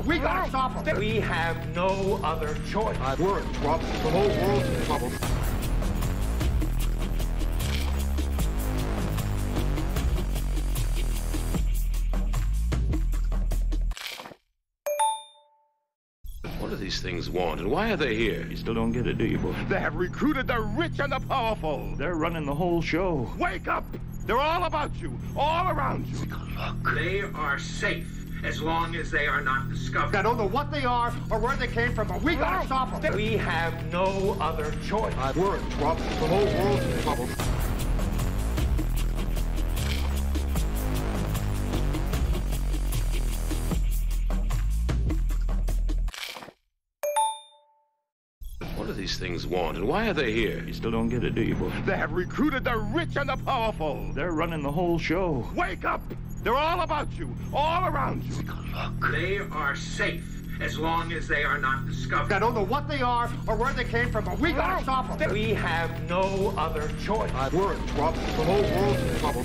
them. We gotta stop them. We have no other choice. Uh, we're in trouble. The whole world's in trouble. What do these things want, and why are they here? You still don't get it, do you, boy? They have recruited the rich and the powerful. They're running the whole show. Wake up! They're all about you, all around you. look They are safe as long as they are not discovered. I don't know what they are or where they came from, but we gotta stop them. We have no other choice. We're in trouble. The whole world's in trouble. What do these things want, and why are they here? You still don't get it, do you, boy? They have recruited the rich and the powerful. They're running the whole show. Wake up! They're all about you, all around you. They are safe as long as they are not discovered. I don't know what they are or where they came from, but we gotta stop them. We have no other choice. We're in trouble. The whole world's in trouble.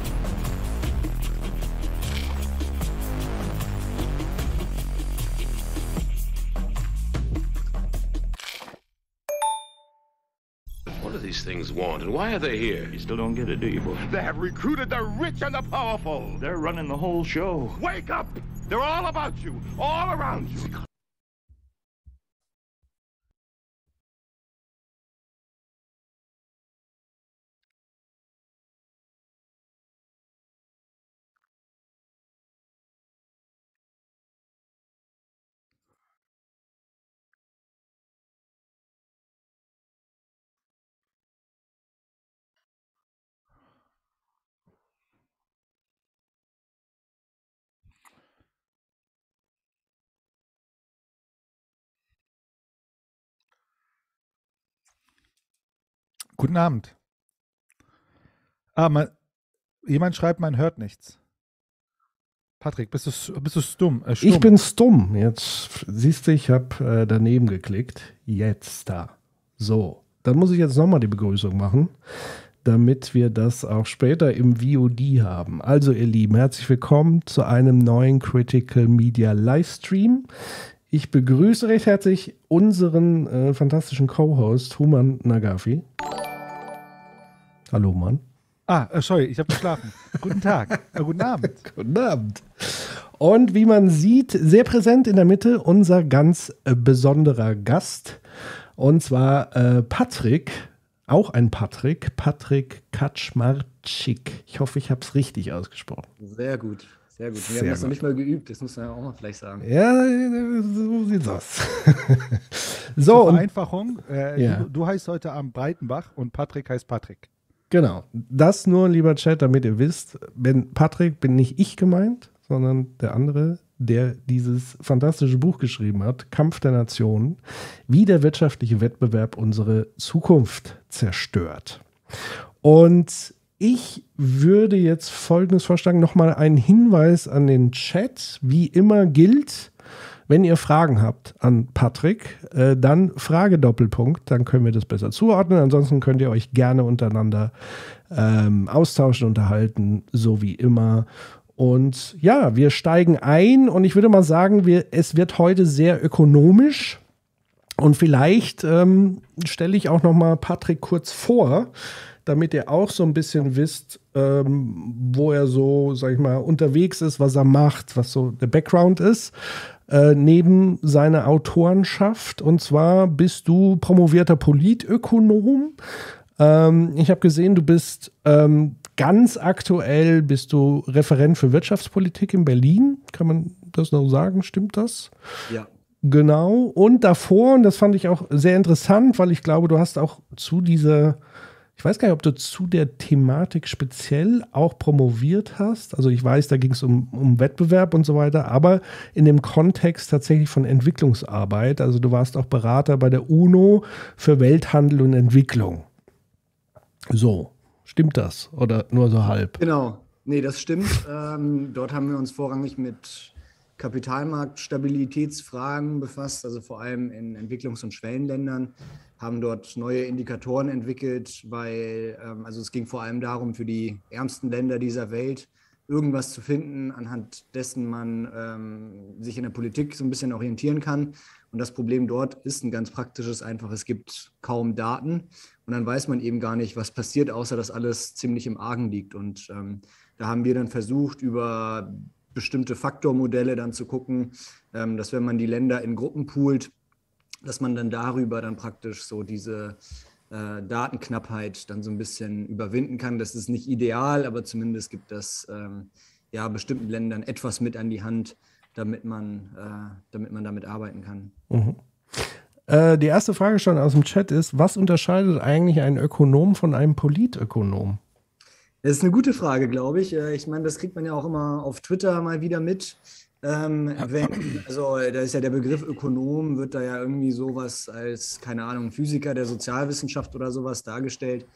These things want, and why are they here? You still don't get it, do you, boy? They have recruited the rich and the powerful. They're running the whole show. Wake up! They're all about you, all around you. Guten Abend. Ah, man, jemand schreibt, man hört nichts. Patrick, bist du, bist du stumm? Äh, stumm? Ich bin stumm. Jetzt siehst du, ich habe äh, daneben geklickt. Jetzt da. So, dann muss ich jetzt nochmal die Begrüßung machen, damit wir das auch später im VOD haben. Also, ihr Lieben, herzlich willkommen zu einem neuen Critical Media Livestream. Ich begrüße recht herzlich unseren äh, fantastischen Co-Host Human Nagafi. Hallo, Mann. Ah, äh, sorry, ich habe geschlafen. guten Tag, äh, guten Abend. Guten Abend. Und wie man sieht, sehr präsent in der Mitte unser ganz äh, besonderer Gast. Und zwar äh, Patrick, auch ein Patrick, Patrick Kaczmarczyk. Ich hoffe, ich habe es richtig ausgesprochen. Sehr gut, sehr gut. Wir Sehr haben das noch nicht mal geübt, das muss man ja auch mal vielleicht sagen. Ja, so sieht's aus. so, Zur Vereinfachung, äh, Ja. du, du heißt heute Abend Breitenbach und Patrick heißt Patrick. Genau. Das nur, lieber Chat, damit ihr wisst, wenn Patrick bin nicht ich gemeint, sondern der andere, der dieses fantastische Buch geschrieben hat, Kampf der Nationen, wie der wirtschaftliche Wettbewerb unsere Zukunft zerstört. Und ich würde jetzt Folgendes vorschlagen, nochmal einen Hinweis an den Chat. Wie immer gilt, wenn ihr Fragen habt an Patrick, äh, dann Frage Doppelpunkt, dann können wir das besser zuordnen. Ansonsten könnt ihr euch gerne untereinander ähm, austauschen, unterhalten, so wie immer. Und ja, wir steigen ein und ich würde mal sagen, wir, es wird heute sehr ökonomisch. Und vielleicht ähm, stelle ich auch noch mal Patrick kurz vor, damit ihr auch so ein bisschen wisst, ähm, wo er so, sag ich mal, unterwegs ist, was er macht, was so der Background ist, äh, neben seiner Autorenschaft. Und zwar bist du promovierter Politökonom. Ähm, ich habe gesehen, du bist ähm, ganz aktuell, bist du Referent für Wirtschaftspolitik in Berlin. Kann man das noch sagen? Stimmt das? Ja. Genau. Und davor, und das fand ich auch sehr interessant, weil ich glaube, du hast auch zu dieser, ich weiß gar nicht, ob du zu der Thematik speziell auch promoviert hast. Also ich weiß, da ging es um, um Wettbewerb und so weiter, aber in dem Kontext tatsächlich von Entwicklungsarbeit. Also du warst auch Berater bei der UNO für Welthandel und Entwicklung. So, stimmt das? Oder nur so halb? Genau, nee, das stimmt. Ähm, dort haben wir uns vorrangig mit Kapitalmarktstabilitätsfragen befasst, also vor allem in Entwicklungs- und Schwellenländern, haben dort neue Indikatoren entwickelt, weil ähm, also es ging vor allem darum, für die ärmsten Länder dieser Welt irgendwas zu finden, anhand dessen man ähm, sich in der Politik so ein bisschen orientieren kann. Und das Problem dort ist ein ganz praktisches, einfach, es gibt kaum Daten und dann weiß man eben gar nicht, was passiert, außer dass alles ziemlich im Argen liegt. Und ähm, da haben wir dann versucht, über bestimmte Faktormodelle dann zu gucken, ähm, dass wenn man die Länder in Gruppen poolt, dass man dann darüber dann praktisch so diese äh, Datenknappheit dann so ein bisschen überwinden kann. Das ist nicht ideal, aber zumindest gibt das ähm, ja bestimmten Ländern etwas mit an die Hand, damit man, äh, damit man damit arbeiten kann. Mhm. Äh, die erste Frage schon aus dem Chat ist, was unterscheidet eigentlich einen Ökonom von einem Politökonom? Das ist eine gute Frage, glaube ich. Äh, Ich meine, das kriegt man ja auch immer auf Twitter mal wieder mit. Ähm, wenn, also da ist ja der Begriff Ökonom, wird da ja irgendwie sowas als, keine Ahnung, Physiker der Sozialwissenschaft oder sowas dargestellt.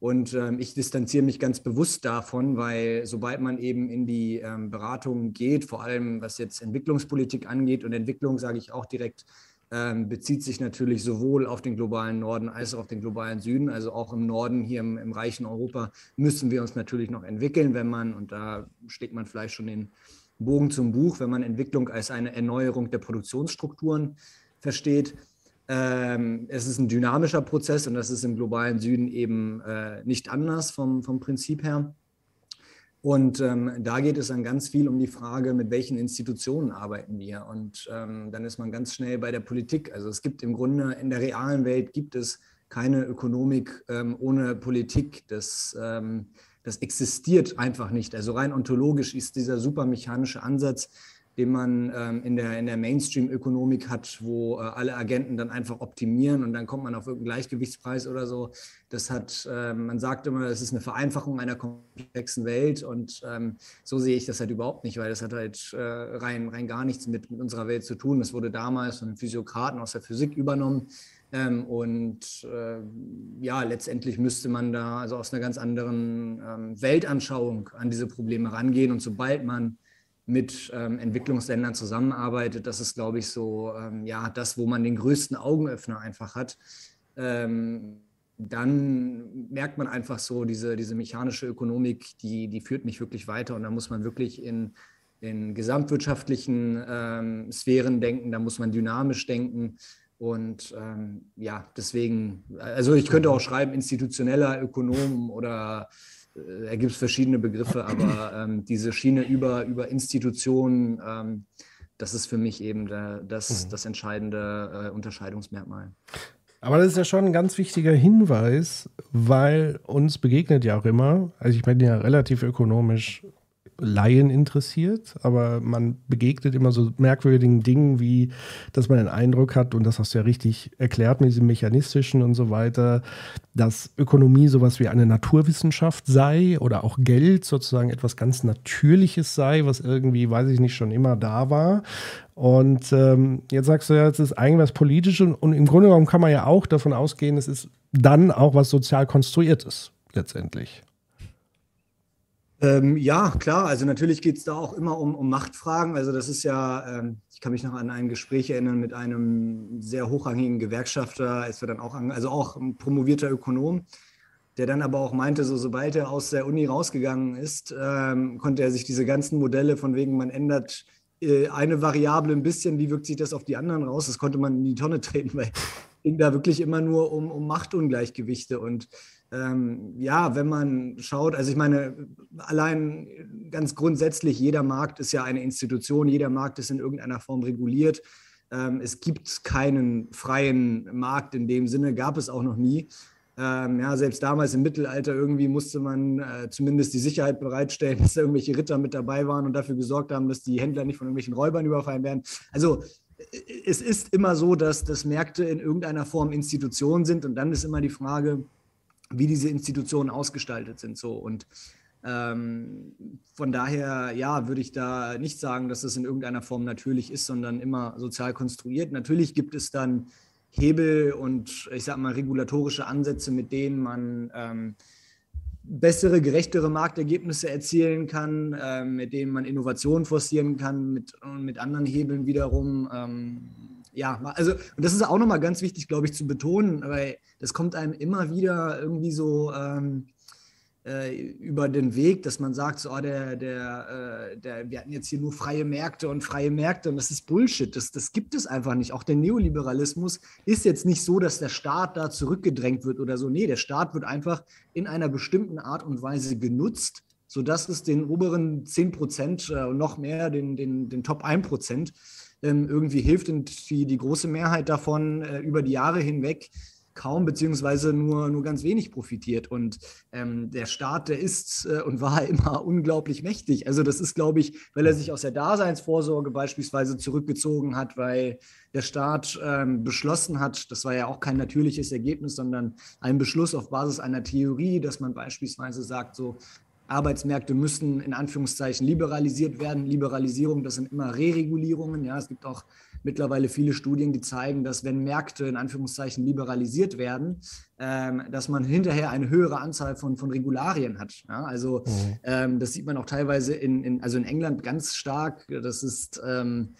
Und ähm, ich distanziere mich ganz bewusst davon, weil sobald man eben in die ähm, Beratung geht, vor allem was jetzt Entwicklungspolitik angeht und Entwicklung, sage ich auch direkt, ähm, bezieht sich natürlich sowohl auf den globalen Norden als auch auf den globalen Süden. Also auch im Norden, hier im, im reichen Europa, müssen wir uns natürlich noch entwickeln, wenn man, und da schlägt man vielleicht schon den Bogen zum Buch, wenn man Entwicklung als eine Erneuerung der Produktionsstrukturen versteht. Ähm, es ist ein dynamischer Prozess und das ist im globalen Süden eben äh, nicht anders vom, vom Prinzip her. Und ähm, da geht es dann ganz viel um die Frage, mit welchen Institutionen arbeiten wir. Und ähm, dann ist man ganz schnell bei der Politik. Also es gibt im Grunde in der realen Welt gibt es keine Ökonomik ähm, ohne Politik. Das, ähm, das existiert einfach nicht. Also rein ontologisch ist dieser supermechanische Ansatz, den man ähm, in der, in der Mainstream-Ökonomik hat, wo äh, alle Agenten dann einfach optimieren und dann kommt man auf irgendeinen Gleichgewichtspreis oder so. Das hat, äh, man sagt immer, es ist eine Vereinfachung einer komplexen Welt und ähm, so sehe ich das halt überhaupt nicht, weil das hat halt äh, rein, rein gar nichts mit, mit unserer Welt zu tun. Das wurde damals von einem Physiokraten aus der Physik übernommen. Ähm, und äh, ja, letztendlich müsste man da also aus einer ganz anderen ähm, Weltanschauung an diese Probleme rangehen. Und sobald man mit ähm, Entwicklungsländern zusammenarbeitet, das ist, glaube ich, so ähm, ja das, wo man den größten Augenöffner einfach hat. Ähm, dann merkt man einfach so, diese, diese mechanische Ökonomik, die, die führt nicht wirklich weiter. Und da muss man wirklich in, in gesamtwirtschaftlichen ähm, Sphären denken, da muss man dynamisch denken. Und ähm, ja, deswegen, also ich könnte auch schreiben, institutioneller Ökonom oder äh, da gibt es verschiedene Begriffe, aber ähm, diese Schiene über, über Institutionen, ähm, das ist für mich eben der, das, das entscheidende äh, Unterscheidungsmerkmal. Aber das ist ja schon ein ganz wichtiger Hinweis, weil uns begegnet ja auch immer, also ich bin ja relativ ökonomisch Laien interessiert, aber man begegnet immer so merkwürdigen Dingen, wie dass man den Eindruck hat, und das hast du ja richtig erklärt mit diesem mechanistischen und so weiter, dass Ökonomie sowas wie eine Naturwissenschaft sei oder auch Geld sozusagen etwas ganz Natürliches sei, was irgendwie, weiß ich nicht, schon immer da war. Und ähm, jetzt sagst du ja, es ist eigentlich was Politisches und, und im Grunde genommen kann man ja auch davon ausgehen, es ist dann auch was sozial konstruiertes letztendlich. Ähm, ja, klar. Also natürlich geht es da auch immer um, um Machtfragen. Also das ist ja, ähm, ich kann mich noch an ein Gespräch erinnern mit einem sehr hochrangigen Gewerkschafter, ist dann auch, also auch ein promovierter Ökonom, der dann aber auch meinte, so sobald er aus der Uni rausgegangen ist, ähm, konnte er sich diese ganzen Modelle von wegen, man ändert äh, eine Variable ein bisschen, wie wirkt sich das auf die anderen raus, das konnte man in die Tonne treten, weil ging da wirklich immer nur um, um Machtungleichgewichte und ähm, ja, wenn man schaut, also ich meine, allein ganz grundsätzlich, jeder Markt ist ja eine Institution, jeder Markt ist in irgendeiner Form reguliert. Ähm, es gibt keinen freien Markt in dem Sinne, gab es auch noch nie. Ähm, ja, selbst damals im Mittelalter irgendwie musste man äh, zumindest die Sicherheit bereitstellen, dass da irgendwelche Ritter mit dabei waren und dafür gesorgt haben, dass die Händler nicht von irgendwelchen Räubern überfallen werden. Also äh, es ist immer so, dass, dass Märkte in irgendeiner Form Institutionen sind und dann ist immer die Frage, wie diese Institutionen ausgestaltet sind. So. Und ähm, von daher, ja, würde ich da nicht sagen, dass es in irgendeiner Form natürlich ist, sondern immer sozial konstruiert. Natürlich gibt es dann Hebel und ich sage mal regulatorische Ansätze, mit denen man ähm, bessere, gerechtere Marktergebnisse erzielen kann, äh, mit denen man Innovationen forcieren kann, mit, mit anderen Hebeln wiederum. Ähm, ja, also, und das ist auch nochmal ganz wichtig, glaube ich, zu betonen, weil das kommt einem immer wieder irgendwie so ähm, äh, über den Weg, dass man sagt, so, oh, der, der, äh, der, wir hatten jetzt hier nur freie Märkte und freie Märkte und das ist Bullshit. Das, das gibt es einfach nicht. Auch der Neoliberalismus ist jetzt nicht so, dass der Staat da zurückgedrängt wird oder so. Nee, der Staat wird einfach in einer bestimmten Art und Weise genutzt, sodass es den oberen 10 Prozent äh, und noch mehr, den, den, den Top 1 Prozent, irgendwie hilft und die, die große Mehrheit davon äh, über die Jahre hinweg kaum beziehungsweise nur, nur ganz wenig profitiert. Und ähm, der Staat, der ist äh, und war immer unglaublich mächtig. Also das ist, glaube ich, weil er sich aus der Daseinsvorsorge beispielsweise zurückgezogen hat, weil der Staat ähm, beschlossen hat, das war ja auch kein natürliches Ergebnis, sondern ein Beschluss auf Basis einer Theorie, dass man beispielsweise sagt, so Arbeitsmärkte müssen in Anführungszeichen liberalisiert werden. Liberalisierung, das sind immer Reregulierungen. Ja, es gibt auch mittlerweile viele Studien, die zeigen, dass wenn Märkte in Anführungszeichen liberalisiert werden, ähm, dass man hinterher eine höhere Anzahl von, von Regularien hat. Ja, also mhm. ähm, das sieht man auch teilweise in, in, also in England ganz stark. Das ist ähm,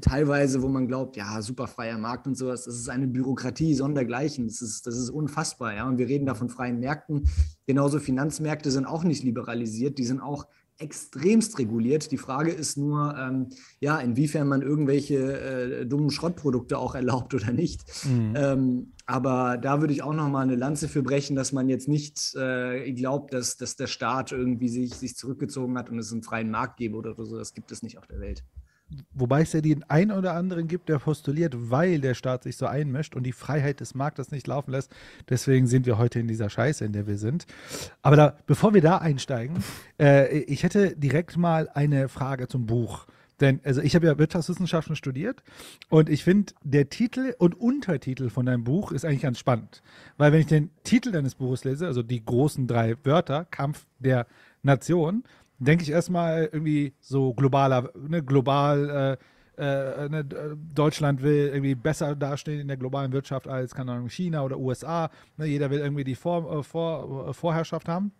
teilweise, wo man glaubt, ja, super freier Markt und sowas, das ist eine Bürokratie sondergleichen. Das ist, das ist unfassbar, ja. Und wir reden da von freien Märkten. Genauso Finanzmärkte sind auch nicht liberalisiert, die sind auch extremst reguliert. Die Frage ist nur, ähm, ja, inwiefern man irgendwelche äh, dummen Schrottprodukte auch erlaubt oder nicht. Mhm. Ähm, aber da würde ich auch noch mal eine Lanze für brechen, dass man jetzt nicht äh, glaubt, dass, dass der Staat irgendwie sich, sich zurückgezogen hat und es einen freien Markt gäbe oder so. Das gibt es nicht auf der Welt. Wobei es ja den einen oder anderen gibt, der postuliert, weil der Staat sich so einmischt und die Freiheit des Marktes nicht laufen lässt. Deswegen sind wir heute in dieser Scheiße, in der wir sind. Aber da, bevor wir da einsteigen, äh, ich hätte direkt mal eine Frage zum Buch. Denn also ich habe ja Wirtschaftswissenschaften studiert und ich finde, der Titel und Untertitel von deinem Buch ist eigentlich ganz spannend. Weil wenn ich den Titel deines Buches lese, also die großen drei Wörter, Kampf der Nation, denke ich erstmal irgendwie so globaler, ne, global, äh, äh, ne, Deutschland will irgendwie besser dastehen in der globalen Wirtschaft als, keine Ahnung, China oder USA. Ne, jeder will irgendwie die Vor, äh, Vor, äh, Vorherrschaft haben.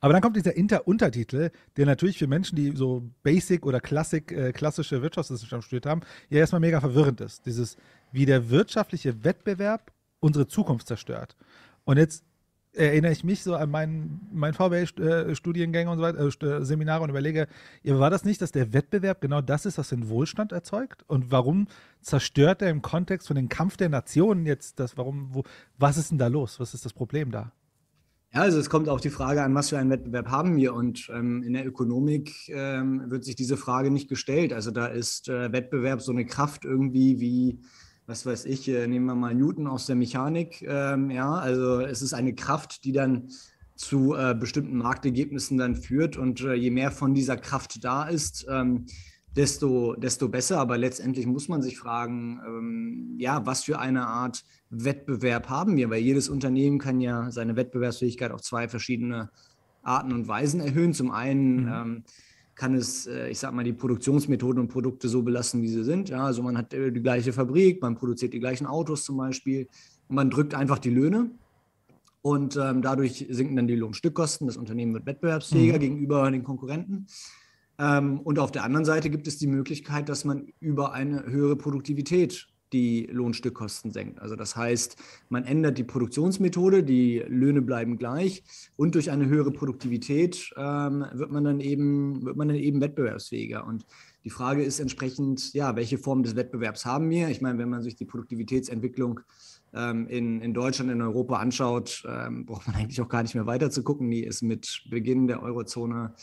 Aber dann kommt dieser Inter Untertitel, der natürlich für Menschen, die so Basic oder Klassik, äh, klassische Wirtschaftswissenschaft studiert haben, ja erstmal mega verwirrend ist. Dieses, wie der wirtschaftliche Wettbewerb unsere Zukunft zerstört. Und jetzt erinnere ich mich so an meinen mein VWL-Studiengänge und so weiter, äh, Seminare und überlege, war das nicht, dass der Wettbewerb genau das ist, was den Wohlstand erzeugt? Und warum zerstört er im Kontext von dem Kampf der Nationen jetzt das, warum, wo, was ist denn da los? Was ist das Problem da? Ja, also es kommt auf die Frage an, was für einen Wettbewerb haben wir. Und ähm, in der Ökonomik ähm, wird sich diese Frage nicht gestellt. Also da ist äh, Wettbewerb so eine Kraft irgendwie wie was weiß ich, äh, nehmen wir mal Newton aus der Mechanik. Ähm, ja, also es ist eine Kraft, die dann zu äh, bestimmten Marktergebnissen dann führt. Und äh, je mehr von dieser Kraft da ist, ähm, desto, desto besser. Aber letztendlich muss man sich fragen, ähm, ja, was für eine Art Wettbewerb haben wir? Weil jedes Unternehmen kann ja seine Wettbewerbsfähigkeit auf zwei verschiedene Arten und Weisen erhöhen. Zum einen mhm. Kann es, äh, ich sag mal, die Produktionsmethoden und Produkte so belassen, wie sie sind. Ja, also man hat äh, die gleiche Fabrik, man produziert die gleichen Autos zum Beispiel und man drückt einfach die Löhne und ähm, dadurch sinken dann die Lohnstückkosten. Das Unternehmen wird wettbewerbsfähiger mhm. gegenüber den Konkurrenten. Ähm, und auf der anderen Seite gibt es die Möglichkeit, dass man über eine höhere Produktivität die Lohnstückkosten senkt. Also das heißt, man ändert die Produktionsmethode, die Löhne bleiben gleich und durch eine höhere Produktivität ähm, wird man dann eben wird man dann eben wettbewerbsfähiger. Und die Frage ist entsprechend, ja, welche Form des Wettbewerbs haben wir? Ich meine, wenn man sich die Produktivitätsentwicklung ähm, in, in Deutschland, in Europa anschaut, ähm, braucht man eigentlich auch gar nicht mehr weiter zu gucken. Die ist mit Beginn der Eurozone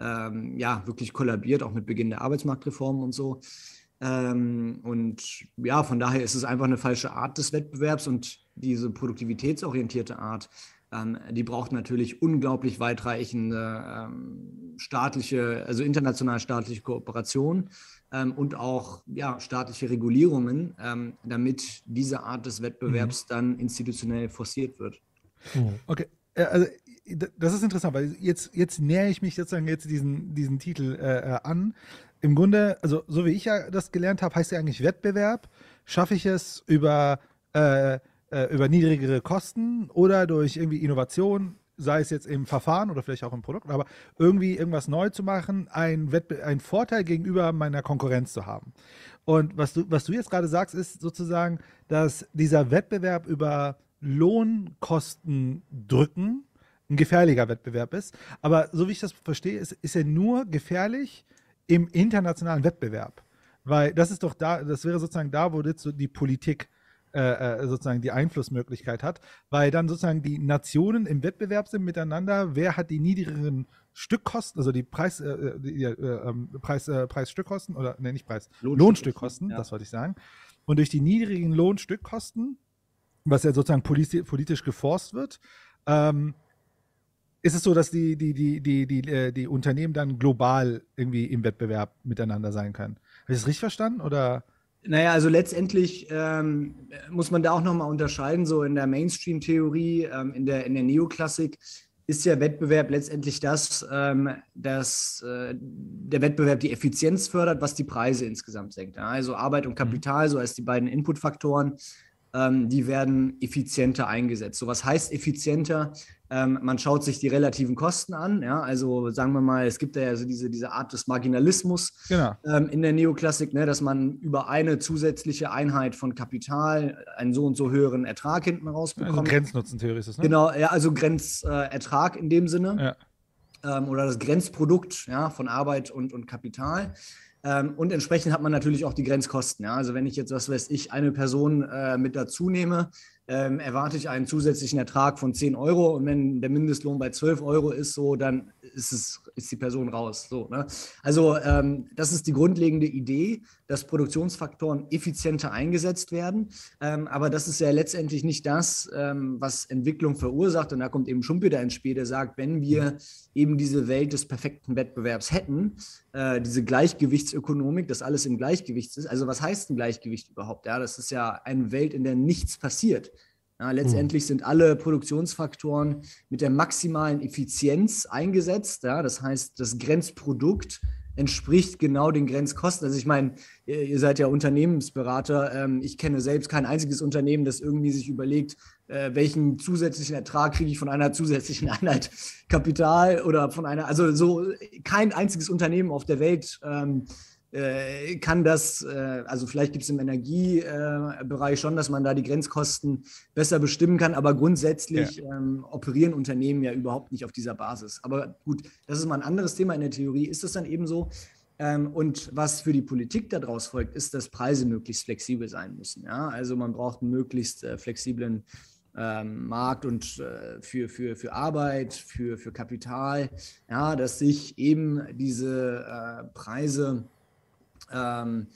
ähm, ja wirklich kollabiert, auch mit Beginn der Arbeitsmarktreformen und so. Ähm, und ja, von daher ist es einfach eine falsche Art des Wettbewerbs und diese produktivitätsorientierte Art, ähm, die braucht natürlich unglaublich weitreichende ähm, staatliche, also international staatliche Kooperation ähm, und auch ja, staatliche Regulierungen, ähm, damit diese Art des Wettbewerbs mhm. dann institutionell forciert wird. Oh. Okay, also das ist interessant, weil jetzt, jetzt nähere ich mich sozusagen jetzt diesen, diesen Titel äh, äh, an. Im Grunde, also so wie ich ja das gelernt habe, heißt ja eigentlich Wettbewerb. Schaffe ich es über, äh, äh, über niedrigere Kosten oder durch irgendwie Innovation, sei es jetzt im Verfahren oder vielleicht auch im Produkt, aber irgendwie irgendwas neu zu machen, einen, einen Vorteil gegenüber meiner Konkurrenz zu haben. Und was du, was du jetzt gerade sagst, ist sozusagen, dass dieser Wettbewerb über Lohnkosten drücken ein gefährlicher Wettbewerb ist. Aber so wie ich das verstehe, ist, ist er nur gefährlich im internationalen Wettbewerb. Weil das ist doch da, das wäre sozusagen da, wo jetzt so die Politik äh, äh, sozusagen die Einflussmöglichkeit hat, weil dann sozusagen die Nationen im Wettbewerb sind miteinander, wer hat die niedrigeren Stückkosten, also die Preis, äh, äh die, äh, ähm, Preis, äh, Preisstückkosten oder ne, nicht Preis, Lohnstückkosten, Lohnstückkosten ja. das wollte ich sagen. Und durch die niedrigen Lohnstückkosten, was ja sozusagen politisch, politisch geforst wird, ähm, ist es so, dass die, die, die, die, die, äh, die Unternehmen dann global irgendwie im Wettbewerb miteinander sein können. Habe ich das richtig verstanden? Oder? Naja, also letztendlich ähm, muss man da auch nochmal unterscheiden, so in der Mainstream-Theorie, ähm, in, der, in der Neoklassik ist ja Wettbewerb letztendlich das, ähm, dass äh, der Wettbewerb die Effizienz fördert, was die Preise insgesamt senkt. Also Arbeit und mhm. Kapital, so als die beiden Inputfaktoren, ähm, die werden effizienter eingesetzt. So was heißt effizienter? Ähm, man schaut sich die relativen Kosten an. Ja? Also sagen wir mal, es gibt ja also diese, diese Art des Marginalismus genau. ähm, in der Neoklassik, ne, dass man über eine zusätzliche Einheit von Kapital einen so und so höheren Ertrag hinten rausbekommt. Also Grenznutzentheorie ist es, ne? Genau, ja, also Grenzertrag in dem Sinne. Ja. Ähm, oder das Grenzprodukt ja, von Arbeit und, und Kapital. Ähm, und entsprechend hat man natürlich auch die Grenzkosten. Ja? Also wenn ich jetzt, was weiß ich, eine Person äh, mit dazu nehme, ähm, erwarte ich einen zusätzlichen Ertrag von 10 Euro und wenn der Mindestlohn bei 12 Euro ist, so, dann ist, es, ist die Person raus. So, ne? Also ähm, das ist die grundlegende Idee, dass Produktionsfaktoren effizienter eingesetzt werden. Ähm, aber das ist ja letztendlich nicht das, ähm, was Entwicklung verursacht. Und da kommt eben Schumpeter ins Spiel, der sagt, wenn wir eben diese Welt des perfekten Wettbewerbs hätten, äh, diese Gleichgewichtsökonomik, dass alles im Gleichgewicht ist. Also was heißt ein Gleichgewicht überhaupt? Ja, das ist ja eine Welt, in der nichts passiert. Ja, letztendlich sind alle Produktionsfaktoren mit der maximalen Effizienz eingesetzt. Ja, das heißt, das Grenzprodukt entspricht genau den Grenzkosten. Also ich meine, ihr seid ja Unternehmensberater. Ähm, ich kenne selbst kein einziges Unternehmen, das irgendwie sich überlegt, äh, welchen zusätzlichen Ertrag kriege ich von einer zusätzlichen Einheit Kapital oder von einer, also so kein einziges Unternehmen auf der Welt ähm, äh, kann das, äh, also vielleicht gibt es im Energiebereich äh, schon, dass man da die Grenzkosten besser bestimmen kann, aber grundsätzlich ja. ähm, operieren Unternehmen ja überhaupt nicht auf dieser Basis. Aber gut, das ist mal ein anderes Thema in der Theorie. Ist das dann eben so? Ähm, und was für die Politik daraus folgt, ist, dass Preise möglichst flexibel sein müssen. Ja? Also man braucht einen möglichst äh, flexiblen ähm, Markt und äh, für, für, für Arbeit, für, für Kapital, ja, dass sich eben diese äh, Preise ähm,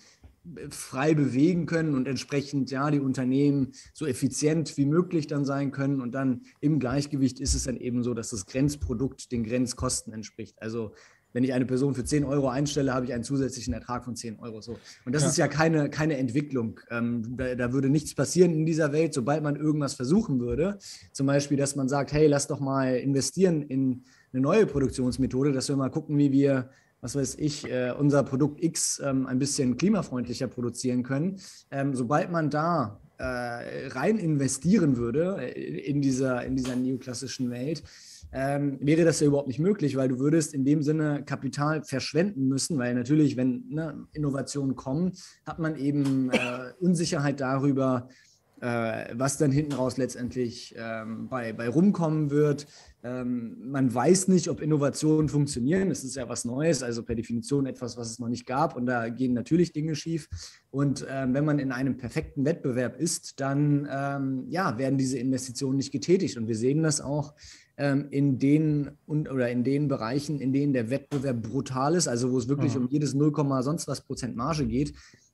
frei bewegen können und entsprechend ja die Unternehmen so effizient wie möglich dann sein können und dann im Gleichgewicht ist es dann eben so, dass das Grenzprodukt den Grenzkosten entspricht. Also wenn ich eine Person für 10 Euro einstelle, habe ich einen zusätzlichen Ertrag von 10 Euro. So. Und das Ja. ist ja keine, keine Entwicklung. Ähm, da, da würde nichts passieren in dieser Welt, sobald man irgendwas versuchen würde. Zum Beispiel, dass man sagt, hey, lass doch mal investieren in eine neue Produktionsmethode, dass wir mal gucken, wie wir, was weiß ich, äh, unser Produkt X ähm, ein bisschen klimafreundlicher produzieren können. Ähm, sobald man da äh, rein investieren würde äh, in dieser, in dieser neoklassischen Welt, ähm, wäre das ja überhaupt nicht möglich, weil du würdest in dem Sinne Kapital verschwenden müssen, weil natürlich, wenn ne, Innovationen kommen, hat man eben äh, Unsicherheit darüber, äh, was dann hinten raus letztendlich ähm, bei, bei rumkommen wird. Ähm, man weiß nicht, ob Innovationen funktionieren. Das ist ja was Neues, also per Definition etwas, was es noch nicht gab. Und da gehen natürlich Dinge schief. Und ähm, wenn man in einem perfekten Wettbewerb ist, dann ähm, ja, werden diese Investitionen nicht getätigt. Und wir sehen das auch ähm, in den und, oder in den Bereichen, in denen der Wettbewerb brutal ist, also wo es wirklich Mhm. um jedes 0, sonst was Prozent Marge geht,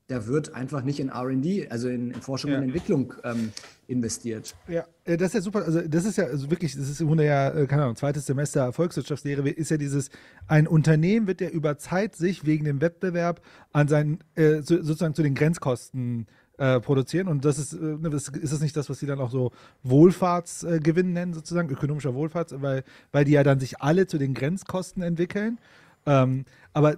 da wird einfach nicht in RD, also in, in Forschung Ja. und Entwicklung ähm, investiert. Ja, äh, das ist ja super. Also, das ist ja also wirklich, das ist im Grunde ja, äh, keine Ahnung, zweites Semester Volkswirtschaftslehre, ist ja dieses, ein Unternehmen wird ja über Zeit sich wegen dem Wettbewerb an seinen, äh, so, sozusagen zu den Grenzkosten äh, produzieren. Und das ist, äh, ne, das, ist das nicht das, was sie dann auch so Wohlfahrtsgewinn nennen, sozusagen, ökonomischer Wohlfahrts, weil, weil die ja dann sich alle zu den Grenzkosten entwickeln. Ähm, aber,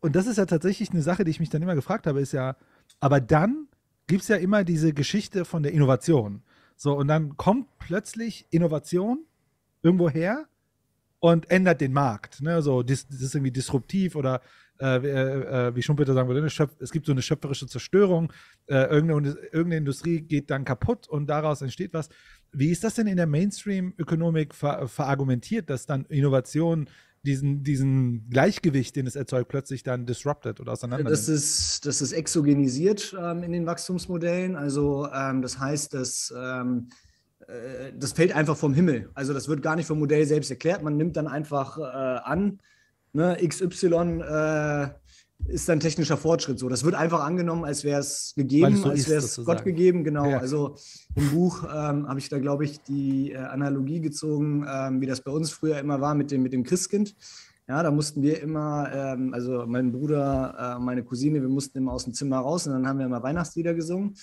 und das ist ja tatsächlich eine Sache, die ich mich dann immer gefragt habe, ist ja, aber dann gibt es ja immer diese Geschichte von der Innovation. So, und dann kommt plötzlich Innovation irgendwo her und ändert den Markt. Ne? So, das, das ist irgendwie disruptiv oder äh, wie, äh, wie Schumpeter sagen würde, Schöpf es gibt so eine schöpferische Zerstörung. Äh, irgendeine, irgendeine Industrie geht dann kaputt und daraus entsteht was. Wie ist das denn in der Mainstream-Ökonomik ver verargumentiert, dass dann Innovation diesen, diesen Gleichgewicht, den es erzeugt, plötzlich dann disrupted oder auseinander Das ist, das ist exogenisiert ähm, in den Wachstumsmodellen. Also ähm, das heißt, dass ähm, äh, das fällt einfach vom Himmel. Also das wird gar nicht vom Modell selbst erklärt. Man nimmt dann einfach äh, an, ne, XY äh, ist dann technischer Fortschritt. So, das wird einfach angenommen, als wäre es gegeben, so als wäre es. Gott gegeben. Genau. Ja. Also im Buch ähm, habe ich da, glaube ich, die äh, Analogie gezogen, ähm, wie das bei uns früher immer war mit dem, mit dem Christkind. Ja, da mussten wir immer, ähm, also mein Bruder, äh, meine Cousine, wir mussten immer aus dem Zimmer raus und dann haben wir immer Weihnachtslieder gesungen.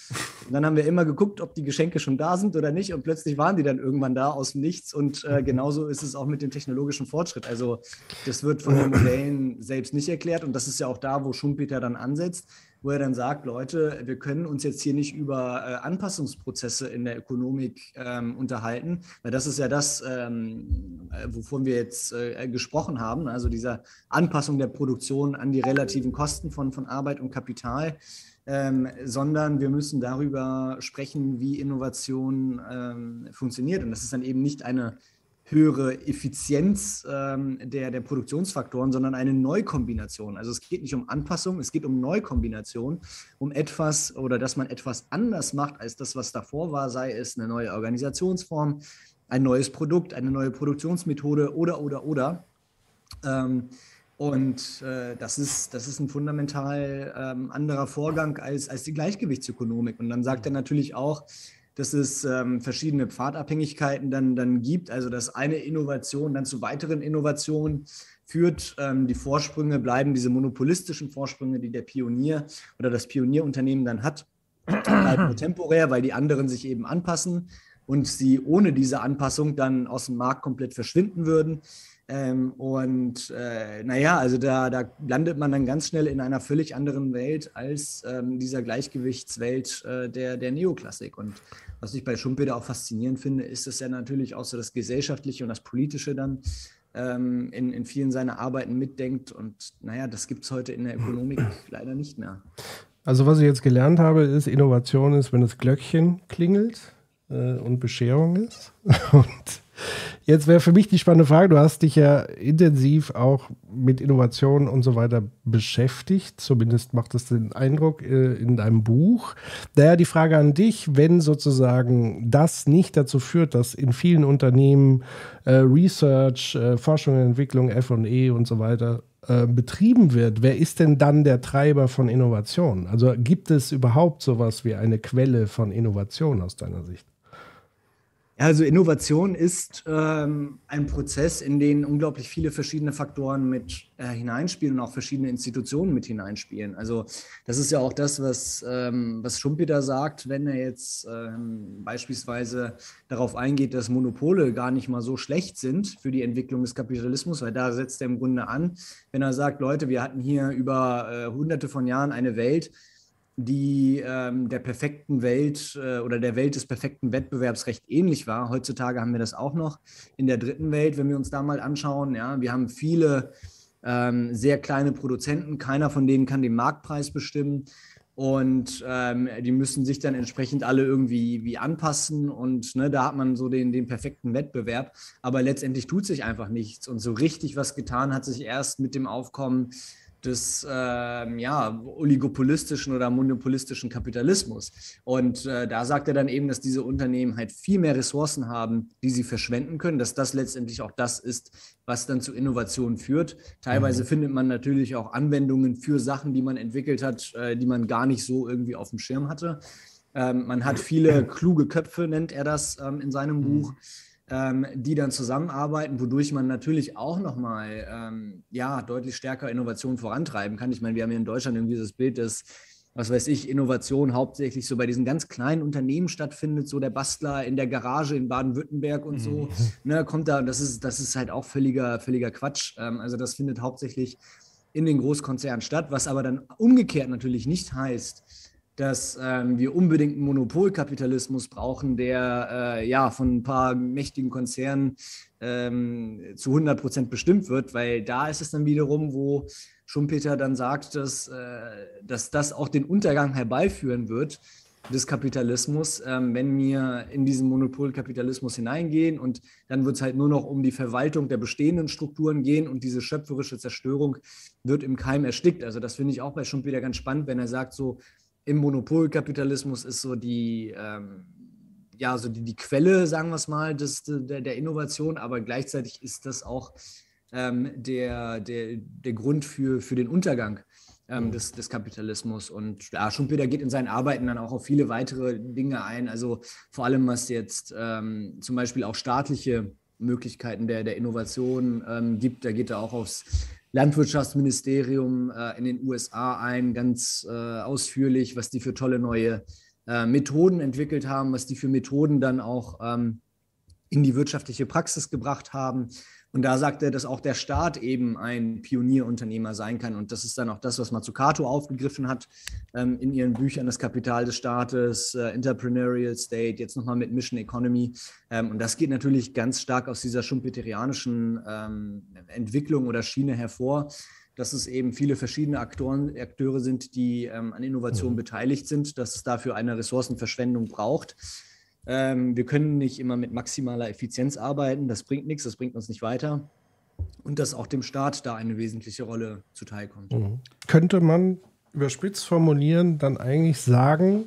Und dann haben wir immer geguckt, ob die Geschenke schon da sind oder nicht. Und plötzlich waren die dann irgendwann da aus dem Nichts. Und äh, genauso ist es auch mit dem technologischen Fortschritt. Also das wird von den Modellen selbst nicht erklärt. Und das ist ja auch da, wo Schumpeter dann ansetzt, wo er dann sagt, Leute, wir können uns jetzt hier nicht über äh, Anpassungsprozesse in der Ökonomik ähm, unterhalten, weil das ist ja das, ähm, äh, wovon wir jetzt äh, gesprochen haben, also diese Anpassung der Produktion an die relativen Kosten von, von Arbeit und Kapital. Ähm, sondern wir müssen darüber sprechen, wie Innovation ähm, funktioniert. Und das ist dann eben nicht eine höhere Effizienz ähm, der, der Produktionsfaktoren, sondern eine Neukombination. Also es geht nicht um Anpassung, es geht um Neukombination, um etwas oder dass man etwas anders macht als das, was davor war, sei es eine neue Organisationsform, ein neues Produkt, eine neue Produktionsmethode oder, oder, oder. Ähm, und äh, das, ist, das ist ein fundamental ähm, anderer Vorgang als, als die Gleichgewichtsökonomik. Und dann sagt er natürlich auch, dass es ähm, verschiedene Pfadabhängigkeiten dann, dann gibt, also dass eine Innovation dann zu weiteren Innovationen führt. Ähm, die Vorsprünge bleiben diese monopolistischen Vorsprünge, die der Pionier oder das Pionierunternehmen dann hat, bleiben nur temporär, weil die anderen sich eben anpassen und sie ohne diese Anpassung dann aus dem Markt komplett verschwinden würden. Ähm, und äh, naja, also da, da landet man dann ganz schnell in einer völlig anderen Welt als ähm, dieser Gleichgewichtswelt äh, der, der Neoklassik. Und was ich bei Schumpeter auch faszinierend finde, ist, dass er natürlich auch so das Gesellschaftliche und das Politische dann ähm, in, in vielen seiner Arbeiten mitdenkt. Und naja, das gibt es heute in der Ökonomik leider nicht mehr. Also was ich jetzt gelernt habe, ist, Innovation ist, wenn das Glöckchen klingelt äh, und Bescherung ist. Und jetzt wäre für mich die spannende Frage, du hast dich ja intensiv auch mit Innovation und so weiter beschäftigt, zumindest macht es den Eindruck äh, in deinem Buch. Daher die Frage an dich, wenn sozusagen das nicht dazu führt, dass in vielen Unternehmen äh, Research, äh, Forschung und Entwicklung, F&E und so weiter betrieben wird, wer ist denn dann der Treiber von Innovation? Also gibt es überhaupt sowas wie eine Quelle von Innovation aus deiner Sicht? Also Innovation ist ähm, ein Prozess, in den unglaublich viele verschiedene Faktoren mit äh, hineinspielen und auch verschiedene Institutionen mit hineinspielen. Also das ist ja auch das, was, ähm, was Schumpeter sagt, wenn er jetzt ähm, beispielsweise darauf eingeht, dass Monopole gar nicht mal so schlecht sind für die Entwicklung des Kapitalismus, weil da setzt er im Grunde an, wenn er sagt, Leute, wir hatten hier über äh, hunderte von Jahren eine Welt, die ähm, der perfekten Welt äh, oder der Welt des perfekten Wettbewerbs recht ähnlich war. Heutzutage haben wir das auch noch in der dritten Welt, wenn wir uns da mal anschauen. Ja, wir haben viele ähm, sehr kleine Produzenten, keiner von denen kann den Marktpreis bestimmen. Und ähm, die müssen sich dann entsprechend alle irgendwie wie anpassen. Und ne, da hat man so den, den perfekten Wettbewerb. Aber letztendlich tut sich einfach nichts. Und so richtig was getan hat sich erst mit dem Aufkommen des ähm, ja, oligopolistischen oder monopolistischen Kapitalismus. Und äh, da sagt er dann eben, dass diese Unternehmen halt viel mehr Ressourcen haben, die sie verschwenden können, dass das letztendlich auch das ist, was dann zu Innovationen führt. Teilweise mhm. findet man natürlich auch Anwendungen für Sachen, die man entwickelt hat, äh, die man gar nicht so irgendwie auf dem Schirm hatte. Ähm, man hat viele kluge Köpfe, nennt er das ähm, in seinem mhm. Buch ähm, die dann zusammenarbeiten, wodurch man natürlich auch nochmal ähm, ja, deutlich stärker Innovation vorantreiben kann. Ich meine, wir haben hier in Deutschland irgendwie dieses Bild, dass, was weiß ich, Innovation hauptsächlich so bei diesen ganz kleinen Unternehmen stattfindet, so der Bastler in der Garage in Baden-Württemberg und so, mhm. ne, kommt da, und das ist, das ist halt auch völliger, völliger Quatsch. Ähm, also das findet hauptsächlich in den Großkonzernen statt, was aber dann umgekehrt natürlich nicht heißt, dass ähm, wir unbedingt einen Monopolkapitalismus brauchen, der äh, ja von ein paar mächtigen Konzernen ähm, zu 100 Prozent bestimmt wird, weil da ist es dann wiederum, wo Schumpeter dann sagt, dass, äh, dass das auch den Untergang herbeiführen wird des Kapitalismus, ähm, wenn wir in diesen Monopolkapitalismus hineingehen und dann wird es halt nur noch um die Verwaltung der bestehenden Strukturen gehen und diese schöpferische Zerstörung wird im Keim erstickt. Also das finde ich auch bei Schumpeter ganz spannend, wenn er sagt so, im Monopolkapitalismus ist so die, ähm, ja, so die, die Quelle, sagen wir es mal, des, der, der Innovation, aber gleichzeitig ist das auch ähm, der, der, der Grund für, für den Untergang ähm, mhm. des, des Kapitalismus. Und ja, Schumpeter geht in seinen Arbeiten dann auch auf viele weitere Dinge ein, also vor allem was jetzt ähm, zum Beispiel auch staatliche Möglichkeiten der, der Innovation ähm, gibt. Da geht er auch aufs Landwirtschaftsministerium äh, in den USA ein, ganz äh, ausführlich, was die für tolle neue äh, Methoden entwickelt haben, was die für Methoden dann auch ähm, in die wirtschaftliche Praxis gebracht haben. Und da sagt er, dass auch der Staat eben ein Pionierunternehmer sein kann. Und das ist dann auch das, was Mazzucato aufgegriffen hat ähm, in ihren Büchern, das Kapital des Staates, äh, Entrepreneurial State, jetzt nochmal mit Mission Economy. Ähm, und das geht natürlich ganz stark aus dieser schumpeterianischen ähm, Entwicklung oder Schiene hervor, dass es eben viele verschiedene Aktoren, Akteure sind, die ähm, an Innovation mhm. beteiligt sind, dass es dafür eine Ressourcenverschwendung braucht. Ähm, wir können nicht immer mit maximaler Effizienz arbeiten. Das bringt nichts, das bringt uns nicht weiter. Und dass auch dem Staat da eine wesentliche Rolle zuteilkommt. Mhm. Könnte man überspitzt formulieren, dann eigentlich sagen,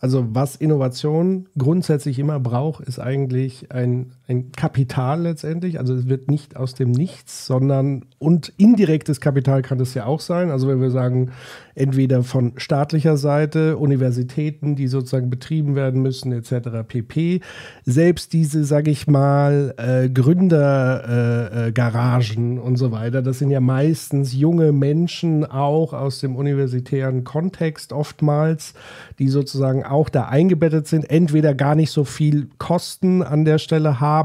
also was Innovation grundsätzlich immer braucht, ist eigentlich ein, ein Kapital letztendlich. Also es wird nicht aus dem Nichts, sondern und indirektes Kapital kann es ja auch sein. Also wenn wir sagen, entweder von staatlicher Seite, Universitäten, die sozusagen betrieben werden müssen, etc. pp. Selbst diese, sage ich mal, äh, Gründergaragen äh, äh, und so weiter, das sind ja meistens junge Menschen auch aus dem universitären Kontext oftmals, die sozusagen auch da eingebettet sind, entweder gar nicht so viel Kosten an der Stelle haben,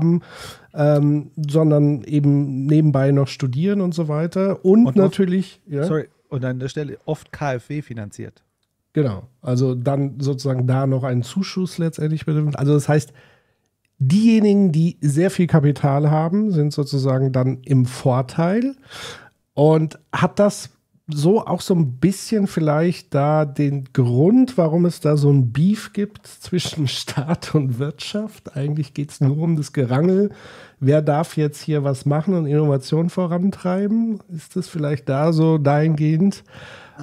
ähm, sondern eben nebenbei noch studieren und so weiter. Und, und natürlich. ja, sorry, und an der Stelle oft KfW finanziert. Genau. Also dann sozusagen da noch einen Zuschuss letztendlich betrifft. Also das heißt, diejenigen, die sehr viel Kapital haben, sind sozusagen dann im Vorteil. Und hat das so auch so ein bisschen vielleicht da den Grund, warum es da so ein Beef gibt zwischen Staat und Wirtschaft? Eigentlich geht es nur um das Gerangel. Wer darf jetzt hier was machen und Innovation vorantreiben? Ist das vielleicht da so dahingehend?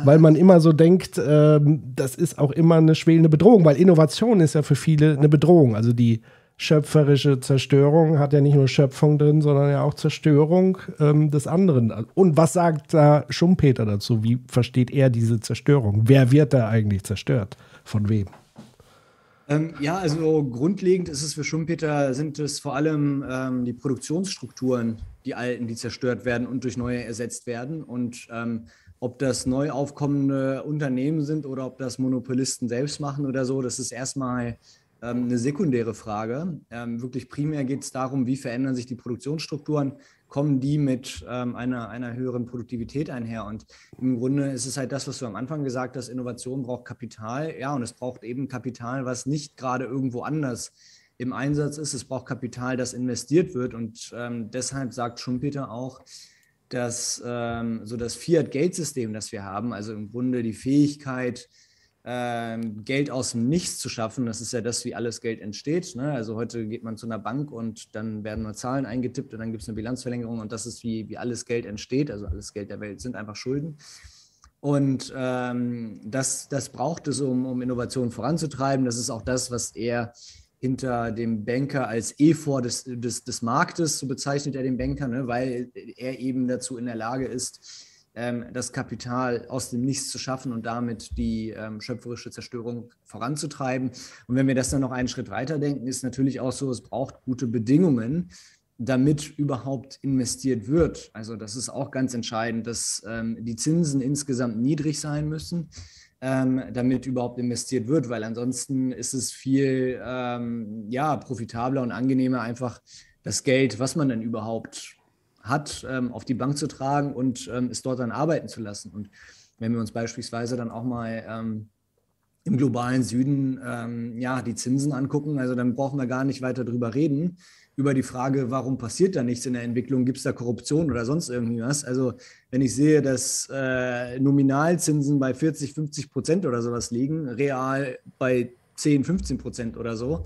Weil man immer so denkt, ähm, das ist auch immer eine schwelende Bedrohung, weil Innovation ist ja für viele eine Bedrohung. Also die schöpferische Zerstörung hat ja nicht nur Schöpfung drin, sondern ja auch Zerstörung ähm, des anderen. Und was sagt da Schumpeter dazu? Wie versteht er diese Zerstörung? Wer wird da eigentlich zerstört? Von wem? Ähm, ja, also grundlegend ist es für Schumpeter, sind es vor allem ähm, die Produktionsstrukturen, die alten, die zerstört werden und durch neue ersetzt werden. Und ähm, ob das neu aufkommende Unternehmen sind oder ob das Monopolisten selbst machen oder so, das ist erstmal ähm, eine sekundäre Frage. Ähm, wirklich primär geht es darum, wie verändern sich die Produktionsstrukturen, kommen die mit ähm, einer, einer höheren Produktivität einher. Und im Grunde ist es halt das, was du am Anfang gesagt hast, Innovation braucht Kapital. Ja, und es braucht eben Kapital, was nicht gerade irgendwo anders im Einsatz ist. Es braucht Kapital, das investiert wird. Und ähm, deshalb sagt Schumpeter auch, dass ähm, so das Fiat-Geldsystem, das wir haben, also im Grunde die Fähigkeit, ähm, Geld aus dem Nichts zu schaffen. Das ist ja das, wie alles Geld entsteht. Ne? Also heute geht man zu einer Bank und dann werden nur Zahlen eingetippt und dann gibt es eine Bilanzverlängerung und das ist, wie, wie alles Geld entsteht. Also alles Geld der Welt sind einfach Schulden. Und ähm, das, das braucht es, um, um Innovation voranzutreiben. Das ist auch das, was er hinter dem Banker als Ephor des, des, des Marktes, so bezeichnet er den Banker, ne? weil er eben dazu in der Lage ist, ähm, das Kapital aus dem Nichts zu schaffen und damit die ähm, schöpferische Zerstörung voranzutreiben. Und wenn wir das dann noch einen Schritt weiter denken, ist natürlich auch so, es braucht gute Bedingungen, damit überhaupt investiert wird. Also das ist auch ganz entscheidend, dass ähm, die Zinsen insgesamt niedrig sein müssen, ähm, damit überhaupt investiert wird, weil ansonsten ist es viel ähm, ja, profitabler und angenehmer, einfach das Geld, was man dann überhaupt hat, ähm, auf die Bank zu tragen und ähm, es dort dann arbeiten zu lassen. Und wenn wir uns beispielsweise dann auch mal ähm, im globalen Süden ähm, ja, die Zinsen angucken, also dann brauchen wir gar nicht weiter drüber reden, über die Frage, warum passiert da nichts in der Entwicklung, gibt es da Korruption oder sonst irgendwie was. Also wenn ich sehe, dass äh, Nominalzinsen bei 40, 50 Prozent oder sowas liegen, real bei 10, 15 Prozent oder so,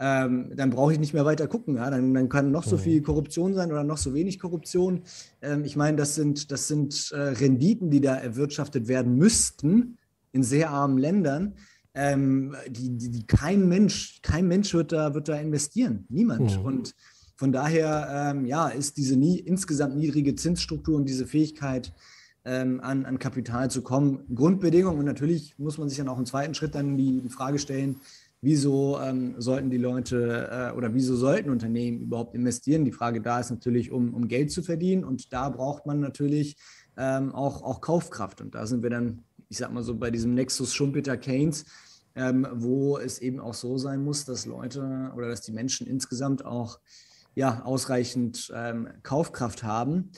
ähm, dann brauche ich nicht mehr weiter gucken. Ja? Dann, dann, kann noch so mhm. viel Korruption sein oder noch so wenig Korruption. Ähm, ich meine, das sind, das sind äh, Renditen, die da erwirtschaftet werden müssten in sehr armen Ländern. Ähm, die, die, die, kein Mensch, kein Mensch wird da, wird da investieren. Niemand. Mhm. Und von daher ähm, ja, ist diese nie, insgesamt niedrige Zinsstruktur und diese Fähigkeit, ähm, an, an Kapital zu kommen, Grundbedingung. Und natürlich muss man sich dann auch im zweiten Schritt dann die, die Frage stellen, wieso ähm, sollten die Leute äh, oder wieso sollten Unternehmen überhaupt investieren? Die Frage da ist natürlich, um, um Geld zu verdienen und da braucht man natürlich ähm, auch, auch Kaufkraft. Und da sind wir dann, ich sag mal so, bei diesem Nexus Schumpeter-Keynes, ähm, wo es eben auch so sein muss, dass Leute oder dass die Menschen insgesamt auch ja, ausreichend ähm, Kaufkraft haben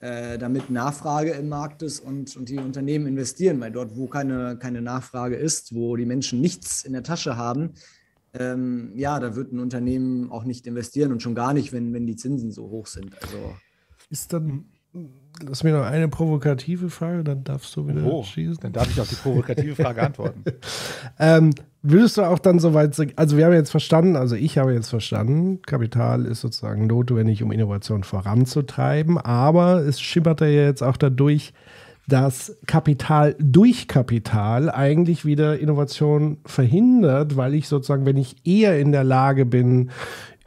äh, damit Nachfrage im Markt ist und, und die Unternehmen investieren, weil dort, wo keine, keine Nachfrage ist, wo die Menschen nichts in der Tasche haben, ähm, ja, da wird ein Unternehmen auch nicht investieren und schon gar nicht, wenn, wenn die Zinsen so hoch sind. Also ist dann Lass mir noch eine provokative Frage, dann darfst du wieder oh, schießen. Dann darf ich auf die provokative Frage antworten. ähm, würdest du auch dann soweit, also wir haben jetzt verstanden, also ich habe jetzt verstanden, Kapital ist sozusagen notwendig, um Innovation voranzutreiben, aber es schimmert ja jetzt auch dadurch, dass Kapital durch Kapital eigentlich wieder Innovation verhindert, weil ich sozusagen, wenn ich eher in der Lage bin,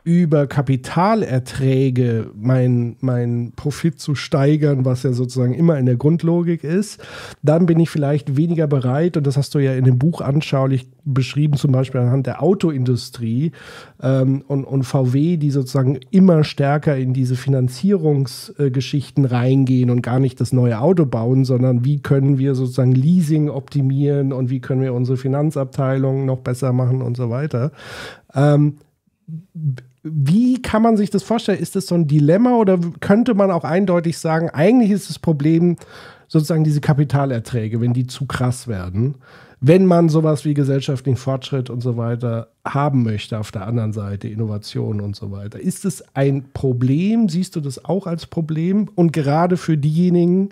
über Kapitalerträge mein, mein Profit zu steigern, was ja sozusagen immer in der Grundlogik ist, dann bin ich vielleicht weniger bereit, und das hast du ja in dem Buch anschaulich beschrieben, zum Beispiel anhand der Autoindustrie ähm, und, und VW, die sozusagen immer stärker in diese Finanzierungsgeschichten äh, reingehen und gar nicht das neue Auto bauen, sondern wie können wir sozusagen Leasing optimieren und wie können wir unsere Finanzabteilung noch besser machen und so weiter. Ähm, wie kann man sich das vorstellen? Ist das so ein Dilemma oder könnte man auch eindeutig sagen, eigentlich ist das Problem sozusagen diese Kapitalerträge, wenn die zu krass werden, wenn man sowas wie gesellschaftlichen Fortschritt und so weiter haben möchte auf der anderen Seite, Innovation und so weiter. Ist es ein Problem? Siehst du das auch als Problem? Und gerade für diejenigen,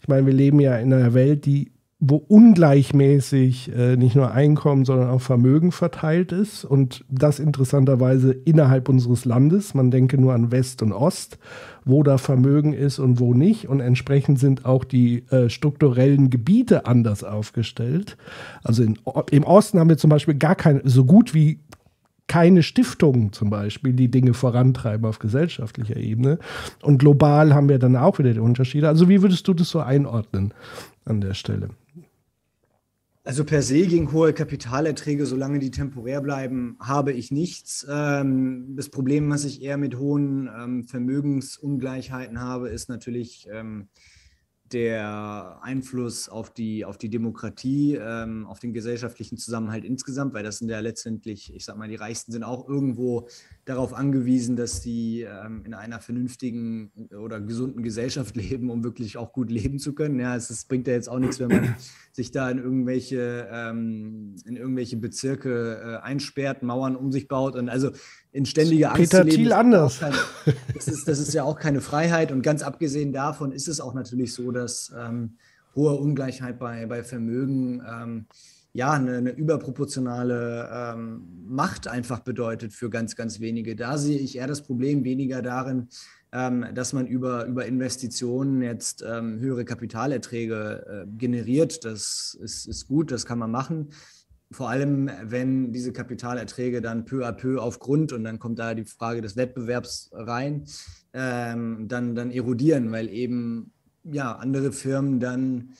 ich meine, wir leben ja in einer Welt, die wo ungleichmäßig äh, nicht nur Einkommen, sondern auch Vermögen verteilt ist und das interessanterweise innerhalb unseres Landes. Man denke nur an West und Ost, wo da Vermögen ist und wo nicht und entsprechend sind auch die äh, strukturellen Gebiete anders aufgestellt. Also in, im Osten haben wir zum Beispiel gar keine, so gut wie keine Stiftungen zum Beispiel, die Dinge vorantreiben auf gesellschaftlicher Ebene. Und global haben wir dann auch wieder die Unterschiede. Also wie würdest du das so einordnen an der Stelle? Also per se gegen hohe Kapitalerträge, solange die temporär bleiben, habe ich nichts. Ähm, das Problem, was ich eher mit hohen ähm, Vermögensungleichheiten habe, ist natürlich ähm, der Einfluss auf die, auf die Demokratie, auf den gesellschaftlichen Zusammenhalt insgesamt, weil das sind ja letztendlich, ich sag mal, die Reichsten sind auch irgendwo darauf angewiesen, dass sie ähm, in einer vernünftigen oder gesunden Gesellschaft leben, um wirklich auch gut leben zu können. Ja, es, es bringt ja jetzt auch nichts, wenn man sich da in irgendwelche, ähm, in irgendwelche Bezirke äh, einsperrt, Mauern um sich baut und also in ständiger Angst Peter Thiel anders. Kein, das, ist, das ist ja auch keine Freiheit und ganz abgesehen davon ist es auch natürlich so, dass ähm, hohe Ungleichheit bei, bei Vermögen ähm, ja, eine, eine überproportionale ähm, Macht einfach bedeutet für ganz, ganz wenige. Da sehe ich eher das Problem weniger darin, ähm, dass man über, über Investitionen jetzt ähm, höhere Kapitalerträge äh, generiert. Das ist, ist gut, das kann man machen. Vor allem, wenn diese Kapitalerträge dann peu à peu auf Grund und dann kommt da die Frage des Wettbewerbs rein, ähm, dann, dann erodieren, weil eben ja andere Firmen dann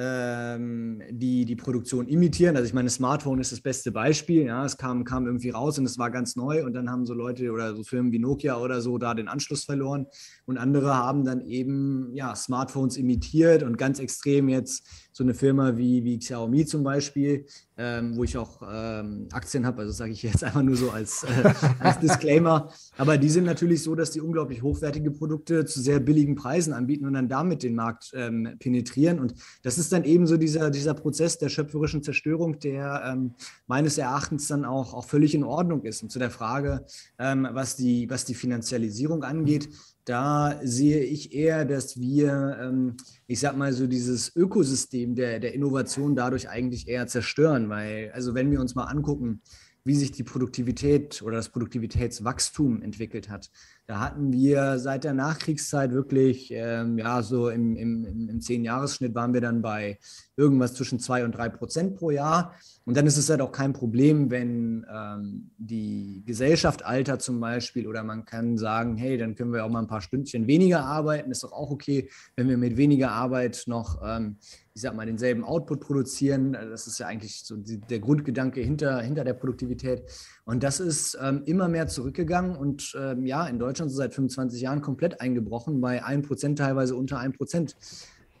ähm, die die Produktion imitieren. Also ich meine, Smartphone ist das beste Beispiel. Ja, es kam, kam irgendwie raus und es war ganz neu und dann haben so Leute oder so Firmen wie Nokia oder so da den Anschluss verloren und andere haben dann eben ja, Smartphones imitiert und ganz extrem jetzt so eine Firma wie, wie Xiaomi zum Beispiel, ähm, wo ich auch ähm, Aktien habe, also sage ich jetzt einfach nur so als, äh, als Disclaimer. Aber die sind natürlich so, dass die unglaublich hochwertige Produkte zu sehr billigen Preisen anbieten und dann damit den Markt ähm, penetrieren. Und das ist dann eben so dieser, dieser Prozess der schöpferischen Zerstörung, der ähm, meines Erachtens dann auch, auch völlig in Ordnung ist. Und zu der Frage, ähm, was, die, was die Finanzialisierung angeht, da sehe ich eher, dass wir, ähm, ich sag mal so, dieses Ökosystem der, der Innovation dadurch eigentlich eher zerstören, weil, also wenn wir uns mal angucken, wie sich die Produktivität oder das Produktivitätswachstum entwickelt hat. Da hatten wir seit der Nachkriegszeit wirklich, ähm, ja, so im, im, im Zehn-Jahres-Schnitt waren wir dann bei irgendwas zwischen zwei und drei Prozent pro Jahr. Und dann ist es halt auch kein Problem, wenn ähm, die Gesellschaft altert zum Beispiel oder man kann sagen, hey, dann können wir auch mal ein paar Stündchen weniger arbeiten. Ist doch auch okay, wenn wir mit weniger Arbeit noch ähm, ich sag mal, denselben Output produzieren. Das ist ja eigentlich so die, der Grundgedanke hinter, hinter der Produktivität. Und das ist ähm, immer mehr zurückgegangen und ähm, ja, in Deutschland so seit 25 Jahren komplett eingebrochen, bei 1%, teilweise unter 1%.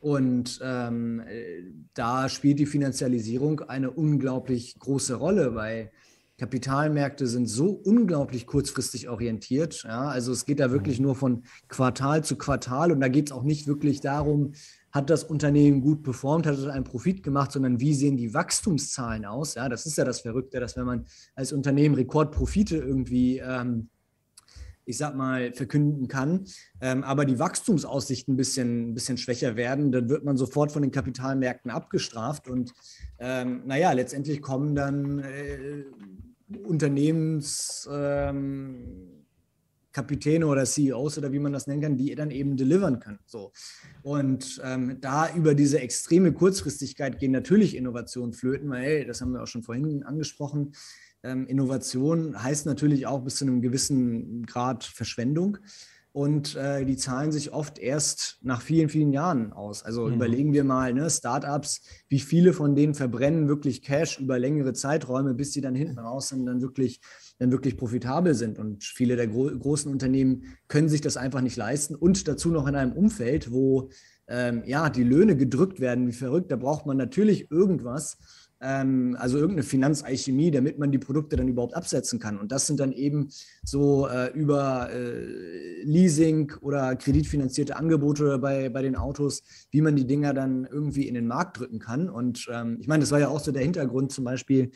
Und ähm, da spielt die Finanzialisierung eine unglaublich große Rolle, weil Kapitalmärkte sind so unglaublich kurzfristig orientiert. Ja? Also es geht da wirklich mhm. nur von Quartal zu Quartal und da geht es auch nicht wirklich darum, hat das Unternehmen gut performt, hat es einen Profit gemacht, sondern wie sehen die Wachstumszahlen aus? Ja, das ist ja das Verrückte, dass wenn man als Unternehmen Rekordprofite irgendwie, ähm, ich sag mal, verkünden kann, ähm, aber die Wachstumsaussichten ein bisschen, ein bisschen schwächer werden, dann wird man sofort von den Kapitalmärkten abgestraft und ähm, naja, letztendlich kommen dann äh, Unternehmens ähm, oder CEOs oder wie man das nennen kann, die dann eben delivern können. So. Und ähm, da über diese extreme Kurzfristigkeit gehen natürlich Innovationen flöten, weil, hey, das haben wir auch schon vorhin angesprochen, Innovation heißt natürlich auch bis zu einem gewissen Grad Verschwendung. Und äh, die zahlen sich oft erst nach vielen, vielen Jahren aus. Also mhm. überlegen wir mal, ne, Startups, wie viele von denen verbrennen wirklich Cash über längere Zeiträume, bis sie dann hinten raus sind, dann wirklich dann wirklich profitabel sind. Und viele der gro großen Unternehmen können sich das einfach nicht leisten. Und dazu noch in einem Umfeld, wo ähm, ja, die Löhne gedrückt werden wie verrückt. Da braucht man natürlich irgendwas, ähm, also irgendeine Finanzalchemie, damit man die Produkte dann überhaupt absetzen kann. Und das sind dann eben so äh, über äh, Leasing oder kreditfinanzierte Angebote bei, bei den Autos, wie man die Dinger dann irgendwie in den Markt drücken kann. Und ähm, ich meine, das war ja auch so der Hintergrund zum Beispiel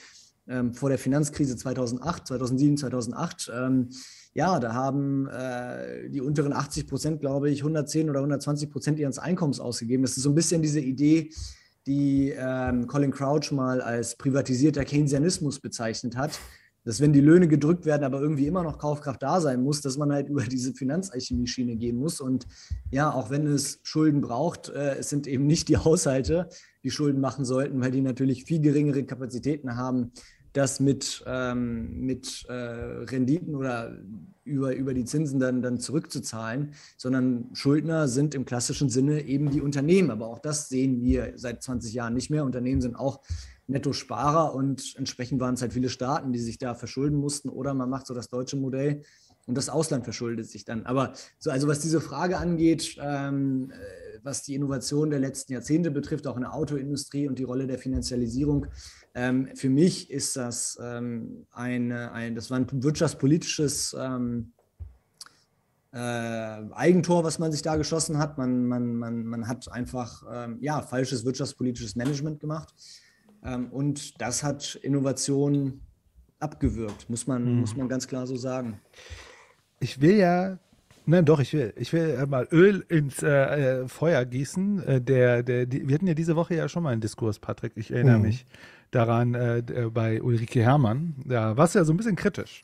ähm, vor der Finanzkrise 2008, 2007, 2008. Ähm, ja, da haben äh, die unteren 80 Prozent, glaube ich, 110 oder 120 Prozent ihres Einkommens ausgegeben. Das ist so ein bisschen diese Idee, die ähm, Colin Crouch mal als privatisierter Keynesianismus bezeichnet hat, dass wenn die Löhne gedrückt werden, aber irgendwie immer noch Kaufkraft da sein muss, dass man halt über diese Finanzalchemie-Schiene gehen muss. Und ja, auch wenn es Schulden braucht, äh, es sind eben nicht die Haushalte, die Schulden machen sollten, weil die natürlich viel geringere Kapazitäten haben, das mit, ähm, mit äh, Renditen oder über, über die Zinsen dann, dann zurückzuzahlen, sondern Schuldner sind im klassischen Sinne eben die Unternehmen. Aber auch das sehen wir seit 20 Jahren nicht mehr. Unternehmen sind auch Netto-Sparer und entsprechend waren es halt viele Staaten, die sich da verschulden mussten. Oder man macht so das deutsche Modell und das Ausland verschuldet sich dann. Aber so, also was diese Frage angeht, ähm, äh, was die Innovation der letzten Jahrzehnte betrifft, auch in der Autoindustrie und die Rolle der Finanzialisierung, ähm, für mich ist das ähm, eine, ein, das war ein wirtschaftspolitisches ähm, äh, Eigentor, was man sich da geschossen hat. Man, man, man, man hat einfach ähm, ja, falsches wirtschaftspolitisches Management gemacht. Ähm, und das hat Innovation abgewürgt, muss man, mhm. muss man ganz klar so sagen. Ich will ja Nein, doch, ich will. Ich will mal Öl ins äh, äh, Feuer gießen. Äh, der, der, die, wir hatten ja diese Woche ja schon mal einen Diskurs, Patrick. Ich erinnere mhm. mich daran äh, äh, bei Ulrike Herrmann. Da war es ja so ein bisschen kritisch.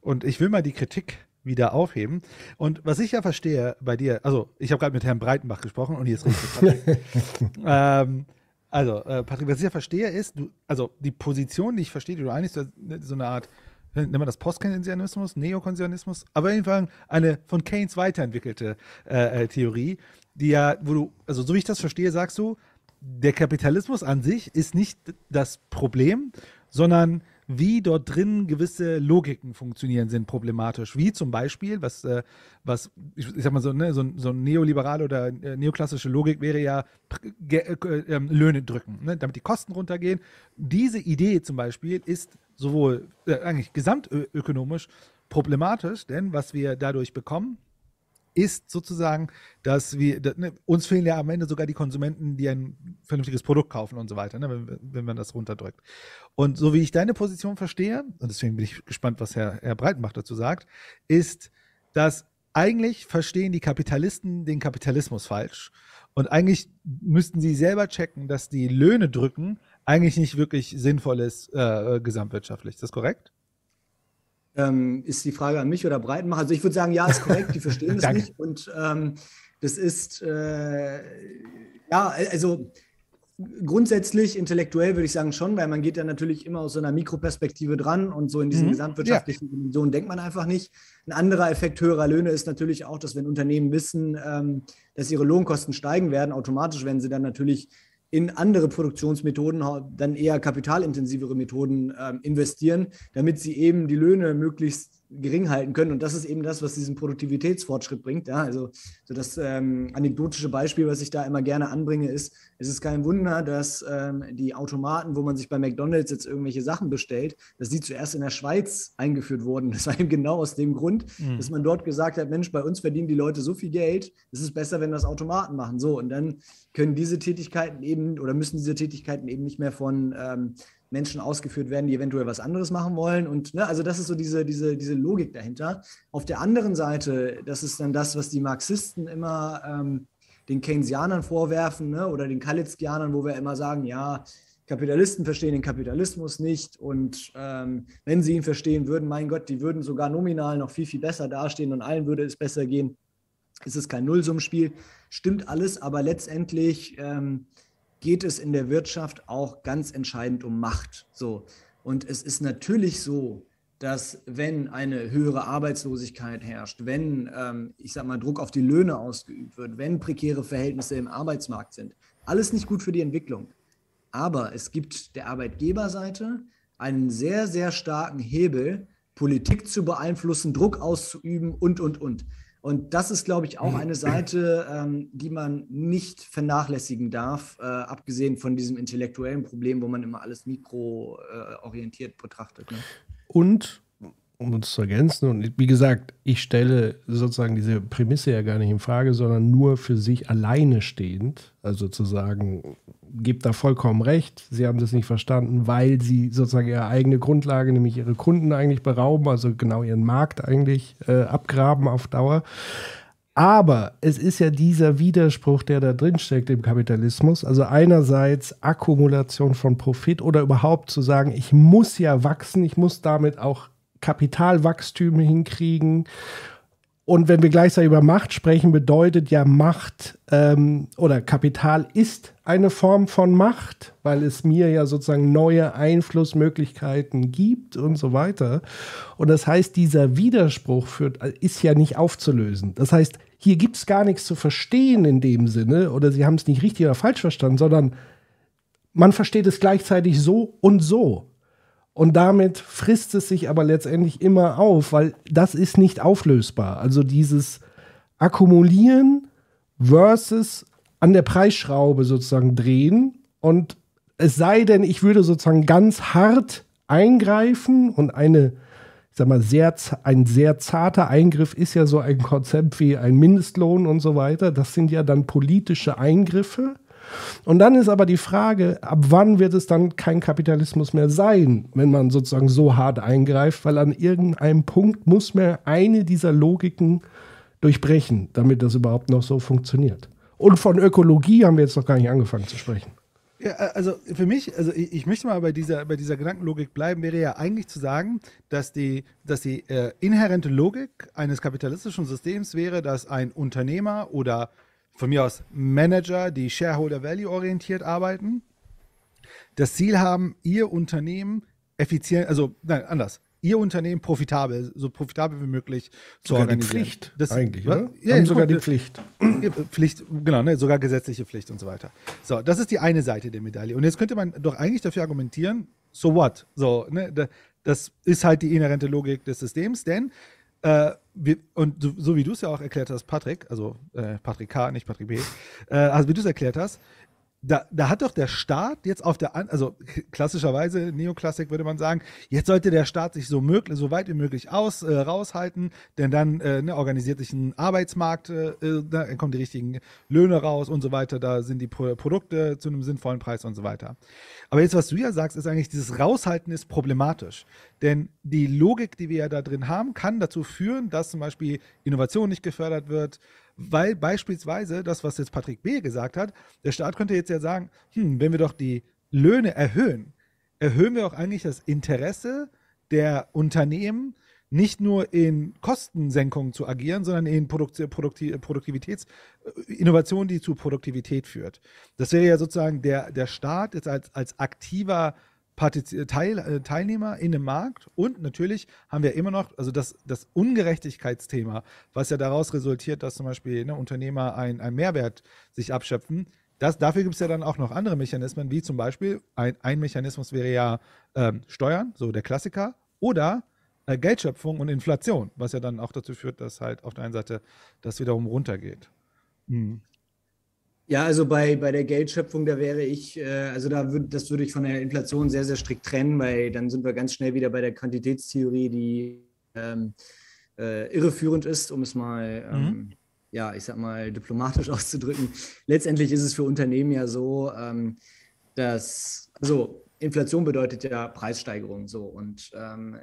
Und ich will mal die Kritik wieder aufheben. Und was ich ja verstehe bei dir, also ich habe gerade mit Herrn Breitenbach gesprochen und jetzt richtig Patrick. ähm, also, äh, Patrick, was ich ja verstehe, ist, du, also die Position, die ich verstehe, die du eigentlich so, so eine Art nennen wir das Postkeynesianismus, Neokonsianismus, aber auf jeden Fall eine von Keynes weiterentwickelte äh, äh, Theorie, die ja, wo du, also so wie ich das verstehe, sagst du, der Kapitalismus an sich ist nicht das Problem, sondern wie dort drin gewisse Logiken funktionieren, sind problematisch. Wie zum Beispiel, was, äh, was ich, sag mal so, ne, so, so neoliberale oder äh, neoklassische Logik wäre ja äh, äh, Löhne drücken, ne, damit die Kosten runtergehen. Diese Idee zum Beispiel ist sowohl äh, eigentlich gesamtökonomisch problematisch, denn was wir dadurch bekommen, ist sozusagen, dass wir, ne, uns fehlen ja am Ende sogar die Konsumenten, die ein vernünftiges Produkt kaufen und so weiter, ne, wenn, wenn man das runterdrückt. Und so wie ich deine Position verstehe, und deswegen bin ich gespannt, was Herr, Herr Breitenbach dazu sagt, ist, dass eigentlich verstehen die Kapitalisten den Kapitalismus falsch. Und eigentlich müssten sie selber checken, dass die Löhne drücken eigentlich nicht wirklich sinnvoll ist äh, gesamtwirtschaftlich. Ist das korrekt? Ähm, ist die Frage an mich oder Breitenmacher? Also ich würde sagen, ja, ist korrekt, die verstehen es nicht. Und ähm, das ist, äh, ja, also grundsätzlich intellektuell würde ich sagen schon, weil man geht ja natürlich immer aus so einer Mikroperspektive dran und so in diesen mhm. gesamtwirtschaftlichen ja. Dimensionen denkt man einfach nicht. Ein anderer Effekt höherer Löhne ist natürlich auch, dass wenn Unternehmen wissen, ähm, dass ihre Lohnkosten steigen werden, automatisch werden sie dann natürlich in andere Produktionsmethoden, dann eher kapitalintensivere Methoden äh, investieren, damit sie eben die Löhne möglichst gering halten können. Und das ist eben das, was diesen Produktivitätsfortschritt bringt. Ja, also so das ähm, anekdotische Beispiel, was ich da immer gerne anbringe, ist, es ist kein Wunder, dass ähm, die Automaten, wo man sich bei McDonalds jetzt irgendwelche Sachen bestellt, dass die zuerst in der Schweiz eingeführt wurden. Das war eben genau aus dem Grund, mhm. dass man dort gesagt hat, Mensch, bei uns verdienen die Leute so viel Geld, es ist besser, wenn das Automaten machen. So, und dann können diese Tätigkeiten eben oder müssen diese Tätigkeiten eben nicht mehr von ähm, Menschen ausgeführt werden, die eventuell was anderes machen wollen. Und ne, also das ist so diese, diese, diese Logik dahinter. Auf der anderen Seite, das ist dann das, was die Marxisten immer ähm, den Keynesianern vorwerfen ne, oder den Kalitzkianern, wo wir immer sagen, ja, Kapitalisten verstehen den Kapitalismus nicht und ähm, wenn sie ihn verstehen würden, mein Gott, die würden sogar nominal noch viel, viel besser dastehen und allen würde es besser gehen. Es ist kein Nullsummspiel, stimmt alles, aber letztendlich ähm, geht es in der Wirtschaft auch ganz entscheidend um Macht. So. Und es ist natürlich so, dass wenn eine höhere Arbeitslosigkeit herrscht, wenn, ähm, ich sag mal, Druck auf die Löhne ausgeübt wird, wenn prekäre Verhältnisse im Arbeitsmarkt sind, alles nicht gut für die Entwicklung. Aber es gibt der Arbeitgeberseite einen sehr, sehr starken Hebel, Politik zu beeinflussen, Druck auszuüben und, und, und. Und das ist, glaube ich, auch mhm. eine Seite, ähm, die man nicht vernachlässigen darf, äh, abgesehen von diesem intellektuellen Problem, wo man immer alles mikroorientiert äh, betrachtet. Ne? Und um uns zu ergänzen. Und wie gesagt, ich stelle sozusagen diese Prämisse ja gar nicht in Frage, sondern nur für sich alleine stehend. Also zu gebt da vollkommen recht, sie haben das nicht verstanden, weil sie sozusagen ihre eigene Grundlage, nämlich ihre Kunden eigentlich berauben, also genau ihren Markt eigentlich äh, abgraben auf Dauer. Aber es ist ja dieser Widerspruch, der da drin steckt im Kapitalismus. Also einerseits Akkumulation von Profit oder überhaupt zu sagen, ich muss ja wachsen, ich muss damit auch Kapitalwachstum hinkriegen. Und wenn wir gleichzeitig über Macht sprechen, bedeutet ja Macht ähm, oder Kapital ist eine Form von Macht, weil es mir ja sozusagen neue Einflussmöglichkeiten gibt und so weiter. Und das heißt, dieser Widerspruch führt, ist ja nicht aufzulösen. Das heißt, hier gibt es gar nichts zu verstehen in dem Sinne, oder Sie haben es nicht richtig oder falsch verstanden, sondern man versteht es gleichzeitig so und so. Und damit frisst es sich aber letztendlich immer auf, weil das ist nicht auflösbar. Also dieses Akkumulieren versus an der Preisschraube sozusagen drehen. Und es sei denn, ich würde sozusagen ganz hart eingreifen und eine, ich sag mal, sehr, ein sehr zarter Eingriff ist ja so ein Konzept wie ein Mindestlohn und so weiter. Das sind ja dann politische Eingriffe. Und dann ist aber die Frage, ab wann wird es dann kein Kapitalismus mehr sein, wenn man sozusagen so hart eingreift, weil an irgendeinem Punkt muss man eine dieser Logiken durchbrechen, damit das überhaupt noch so funktioniert. Und von Ökologie haben wir jetzt noch gar nicht angefangen zu sprechen. Ja, also für mich, also ich, ich, möchte mal bei dieser, bei dieser Gedankenlogik bleiben, wäre ja eigentlich zu sagen, dass die, dass die äh, inhärente Logik eines kapitalistischen Systems wäre, dass ein Unternehmer oder von mir aus Manager, die Shareholder Value orientiert arbeiten, das Ziel haben, ihr Unternehmen effizient, also nein, anders, ihr Unternehmen profitabel, so profitabel wie möglich zu sogar organisieren. Die Pflicht das, eigentlich, oder? Ja, haben sogar gut, die Pflicht. Pflicht, genau, ne, sogar gesetzliche Pflicht und so weiter. So, das ist die eine Seite der Medaille. Und jetzt könnte man doch eigentlich dafür argumentieren, so what? So, ne, das ist halt die inhärente Logik des Systems, denn äh, wir, und so, so, wie du es ja auch erklärt hast, Patrick, also äh, Patrick K., nicht Patrick B., äh, also wie du es erklärt hast, da, da, hat doch der Staat jetzt auf der, also klassischerweise, Neoklassik würde man sagen, jetzt sollte der Staat sich so, möglich, so weit wie möglich aus, äh, raushalten, denn dann äh, ne, organisiert sich ein Arbeitsmarkt, äh, äh da kommen die richtigen Löhne raus und so weiter, da sind die Pro Produkte zu einem sinnvollen Preis und so weiter. Aber jetzt, was du ja sagst, ist eigentlich, dieses Raushalten ist problematisch. Denn die Logik, die wir ja da drin haben, kann dazu führen, dass zum Beispiel Innovation nicht gefördert wird, weil beispielsweise das, was jetzt Patrick B. gesagt hat, der Staat könnte jetzt ja sagen, hm, wenn wir doch die Löhne erhöhen, erhöhen wir auch eigentlich das Interesse der Unternehmen, nicht nur in Kostensenkungen zu agieren, sondern in Produkt Produktiv Produktivitäts Innovation, die zu Produktivität führt. Das wäre ja sozusagen der, der Staat jetzt als, als aktiver Teil, äh, Teilnehmer in dem Markt und natürlich haben wir immer noch, also das, das Ungerechtigkeitsthema, was ja daraus resultiert, dass zum Beispiel ne, Unternehmer einen Mehrwert sich abschöpfen. Das, dafür gibt es ja dann auch noch andere Mechanismen, wie zum Beispiel ein, ein Mechanismus wäre ja ähm, Steuern, so der Klassiker, oder äh, Geldschöpfung und Inflation, was ja dann auch dazu führt, dass halt auf der einen Seite das wiederum runtergeht. Mhm. Ja, also bei, bei der Geldschöpfung, da wäre ich, äh, also da würd, das würde ich von der Inflation sehr, sehr strikt trennen, weil dann sind wir ganz schnell wieder bei der Quantitätstheorie, die ähm, äh, irreführend ist, um es mal, ähm, mhm. ja, ich sag mal, diplomatisch auszudrücken. Letztendlich ist es für Unternehmen ja so, ähm, dass, also Inflation bedeutet ja Preissteigerung so und ähm,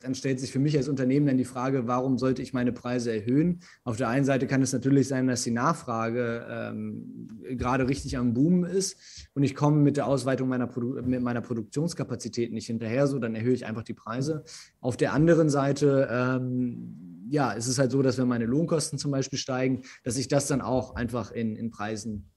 dann stellt sich für mich als Unternehmen dann die Frage, warum sollte ich meine Preise erhöhen? Auf der einen Seite kann es natürlich sein, dass die Nachfrage ähm, gerade richtig am Boom ist und ich komme mit der Ausweitung meiner, Produ mit meiner Produktionskapazität nicht hinterher, so dann erhöhe ich einfach die Preise. Auf der anderen Seite, ähm, ja, ist es halt so, dass wenn meine Lohnkosten zum Beispiel steigen, dass ich das dann auch einfach in, in Preisen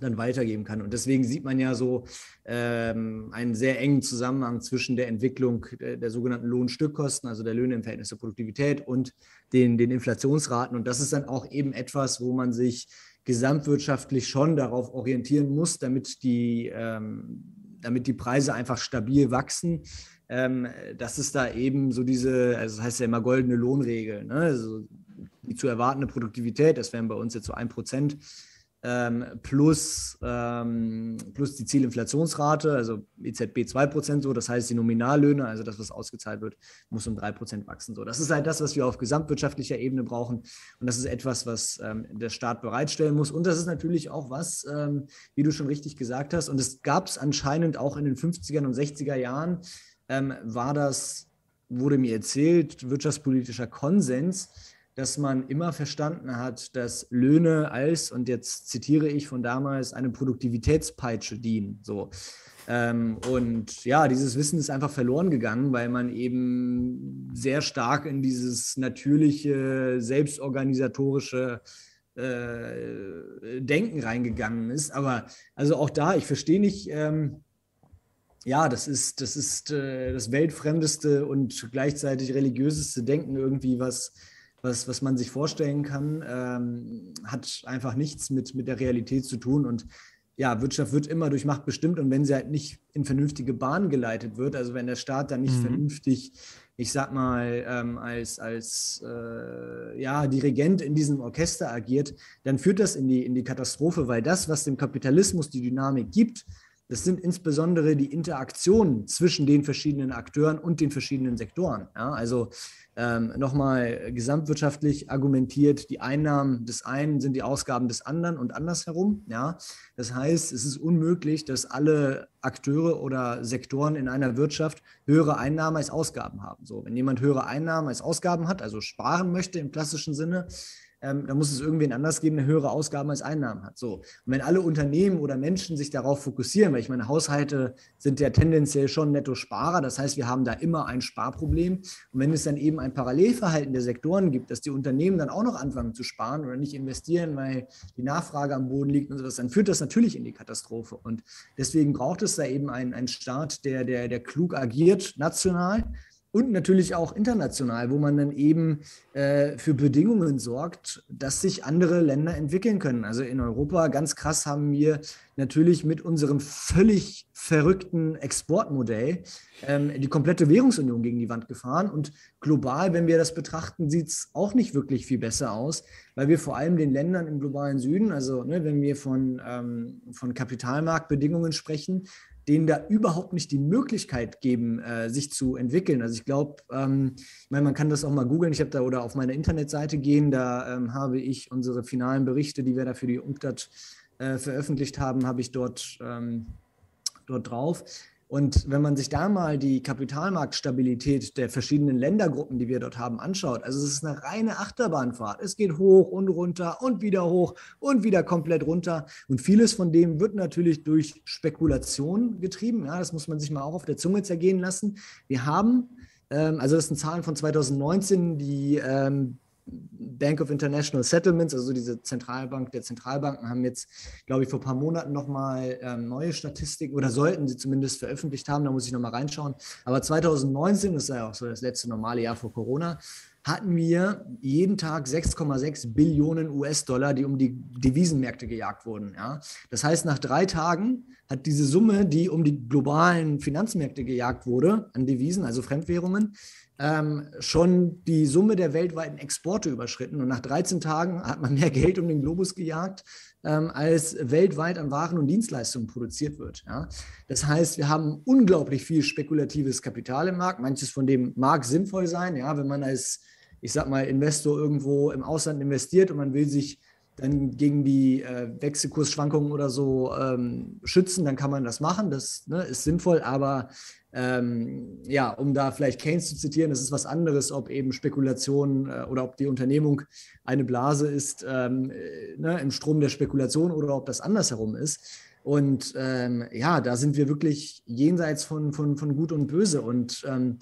dann weitergeben kann. Und deswegen sieht man ja so ähm, einen sehr engen Zusammenhang zwischen der Entwicklung der, der, sogenannten Lohnstückkosten, also der Löhne im Verhältnis zur Produktivität und den, den Inflationsraten. Und das ist dann auch eben etwas, wo man sich gesamtwirtschaftlich schon darauf orientieren muss, damit die, ähm, damit die Preise einfach stabil wachsen. Ähm, dass es da eben so diese, also das heißt ja immer goldene Lohnregel, ne? also die zu erwartende Produktivität, das wären bei uns jetzt so ein Prozent ähm, plus, ähm, plus die Zielinflationsrate, also EZB 2% so, das heißt die Nominallöhne, also das, was ausgezahlt wird, muss um 3% wachsen. So. Das ist halt das, was wir auf gesamtwirtschaftlicher Ebene brauchen und das ist etwas, was ähm, der Staat bereitstellen muss und das ist natürlich auch was, ähm, wie du schon richtig gesagt hast und es gab es anscheinend auch in den 50er und 60er Jahren, ähm, war das, wurde mir erzählt, wirtschaftspolitischer Konsens, dass man immer verstanden hat, dass Löhne als, und jetzt zitiere ich von damals, eine Produktivitätspeitsche dienen. So. Ähm, und ja, dieses Wissen ist einfach verloren gegangen, weil man eben sehr stark in dieses natürliche, selbstorganisatorische äh, Denken reingegangen ist. Aber also auch da, ich verstehe nicht, ähm, ja, das ist, das ist äh, das weltfremdeste und gleichzeitig religiöseste Denken irgendwie, was, was, was man sich vorstellen kann, ähm, hat einfach nichts mit, mit der Realität zu tun. Und ja, Wirtschaft wird immer durch Macht bestimmt und wenn sie halt nicht in vernünftige Bahnen geleitet wird, also wenn der Staat dann nicht mhm. vernünftig, ich sag mal, ähm, als, als äh, ja, Dirigent in diesem Orchester agiert, dann führt das in die, in die Katastrophe, weil das, was dem Kapitalismus die Dynamik gibt, das sind insbesondere die Interaktionen zwischen den verschiedenen Akteuren und den verschiedenen Sektoren. Ja, also ähm, nochmal gesamtwirtschaftlich argumentiert, die Einnahmen des einen sind die Ausgaben des anderen und andersherum. Ja, das heißt, es ist unmöglich, dass alle Akteure oder Sektoren in einer Wirtschaft höhere Einnahmen als Ausgaben haben. So, wenn jemand höhere Einnahmen als Ausgaben hat, also sparen möchte im klassischen Sinne, ähm, dann muss es irgendwen anders geben, der höhere Ausgaben als Einnahmen hat. So. Und wenn alle Unternehmen oder Menschen sich darauf fokussieren, weil ich meine, Haushalte sind ja tendenziell schon Netto-Sparer, das heißt, wir haben da immer ein Sparproblem. Und wenn es dann eben ein Parallelverhalten der Sektoren gibt, dass die Unternehmen dann auch noch anfangen zu sparen oder nicht investieren, weil die Nachfrage am Boden liegt und sowas, dann führt das natürlich in die Katastrophe. Und deswegen braucht es da eben einen, einen Staat, der, der, der klug agiert, national, und natürlich auch international, wo man dann eben äh, für Bedingungen sorgt, dass sich andere Länder entwickeln können. Also in Europa ganz krass haben wir natürlich mit unserem völlig verrückten Exportmodell ähm, die komplette Währungsunion gegen die Wand gefahren. Und global, wenn wir das betrachten, sieht es auch nicht wirklich viel besser aus, weil wir vor allem den Ländern im globalen Süden, also ne, wenn wir von, ähm, von Kapitalmarktbedingungen sprechen, denen da überhaupt nicht die Möglichkeit geben, äh, sich zu entwickeln. Also ich glaube, ähm, ich meine, man kann das auch mal googeln. Ich habe da oder auf meine Internetseite gehen, da ähm, habe ich unsere finalen Berichte, die wir da für die UNCTAD äh, veröffentlicht haben, habe ich dort, ähm, dort drauf. Und wenn man sich da mal die Kapitalmarktstabilität der verschiedenen Ländergruppen, die wir dort haben, anschaut, also es ist eine reine Achterbahnfahrt. Es geht hoch und runter und wieder hoch und wieder komplett runter. Und vieles von dem wird natürlich durch Spekulation getrieben. Ja, das muss man sich mal auch auf der Zunge zergehen lassen. Wir haben, ähm, also das sind Zahlen von 2019, die ähm, Bank of International Settlements, also diese Zentralbank der Zentralbanken, haben jetzt, glaube ich, vor ein paar Monaten nochmal ähm, neue Statistiken oder sollten sie zumindest veröffentlicht haben. Da muss ich nochmal reinschauen. Aber 2019, das ist ja auch so das letzte normale Jahr vor Corona, hatten wir jeden Tag 6,6 Billionen US-Dollar, die um die Devisenmärkte gejagt wurden. Ja? Das heißt, nach drei Tagen hat diese Summe, die um die globalen Finanzmärkte gejagt wurde, an Devisen, also Fremdwährungen, ähm, schon die Summe der weltweiten Exporte überschritten. Und nach 13 Tagen hat man mehr Geld um den Globus gejagt, ähm, als weltweit an Waren und Dienstleistungen produziert wird. Ja? Das heißt, wir haben unglaublich viel spekulatives Kapital im Markt. Manches von dem mag sinnvoll sein, ja, wenn man als, ich sag mal, Investor irgendwo im Ausland investiert und man will sich dann gegen die äh, Wechselkursschwankungen oder so ähm, schützen, dann kann man das machen. Das ne, ist sinnvoll, aber ähm, ja, um da vielleicht Keynes zu zitieren, es ist was anderes, ob eben Spekulation äh, oder ob die Unternehmung eine Blase ist ähm, äh, ne, im Strom der Spekulation oder ob das andersherum ist. Und ähm, ja, da sind wir wirklich jenseits von, von, von Gut und Böse. Und ähm,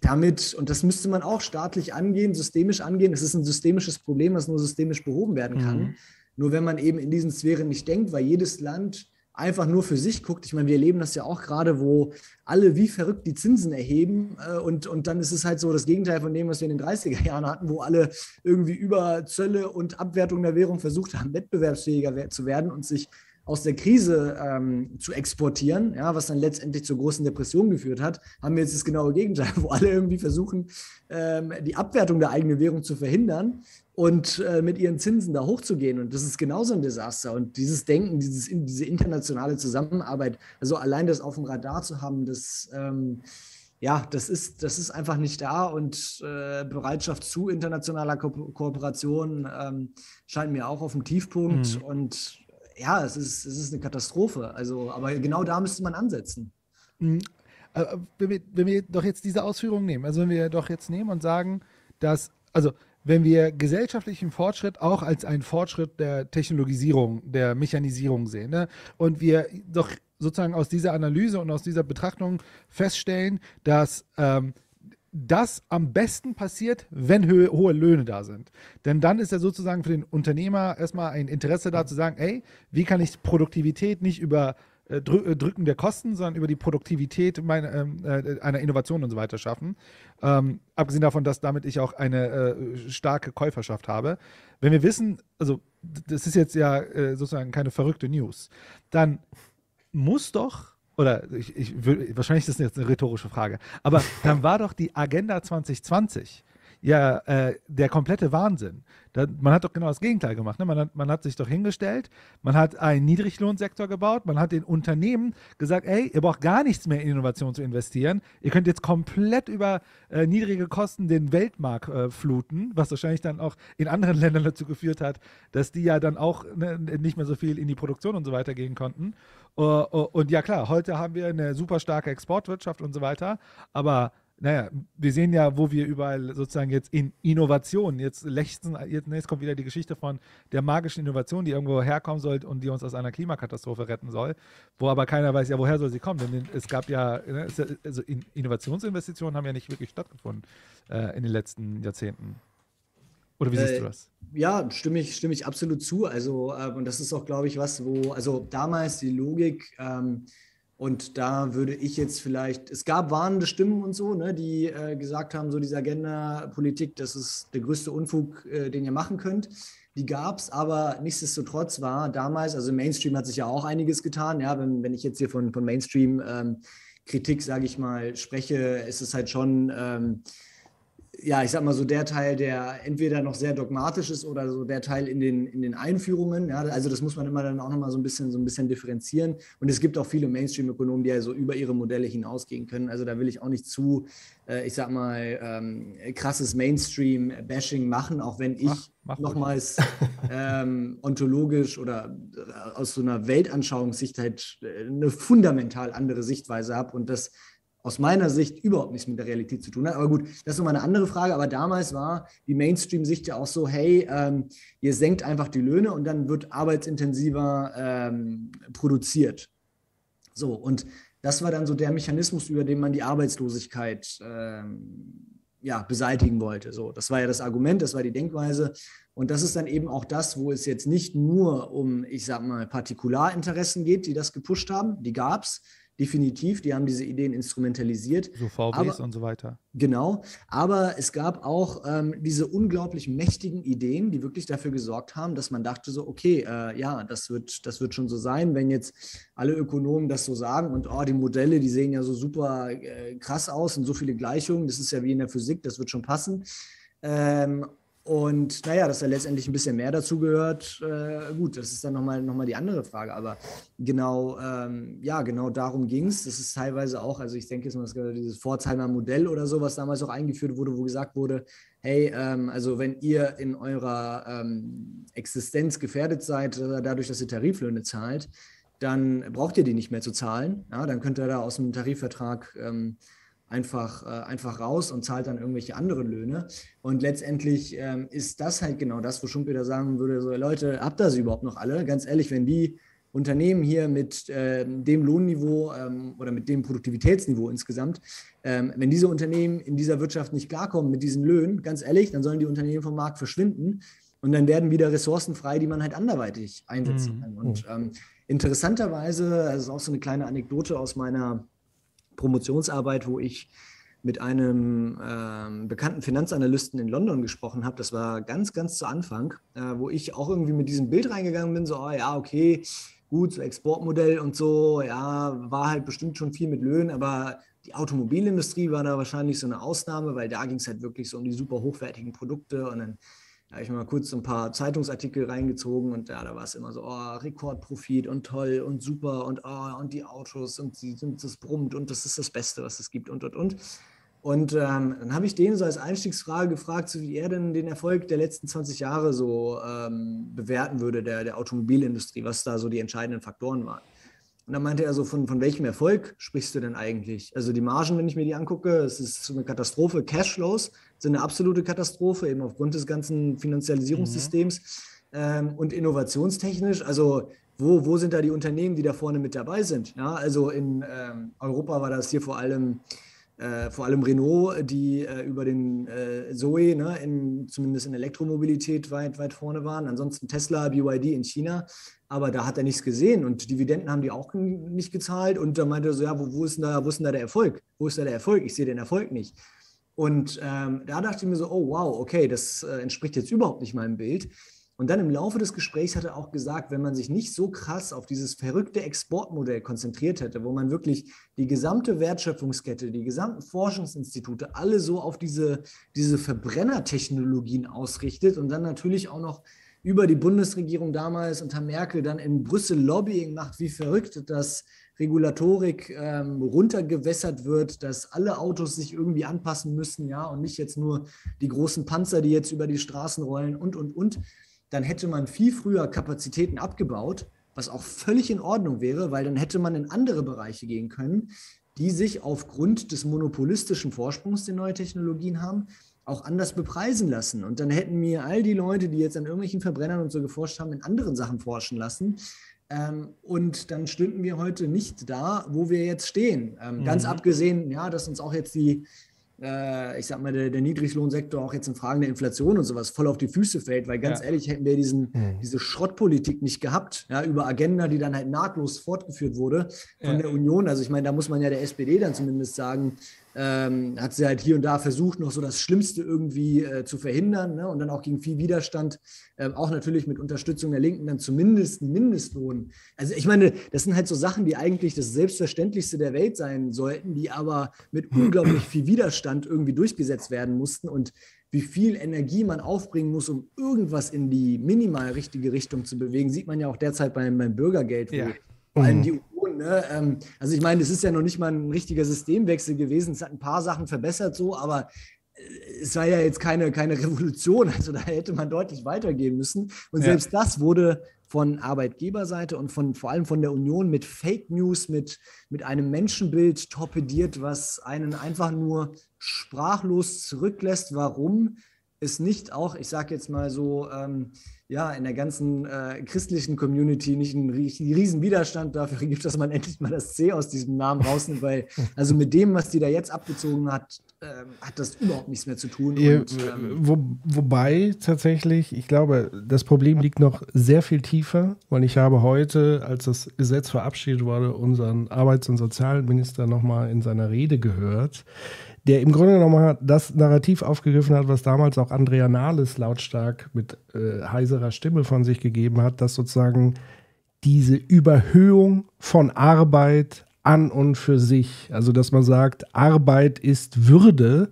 damit, und das müsste man auch staatlich angehen, systemisch angehen, es ist ein systemisches Problem, das nur systemisch behoben werden kann. Mhm. Nur wenn man eben in diesen Sphären nicht denkt, weil jedes Land einfach nur für sich guckt. Ich meine, wir erleben das ja auch gerade, wo alle wie verrückt die Zinsen erheben äh, und, und dann ist es halt so das Gegenteil von dem, was wir in den 30er Jahren hatten, wo alle irgendwie über Zölle und Abwertung der Währung versucht haben, wettbewerbsfähiger zu werden und sich aus der Krise ähm, zu exportieren, ja, was dann letztendlich zur großen Depression geführt hat, haben wir jetzt das genaue Gegenteil, wo alle irgendwie versuchen, ähm, die Abwertung der eigenen Währung zu verhindern und äh, mit ihren Zinsen da hochzugehen. Und das ist genauso ein Desaster. Und dieses Denken, dieses, diese internationale Zusammenarbeit, also allein das auf dem Radar zu haben, das, ähm, ja, das ist, das ist einfach nicht da. Und äh, Bereitschaft zu internationaler Ko Kooperation ähm, scheint mir auch auf dem Tiefpunkt. Mhm. Und ja, es ist, es ist eine Katastrophe. Also, aber genau da müsste man ansetzen. Mhm. Wenn wir, wenn wir doch jetzt diese Ausführung nehmen, also wenn wir doch jetzt nehmen und sagen, dass, also wenn wir gesellschaftlichen Fortschritt auch als einen Fortschritt der Technologisierung, der Mechanisierung sehen. Ne? Und wir doch sozusagen aus dieser Analyse und aus dieser Betrachtung feststellen, dass ähm, das am besten passiert, wenn hohe Löhne da sind. Denn dann ist ja sozusagen für den Unternehmer erstmal ein Interesse da zu sagen, ey, wie kann ich Produktivität nicht über äh, drü äh, Drücken der Kosten, sondern über die Produktivität meiner, ähm, äh, einer Innovation und so weiter schaffen. Ähm, abgesehen davon, dass damit ich auch eine äh, starke Käuferschaft habe. Wenn wir wissen, also das ist jetzt ja äh, sozusagen keine verrückte News, dann muss doch, oder ich, ich wahrscheinlich ist das jetzt eine rhetorische Frage, aber dann war doch die Agenda 2020 ja äh, der komplette Wahnsinn. Da, man hat doch genau das Gegenteil gemacht. Ne? Man, hat, man hat sich doch hingestellt, man hat einen Niedriglohnsektor gebaut, man hat den Unternehmen gesagt, ey, ihr braucht gar nichts mehr in Innovation zu investieren. Ihr könnt jetzt komplett über äh, niedrige Kosten den Weltmarkt äh, fluten, was wahrscheinlich dann auch in anderen Ländern dazu geführt hat, dass die ja dann auch ne, nicht mehr so viel in die Produktion und so weiter gehen konnten. Uh, uh, und ja klar, heute haben wir eine super starke Exportwirtschaft und so weiter, aber naja, wir sehen ja, wo wir überall sozusagen jetzt in Innovation, jetzt lechzen, jetzt, ne, jetzt kommt wieder die Geschichte von der magischen Innovation, die irgendwo herkommen soll und die uns aus einer Klimakatastrophe retten soll, wo aber keiner weiß, ja, woher soll sie kommen? Denn es gab ja, ne, also in, Innovationsinvestitionen haben ja nicht wirklich stattgefunden äh, in den letzten Jahrzehnten. Oder wie siehst Äh, du das? Ja, stimme ich, stimme ich absolut zu. Also, äh, und das ist auch, glaube ich, was, wo, also damals die Logik, ähm, und da würde ich jetzt vielleicht, es gab warnende Stimmen und so, ne, die äh, gesagt haben, so diese Agenda-Politik, das ist der größte Unfug, äh, den ihr machen könnt. Die gab es, aber nichtsdestotrotz war damals, also Mainstream hat sich ja auch einiges getan. Ja, wenn, wenn ich jetzt hier von, von Mainstream-Kritik, sage ich mal, spreche, ist es halt schon. Ähm, ja, ich sag mal so der Teil, der entweder noch sehr dogmatisch ist oder so der Teil in den, in den Einführungen. Ja, also das muss man immer dann auch nochmal so ein bisschen so ein bisschen differenzieren. Und es gibt auch viele Mainstream-Ökonomen, die ja so über ihre Modelle hinausgehen können. Also da will ich auch nicht zu, äh, ich sag mal, ähm, krasses Mainstream-Bashing machen, auch wenn ich Mach- mach nochmals ähm, ontologisch oder äh, aus so einer Weltanschauungssicht halt äh, eine fundamental andere Sichtweise habe und das aus meiner Sicht überhaupt nichts mit der Realität zu tun hat. Aber gut, das ist nochmal eine andere Frage. Aber damals war die Mainstream-Sicht ja auch so, hey, ähm, ihr senkt einfach die Löhne und dann wird arbeitsintensiver ähm, produziert. So, und das war dann so der Mechanismus, über den man die Arbeitslosigkeit ähm, ja, beseitigen wollte. So, das war ja das Argument, das war die Denkweise. Und das ist dann eben auch das, wo es jetzt nicht nur um, ich sag mal, Partikularinteressen geht, die das gepusht haben. Die gab es definitiv, die haben diese Ideen instrumentalisiert. So VWs aber- und so weiter. Genau, aber es gab auch ähm, diese unglaublich mächtigen Ideen, die wirklich dafür gesorgt haben, dass man dachte so, okay, äh, ja, das wird, das wird schon so sein, wenn jetzt alle Ökonomen das so sagen und oh, die Modelle, die sehen ja so super äh, krass aus und so viele Gleichungen, das ist ja wie in der Physik, das wird schon passen. Ähm, und naja, dass da letztendlich ein bisschen mehr dazu gehört, äh, gut, das ist dann nochmal noch mal die andere Frage. Aber genau, ähm, ja, genau darum ging es. Das ist teilweise auch, also ich denke jetzt mal, dieses Pforzheimer Modell oder so, was damals auch eingeführt wurde, wo gesagt wurde, hey, ähm, also wenn ihr in eurer ähm, Existenz gefährdet seid, äh, dadurch, dass ihr Tariflöhne zahlt, dann braucht ihr die nicht mehr zu zahlen. Ja, dann könnt ihr da aus dem Tarifvertrag ähm, einfach, äh, einfach raus und zahlt dann irgendwelche anderen Löhne. Und letztendlich ähm, ist das halt genau das, wo Schumpeter sagen würde, so Leute, habt ihr sie überhaupt noch alle? Ganz ehrlich, wenn die Unternehmen hier mit ähm, dem Lohnniveau ähm, oder mit dem Produktivitätsniveau insgesamt, ähm, wenn diese Unternehmen in dieser Wirtschaft nicht klarkommen mit diesen Löhnen, ganz ehrlich, dann sollen die Unternehmen vom Markt verschwinden und dann werden wieder Ressourcen frei, die man halt anderweitig einsetzen Mhm. kann. Und ähm, interessanterweise, das ist auch so eine kleine Anekdote aus meiner Promotionsarbeit, wo ich mit einem ähm, bekannten Finanzanalysten in London gesprochen habe. Das war ganz, ganz zu Anfang, äh, wo ich auch irgendwie mit diesem Bild reingegangen bin, so, oh, ja, okay, gut, so Exportmodell und so, ja, war halt bestimmt schon viel mit Löhnen, aber die Automobilindustrie war da wahrscheinlich so eine Ausnahme, weil da ging es halt wirklich so um die super hochwertigen Produkte und dann habe ich mir mal kurz ein paar Zeitungsartikel reingezogen und ja, da war es immer so, oh, Rekordprofit und toll und super und oh, und die Autos und sie sind das brummt und das ist das Beste, was es gibt und und und. Und ähm, dann habe ich den so als Einstiegsfrage gefragt, so wie er denn den Erfolg der letzten 20 Jahre so ähm, bewerten würde, der, der Automobilindustrie, was da so die entscheidenden Faktoren waren. Und dann meinte er so, von, von welchem Erfolg sprichst du denn eigentlich? Also die Margen, wenn ich mir die angucke, es ist so eine Katastrophe. Cashflows sind eine absolute Katastrophe, eben aufgrund des ganzen Finanzialisierungssystems. Ähm, und innovationstechnisch, also wo, wo sind da die Unternehmen, die da vorne mit dabei sind? Ja, also in ähm, Europa war das hier vor allem äh, vor allem Renault, die äh, über den äh, Zoe, ne, in, zumindest in Elektromobilität weit, weit vorne waren. Ansonsten Tesla, BYD in China. Aber da hat er nichts gesehen und Dividenden haben die auch nicht gezahlt. Und da meinte er so: Ja, wo, wo, ist denn da, wo ist denn da der Erfolg? Wo ist da der Erfolg? Ich sehe den Erfolg nicht. Und ähm, da dachte ich mir so: Oh, wow, okay, das äh, entspricht jetzt überhaupt nicht meinem Bild. Und dann im Laufe des Gesprächs hat er auch gesagt, wenn man sich nicht so krass auf dieses verrückte Exportmodell konzentriert hätte, wo man wirklich die gesamte Wertschöpfungskette, die gesamten Forschungsinstitute alle so auf diese, diese Verbrennertechnologien ausrichtet und dann natürlich auch noch über die Bundesregierung damals unter Merkel dann in Brüssel Lobbying macht, wie verrückt dass Regulatorik ähm, runtergewässert wird, dass alle Autos sich irgendwie anpassen müssen, ja, und nicht jetzt nur die großen Panzer, die jetzt über die Straßen rollen und, und, und dann hätte man viel früher Kapazitäten abgebaut, was auch völlig in Ordnung wäre, weil dann hätte man in andere Bereiche gehen können, die sich aufgrund des monopolistischen Vorsprungs, den neue Technologien haben, auch anders bepreisen lassen. Und dann hätten mir all die Leute, die jetzt an irgendwelchen Verbrennern und so geforscht haben, in anderen Sachen forschen lassen. Ähm, und dann stünden wir heute nicht da, wo wir jetzt stehen. Ähm, mhm. Ganz abgesehen, ja, dass uns auch jetzt die äh, ich sag mal, der, der, Niedriglohnsektor auch jetzt in Fragen der Inflation und sowas voll auf die Füße fällt, weil ganz ja. ehrlich hätten wir diesen, mhm. diese Schrottpolitik nicht gehabt, ja, über Agenda, die dann halt nahtlos fortgeführt wurde von ja. der Union. Also ich meine, da muss man ja der SPD dann zumindest sagen, ähm, hat sie halt hier und da versucht, noch so das Schlimmste irgendwie äh, zu verhindern ne? und dann auch gegen viel Widerstand, äh, auch natürlich mit Unterstützung der Linken, dann zumindest einen Mindestlohn. Also ich meine, das sind halt so Sachen, die eigentlich das Selbstverständlichste der Welt sein sollten, die aber mit unglaublich viel Widerstand irgendwie durchgesetzt werden mussten und wie viel Energie man aufbringen muss, um irgendwas in die minimal richtige Richtung zu bewegen, sieht man ja auch derzeit beim, beim Bürgergeld, wo ja. vor allem die Ne? Ähm, also ich meine, es ist ja noch nicht mal ein richtiger Systemwechsel gewesen. Es hat ein paar Sachen verbessert so, aber äh, es war ja jetzt keine, keine Revolution. Also da hätte man deutlich weitergehen müssen. Und selbst ja. das wurde von Arbeitgeberseite und von vor allem von der Union mit Fake News, mit, mit einem Menschenbild torpediert, was einen einfach nur sprachlos zurücklässt, warum es nicht auch, ich sage jetzt mal so, ähm, ja, in der ganzen äh, christlichen Community nicht einen riesen Widerstand dafür gibt, dass man endlich mal das C aus diesem Namen rausnimmt, weil also mit dem, was die da jetzt abgezogen hat, äh, hat das überhaupt nichts mehr zu tun. Und, ähm, Wo, wobei tatsächlich, ich glaube, das Problem liegt noch sehr viel tiefer, weil ich habe heute, als das Gesetz verabschiedet wurde, unseren Arbeits- und Sozialminister nochmal in seiner Rede gehört der im Grunde genommen das Narrativ aufgegriffen hat, was damals auch Andrea Nahles lautstark mit äh, heiserer Stimme von sich gegeben hat, dass sozusagen diese Überhöhung von Arbeit an und für sich, also dass man sagt, Arbeit ist Würde,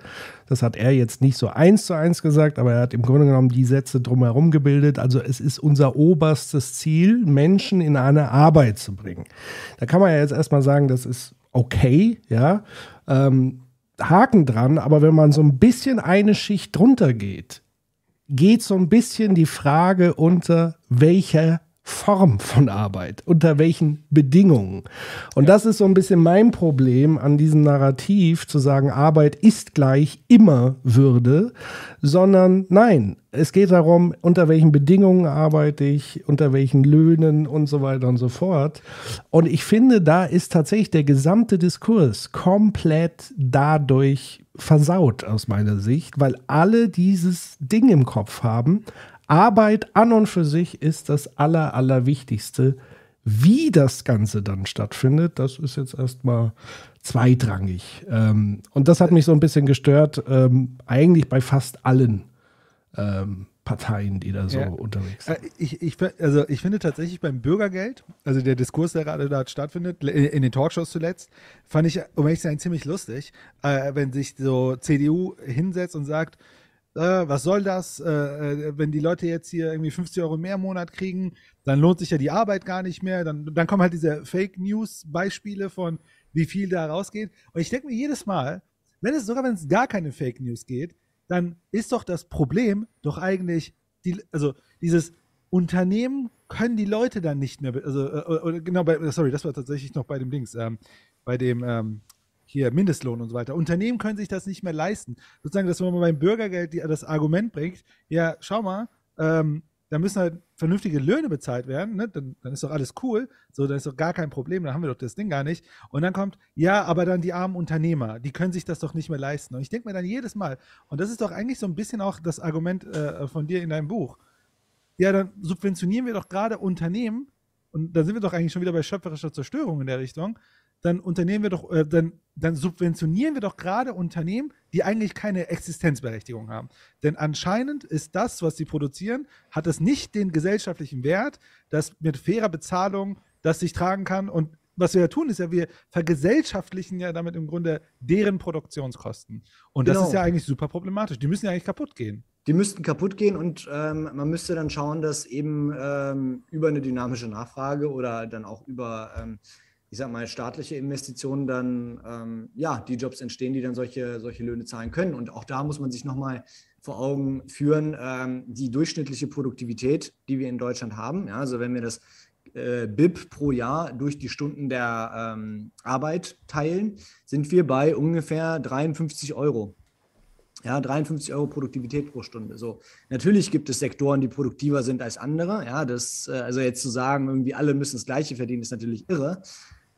das hat er jetzt nicht so eins zu eins gesagt, aber er hat im Grunde genommen die Sätze drumherum gebildet. Also es ist unser oberstes Ziel, Menschen in eine Arbeit zu bringen. Da kann man ja jetzt erstmal sagen, das ist okay, ja. Ähm, Haken dran, aber wenn man so ein bisschen eine Schicht drunter geht, geht so ein bisschen die Frage unter, welcher Form von Arbeit, unter welchen Bedingungen. Und ja. das ist so ein bisschen mein Problem an diesem Narrativ, zu sagen, Arbeit ist gleich immer Würde, sondern nein, es geht darum, unter welchen Bedingungen arbeite ich, unter welchen Löhnen und so weiter und so fort. Und ich finde, da ist tatsächlich der gesamte Diskurs komplett dadurch versaut aus meiner Sicht, weil alle dieses Ding im Kopf haben, Arbeit an und für sich ist das Aller, Allerwichtigste. Wie das Ganze dann stattfindet, das ist jetzt erstmal zweitrangig. Ähm, und das hat mich so ein bisschen gestört, ähm, eigentlich bei fast allen ähm, Parteien, die da so ja. unterwegs sind. Äh, ich, ich, also ich finde tatsächlich beim Bürgergeld, also der Diskurs, der gerade da stattfindet, in den Talkshows zuletzt, fand ich, um ehrlich zu sein, ziemlich lustig, äh, wenn sich so CDU hinsetzt und sagt, äh, was soll das? Äh, äh, wenn die Leute jetzt hier irgendwie 50 Euro mehr im Monat kriegen, dann lohnt sich ja die Arbeit gar nicht mehr. Dann, dann kommen halt diese Fake News-Beispiele von, wie viel da rausgeht. Und ich denke mir jedes Mal, wenn es sogar wenn es gar keine Fake News geht, dann ist doch das Problem doch eigentlich die, also dieses Unternehmen können die Leute dann nicht mehr, also äh, oder genau, bei, sorry, das war tatsächlich noch bei dem Dings, ähm, bei dem ähm, hier Mindestlohn und so weiter. Unternehmen können sich das nicht mehr leisten. Sozusagen, dass man beim Bürgergeld die, das Argument bringt, ja, schau mal, ähm, da müssen halt vernünftige Löhne bezahlt werden, ne? dann, dann ist doch alles cool, so, dann ist doch gar kein Problem, dann haben wir doch das Ding gar nicht. Und dann kommt, ja, aber dann die armen Unternehmer, die können sich das doch nicht mehr leisten. Und ich denke mir dann jedes Mal, und das ist doch eigentlich so ein bisschen auch das Argument äh, von dir in deinem Buch, ja, dann subventionieren wir doch gerade Unternehmen, und dann sind wir doch eigentlich schon wieder bei schöpferischer Zerstörung in der Richtung, dann unternehmen wir doch, äh, dann, dann subventionieren wir doch gerade Unternehmen, die eigentlich keine Existenzberechtigung haben. Denn anscheinend ist das, was sie produzieren, hat es nicht den gesellschaftlichen Wert, dass mit fairer Bezahlung das sich tragen kann. Und was wir ja tun, ist ja, wir vergesellschaftlichen ja damit im Grunde deren Produktionskosten. Und das Genau. ist ja eigentlich super problematisch. Die müssen ja eigentlich kaputt gehen. Die müssten kaputt gehen und ähm, man müsste dann schauen, dass eben ähm, über eine dynamische Nachfrage oder dann auch über, ähm, ich sag mal, staatliche Investitionen dann ähm, ja die Jobs entstehen, die dann solche, solche Löhne zahlen können. Und auch da muss man sich nochmal vor Augen führen, ähm, die durchschnittliche Produktivität, die wir in Deutschland haben. Ja, also wenn wir das äh, BIP pro Jahr durch die Stunden der ähm, Arbeit teilen, sind wir bei ungefähr 53 Euro. Ja, 53 Euro Produktivität pro Stunde. So, natürlich gibt es Sektoren, die produktiver sind als andere. Ja, das, äh, also jetzt zu sagen, irgendwie alle müssen das Gleiche verdienen, ist natürlich irre.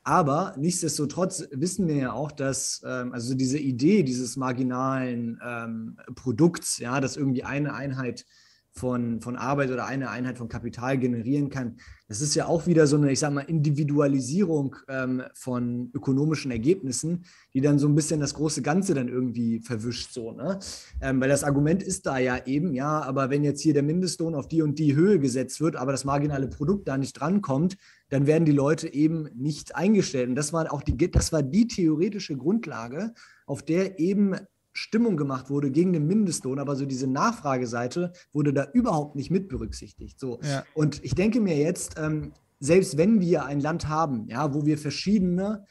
Aber nichtsdestotrotz wissen wir ja auch, dass ähm, also diese Idee dieses marginalen ähm, Produkts, ja, das irgendwie eine Einheit von, von Arbeit oder eine Einheit von Kapital generieren kann, das ist ja auch wieder so eine, ich sag mal, Individualisierung ähm, von ökonomischen Ergebnissen, die dann so ein bisschen das große Ganze dann irgendwie verwischt, so, ne? Ähm, weil das Argument ist da ja eben, ja, aber wenn jetzt hier der Mindestlohn auf die und die Höhe gesetzt wird, aber das marginale Produkt da nicht drankommt, dann werden die Leute eben nicht eingestellt. Und das war auch die, das war die theoretische Grundlage, auf der eben Stimmung gemacht wurde gegen den Mindestlohn, aber so diese Nachfrageseite wurde da überhaupt nicht mit berücksichtigt. So. Ja. Und ich denke mir jetzt, ähm, selbst wenn wir ein Land haben, ja, wo wir verschiedene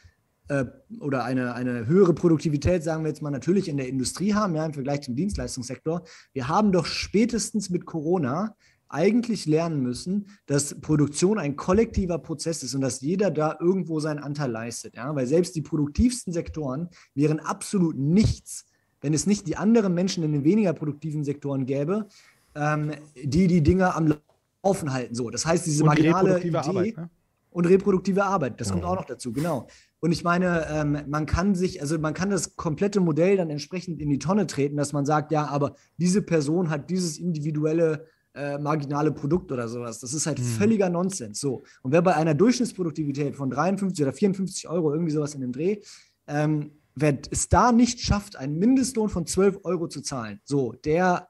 äh, oder eine, eine höhere Produktivität, sagen wir jetzt mal, natürlich in der Industrie haben, ja, im Vergleich zum Dienstleistungssektor, wir haben doch spätestens mit Corona eigentlich lernen müssen, dass Produktion ein kollektiver Prozess ist und dass jeder da irgendwo seinen Anteil leistet. Ja? Weil selbst die produktivsten Sektoren wären absolut nichts, wenn es nicht die anderen Menschen in den weniger produktiven Sektoren gäbe, ähm, die die Dinge am Laufen halten. So, das heißt, diese Und marginale reproduktive Idee Arbeit, ne? und reproduktive Arbeit, das kommt auch noch dazu, genau. Und ich meine, ähm, man kann sich, also man kann das komplette Modell dann entsprechend in die Tonne treten, dass man sagt, ja, aber diese Person hat dieses individuelle äh, marginale Produkt oder sowas. Das ist halt völliger Nonsens. So. Und wer bei einer Durchschnittsproduktivität von 53 oder 54 Euro, irgendwie sowas in dem Dreh, ähm, wer es da nicht schafft, einen Mindestlohn von 12 Euro zu zahlen, so, der,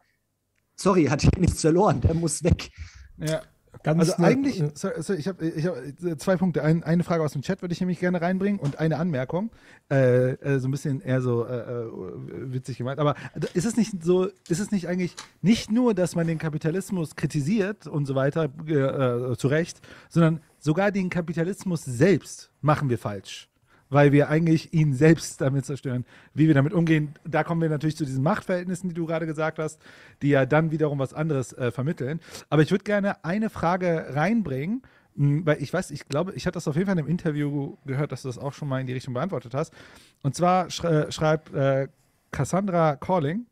sorry, hat hier nichts verloren, der muss weg. Ja. Ganz Also eigentlich, so, so, ich habe ich hab äh, zwei Punkte. Ein, eine Frage aus dem Chat würde ich nämlich gerne reinbringen und eine Anmerkung. Äh, äh, so ein bisschen eher so äh, äh, witzig gemeint. Aber ist es nicht so, ist es nicht eigentlich nicht nur, dass man den Kapitalismus kritisiert und so weiter, äh, zu Recht, sondern sogar den Kapitalismus selbst machen wir falsch. Weil wir eigentlich ihn selbst damit zerstören. Wie wir damit umgehen, da kommen wir natürlich zu diesen Machtverhältnissen, die du gerade gesagt hast, die ja dann wiederum was anderes äh, vermitteln. Aber ich würde gerne eine Frage reinbringen, mh, weil ich weiß, ich glaube, ich hatte das auf jeden Fall in einem Interview gehört, dass du das auch schon mal in die Richtung beantwortet hast. Und zwar schrei schreibt äh, Cassandra Calling,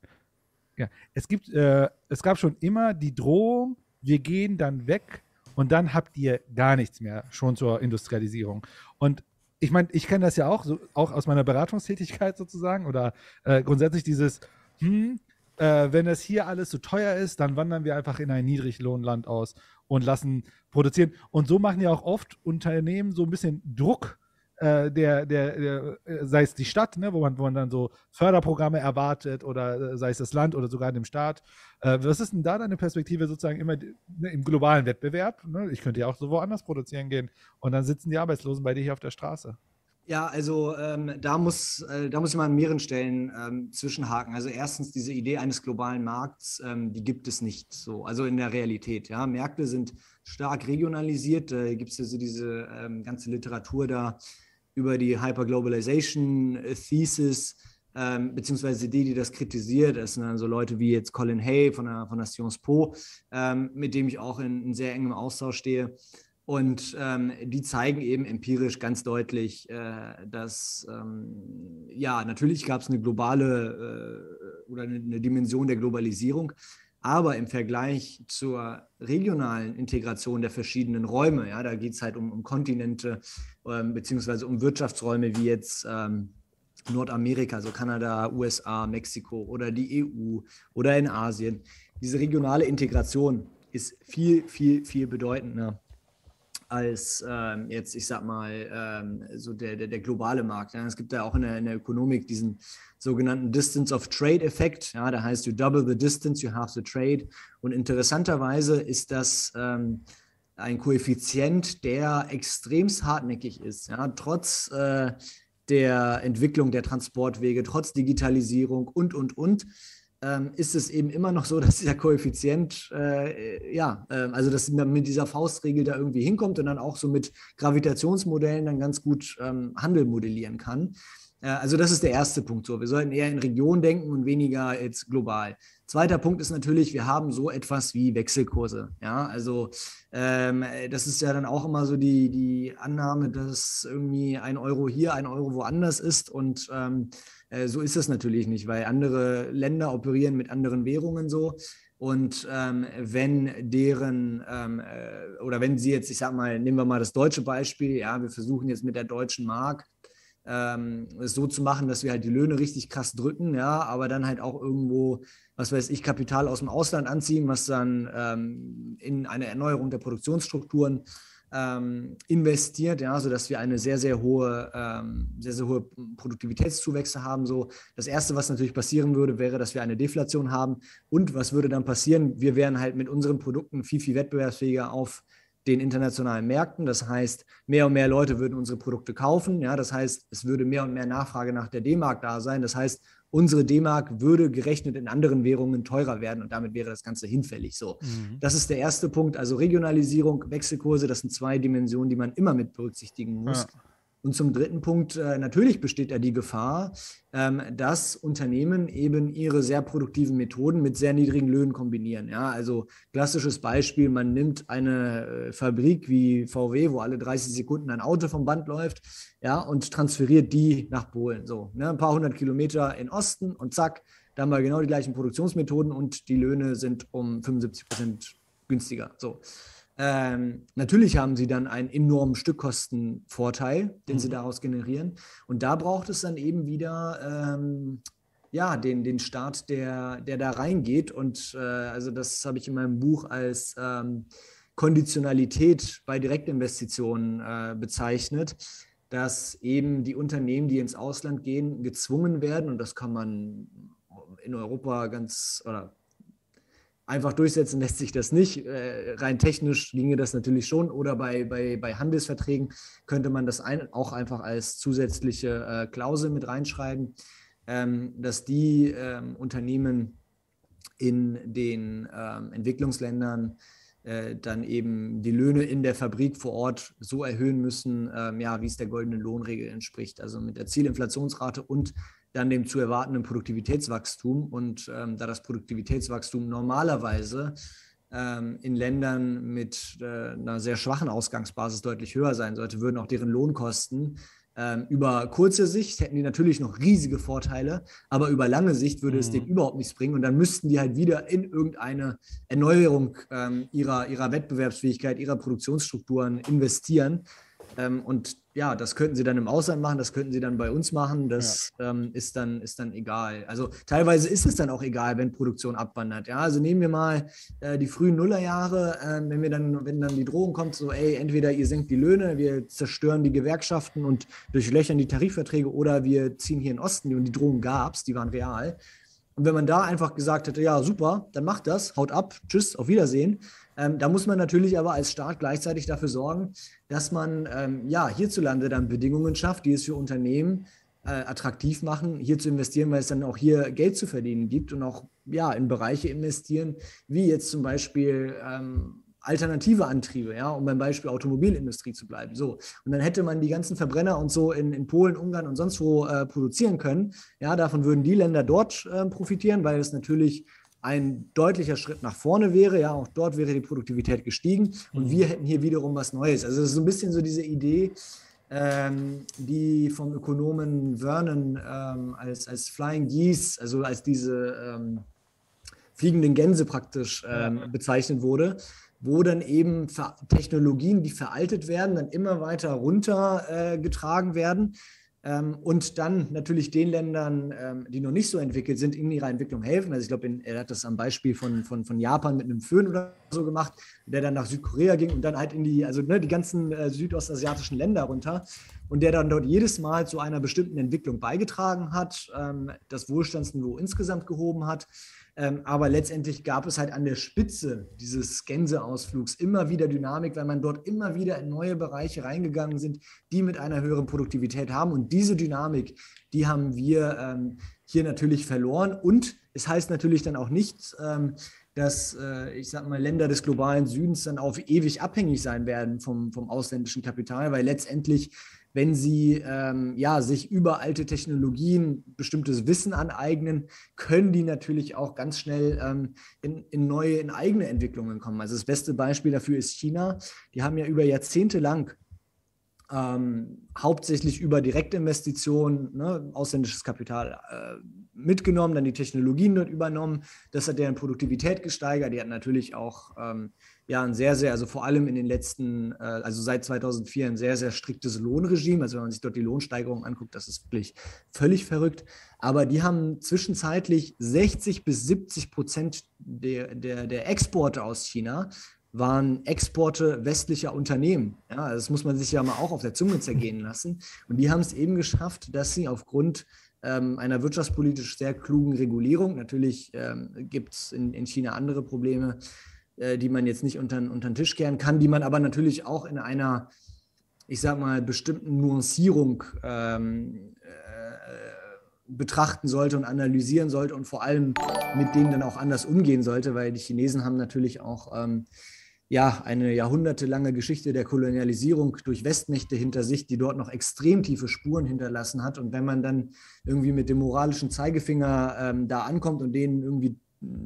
ja, es gibt, äh, es gab schon immer die Drohung, wir gehen dann weg und dann habt ihr gar nichts mehr, schon zur Industrialisierung. Und ich meine, ich kenne das ja auch, so, auch aus meiner Beratungstätigkeit sozusagen oder äh, grundsätzlich dieses, hm, äh, wenn das hier alles so teuer ist, dann wandern wir einfach in ein Niedriglohnland aus und lassen produzieren. Und so machen ja auch oft Unternehmen so ein bisschen Druck, äh, der, der, der, äh, sei es die Stadt, ne, wo, man, wo man dann so Förderprogramme erwartet oder äh, sei es das Land oder sogar dem Staat. Äh, was ist denn da deine Perspektive sozusagen immer ne, im globalen Wettbewerb? Ne? Ich könnte ja auch so woanders produzieren gehen und dann sitzen die Arbeitslosen bei dir hier auf der Straße. Ja, also ähm, da, muss, äh, da muss mal an mehreren Stellen ähm, zwischenhaken. Also erstens, diese Idee eines globalen Markts, ähm, die gibt es nicht so, also in der Realität. Ja, Märkte sind stark regionalisiert. Da gibt es also diese ähm, ganze Literatur da über die Hyperglobalization äh, Thesis, ähm, beziehungsweise die, die das kritisiert, das sind dann so Leute wie jetzt Colin Hay von der, von der Sciences Po, ähm, mit dem ich auch in, in sehr engem Austausch stehe. Und ähm, die zeigen eben empirisch ganz deutlich, äh, dass ähm, ja, natürlich gab es eine globale äh, oder eine, eine, Dimension der Globalisierung, aber im Vergleich zur regionalen Integration der verschiedenen Räume, ja, da geht es halt um, um Kontinente ähm, beziehungsweise um Wirtschaftsräume wie jetzt ähm, Nordamerika, also Kanada, USA, Mexiko oder die EU oder in Asien. Diese regionale Integration ist viel, viel, viel bedeutender als ähm, jetzt, ich sag mal, ähm, so der, der, der, globale Markt. Ja. Es gibt ja auch in der, in der Ökonomik diesen sogenannten Distance of Trade Effekt. Ja, da heißt, you double the distance, you have the trade. Und interessanterweise ist das ähm, ein Koeffizient, der extremst hartnäckig ist. Ja, trotz äh, der Entwicklung der Transportwege, trotz Digitalisierung und, und, und ähm, ist es eben immer noch so, dass dieser Koeffizient, äh, ja, äh, also dass man mit dieser Faustregel da irgendwie hinkommt und dann auch so mit Gravitationsmodellen dann ganz gut ähm, Handel modellieren kann. Äh, also das ist der erste Punkt so. Wir sollten eher in Regionen denken und weniger jetzt global. Zweiter Punkt ist natürlich, wir haben so etwas wie Wechselkurse. Ja, also ähm, das ist ja dann auch immer so die, die Annahme, dass irgendwie ein Euro hier, ein Euro woanders ist und ähm, äh, so ist es natürlich nicht, weil andere Länder operieren mit anderen Währungen so. Und ähm, wenn deren, ähm, äh, oder wenn sie jetzt, ich sag mal, nehmen wir mal das deutsche Beispiel, ja, wir versuchen jetzt mit der deutschen Mark ähm, es so zu machen, dass wir halt die Löhne richtig krass drücken, ja, aber dann halt auch irgendwo, was weiß ich, Kapital aus dem Ausland anziehen, was dann ähm, in eine Erneuerung der Produktionsstrukturen ähm, investiert, ja, sodass wir eine sehr, sehr hohe, ähm, sehr, sehr hohe Produktivitätszuwächse haben. So. Das Erste, was natürlich passieren würde, wäre, dass wir eine Deflation haben. Und was würde dann passieren? Wir wären halt mit unseren Produkten viel, viel wettbewerbsfähiger auf den internationalen Märkten. Das heißt, mehr und mehr Leute würden unsere Produkte kaufen. Ja, das heißt, es würde mehr und mehr Nachfrage nach der D-Mark da sein. Das heißt, unsere D-Mark würde gerechnet in anderen Währungen teurer werden und damit wäre das Ganze hinfällig. So, mhm. das ist der erste Punkt. Also Regionalisierung, Wechselkurse, das sind zwei Dimensionen, die man immer mit berücksichtigen muss. Ja. Und zum dritten Punkt, äh, natürlich besteht da die Gefahr, ähm, dass Unternehmen eben ihre sehr produktiven Methoden mit sehr niedrigen Löhnen kombinieren. Ja, also klassisches Beispiel, man nimmt eine äh, Fabrik wie VW, wo alle 30 Sekunden ein Auto vom Band läuft, ja, und transferiert die nach Polen. So, ne, ein paar hundert Kilometer in Osten und zack, da haben wir genau die gleichen Produktionsmethoden und die Löhne sind um 75 Prozent günstiger. So. Ähm, natürlich haben sie dann einen enormen Stückkostenvorteil, den mhm. sie daraus generieren. Und da braucht es dann eben wieder ähm, ja, den, den Staat, der, der da reingeht. Und äh, also das habe ich in meinem Buch als ähm, Konditionalität bei Direktinvestitionen äh, bezeichnet, dass eben die Unternehmen, die ins Ausland gehen, gezwungen werden, und das kann man in Europa ganz oder Einfach durchsetzen lässt sich das nicht. Äh, rein technisch ginge das natürlich schon. Oder bei, bei, bei Handelsverträgen könnte man das ein, auch einfach als zusätzliche äh, Klausel mit reinschreiben, ähm, dass die ähm, Unternehmen in den ähm, Entwicklungsländern äh, dann eben die Löhne in der Fabrik vor Ort so erhöhen müssen, ähm, ja, wie es der goldenen Lohnregel entspricht. Also mit der Zielinflationsrate und dann dem zu erwartenden Produktivitätswachstum. Und ähm, da das Produktivitätswachstum normalerweise ähm, in Ländern mit äh, einer sehr schwachen Ausgangsbasis deutlich höher sein sollte, würden auch deren Lohnkosten ähm, über kurze Sicht hätten die natürlich noch riesige Vorteile, aber über lange Sicht würde es mhm. denen überhaupt nichts bringen und dann müssten die halt wieder in irgendeine Erneuerung ähm, ihrer, ihrer Wettbewerbsfähigkeit, ihrer Produktionsstrukturen investieren. Ähm, und ja, das könnten sie dann im Ausland machen, das könnten sie dann bei uns machen, das ja. ähm, ist, dann, ist dann egal. Also teilweise ist es dann auch egal, wenn Produktion abwandert. Ja, also nehmen wir mal äh, die frühen Nullerjahre, äh, wenn wir dann, wenn dann die Drohung kommt, so, ey, entweder ihr senkt die Löhne, wir zerstören die Gewerkschaften und durchlöchern die Tarifverträge oder wir ziehen hier in den Osten und die Drohungen gab es, die waren real. Und wenn man da einfach gesagt hätte, ja, super, dann macht das, haut ab, tschüss, auf Wiedersehen, ähm, da muss man natürlich aber als Staat gleichzeitig dafür sorgen, dass man ähm, ja hierzulande dann Bedingungen schafft, die es für Unternehmen äh, attraktiv machen, hier zu investieren, weil es dann auch hier Geld zu verdienen gibt und auch ja in Bereiche investieren, wie jetzt zum Beispiel ähm, alternative Antriebe, ja, um beim Beispiel Automobilindustrie zu bleiben. So. Und dann hätte man die ganzen Verbrenner und so in, in Polen, Ungarn und sonst wo äh, produzieren können. Ja, davon würden die Länder dort äh, profitieren, weil es natürlich ein deutlicher Schritt nach vorne wäre. Ja, auch dort wäre die Produktivität gestiegen und mhm. wir hätten hier wiederum was Neues. Also das ist so ein bisschen so diese Idee, ähm, die vom Ökonomen Vernon ähm, als, als Flying Geese, also als diese ähm, fliegenden Gänse praktisch ähm, bezeichnet wurde, wo dann eben Technologien, die veraltet werden, dann immer weiter runtergetragen äh, werden und dann natürlich den Ländern, ähm, die noch nicht so entwickelt sind, in ihrer Entwicklung helfen. Also ich glaube, er hat das am Beispiel von, von, von Japan mit einem Föhn oder so gemacht, der dann nach Südkorea ging und dann halt in die, also ne, die ganzen äh, südostasiatischen Länder runter und der dann dort jedes Mal zu einer bestimmten Entwicklung beigetragen hat, ähm, das Wohlstandsniveau insgesamt gehoben hat. Ähm, aber letztendlich gab es halt an der Spitze dieses Gänseausflugs immer wieder Dynamik, weil man dort immer wieder in neue Bereiche reingegangen sind, die mit einer höheren Produktivität haben. Und diese Dynamik, die haben wir ähm, hier natürlich verloren. Und es heißt natürlich dann auch nicht, ähm, dass, äh, ich sag mal, Länder des globalen Südens dann auf ewig abhängig sein werden vom, vom ausländischen Kapital, weil letztendlich wenn sie ähm, ja, sich über alte Technologien bestimmtes Wissen aneignen, können die natürlich auch ganz schnell ähm, in, in, neue, in eigene Entwicklungen kommen. Also das beste Beispiel dafür ist China. Die haben ja über Jahrzehnte lang ähm, hauptsächlich über Direktinvestitionen, ne, ausländisches Kapital äh, mitgenommen, dann die Technologien dort übernommen. Das hat deren Produktivität gesteigert. Die hat natürlich auch ähm, ja ein sehr, sehr, also vor allem in den letzten, äh, also seit 2004 ein sehr, sehr striktes Lohnregime. Also wenn man sich dort die Lohnsteigerung anguckt, das ist wirklich völlig verrückt. Aber die haben zwischenzeitlich 60 bis 70 Prozent der, der, der Exporte aus China waren Exporte westlicher Unternehmen. Ja, das muss man sich ja mal auch auf der Zunge zergehen lassen. Und die haben es eben geschafft, dass sie aufgrund ähm, einer wirtschaftspolitisch sehr klugen Regulierung, natürlich ähm, gibt es in, in China andere Probleme, die man jetzt nicht unter, unter den Tisch kehren kann, die man aber natürlich auch in einer, ich sag mal, bestimmten Nuancierung ähm, äh, betrachten sollte und analysieren sollte und vor allem mit denen dann auch anders umgehen sollte, weil die Chinesen haben natürlich auch ähm, ja, eine jahrhundertelange Geschichte der Kolonialisierung durch Westmächte hinter sich, die dort noch extrem tiefe Spuren hinterlassen hat. Und wenn man dann irgendwie mit dem moralischen Zeigefinger ähm, da ankommt und denen irgendwie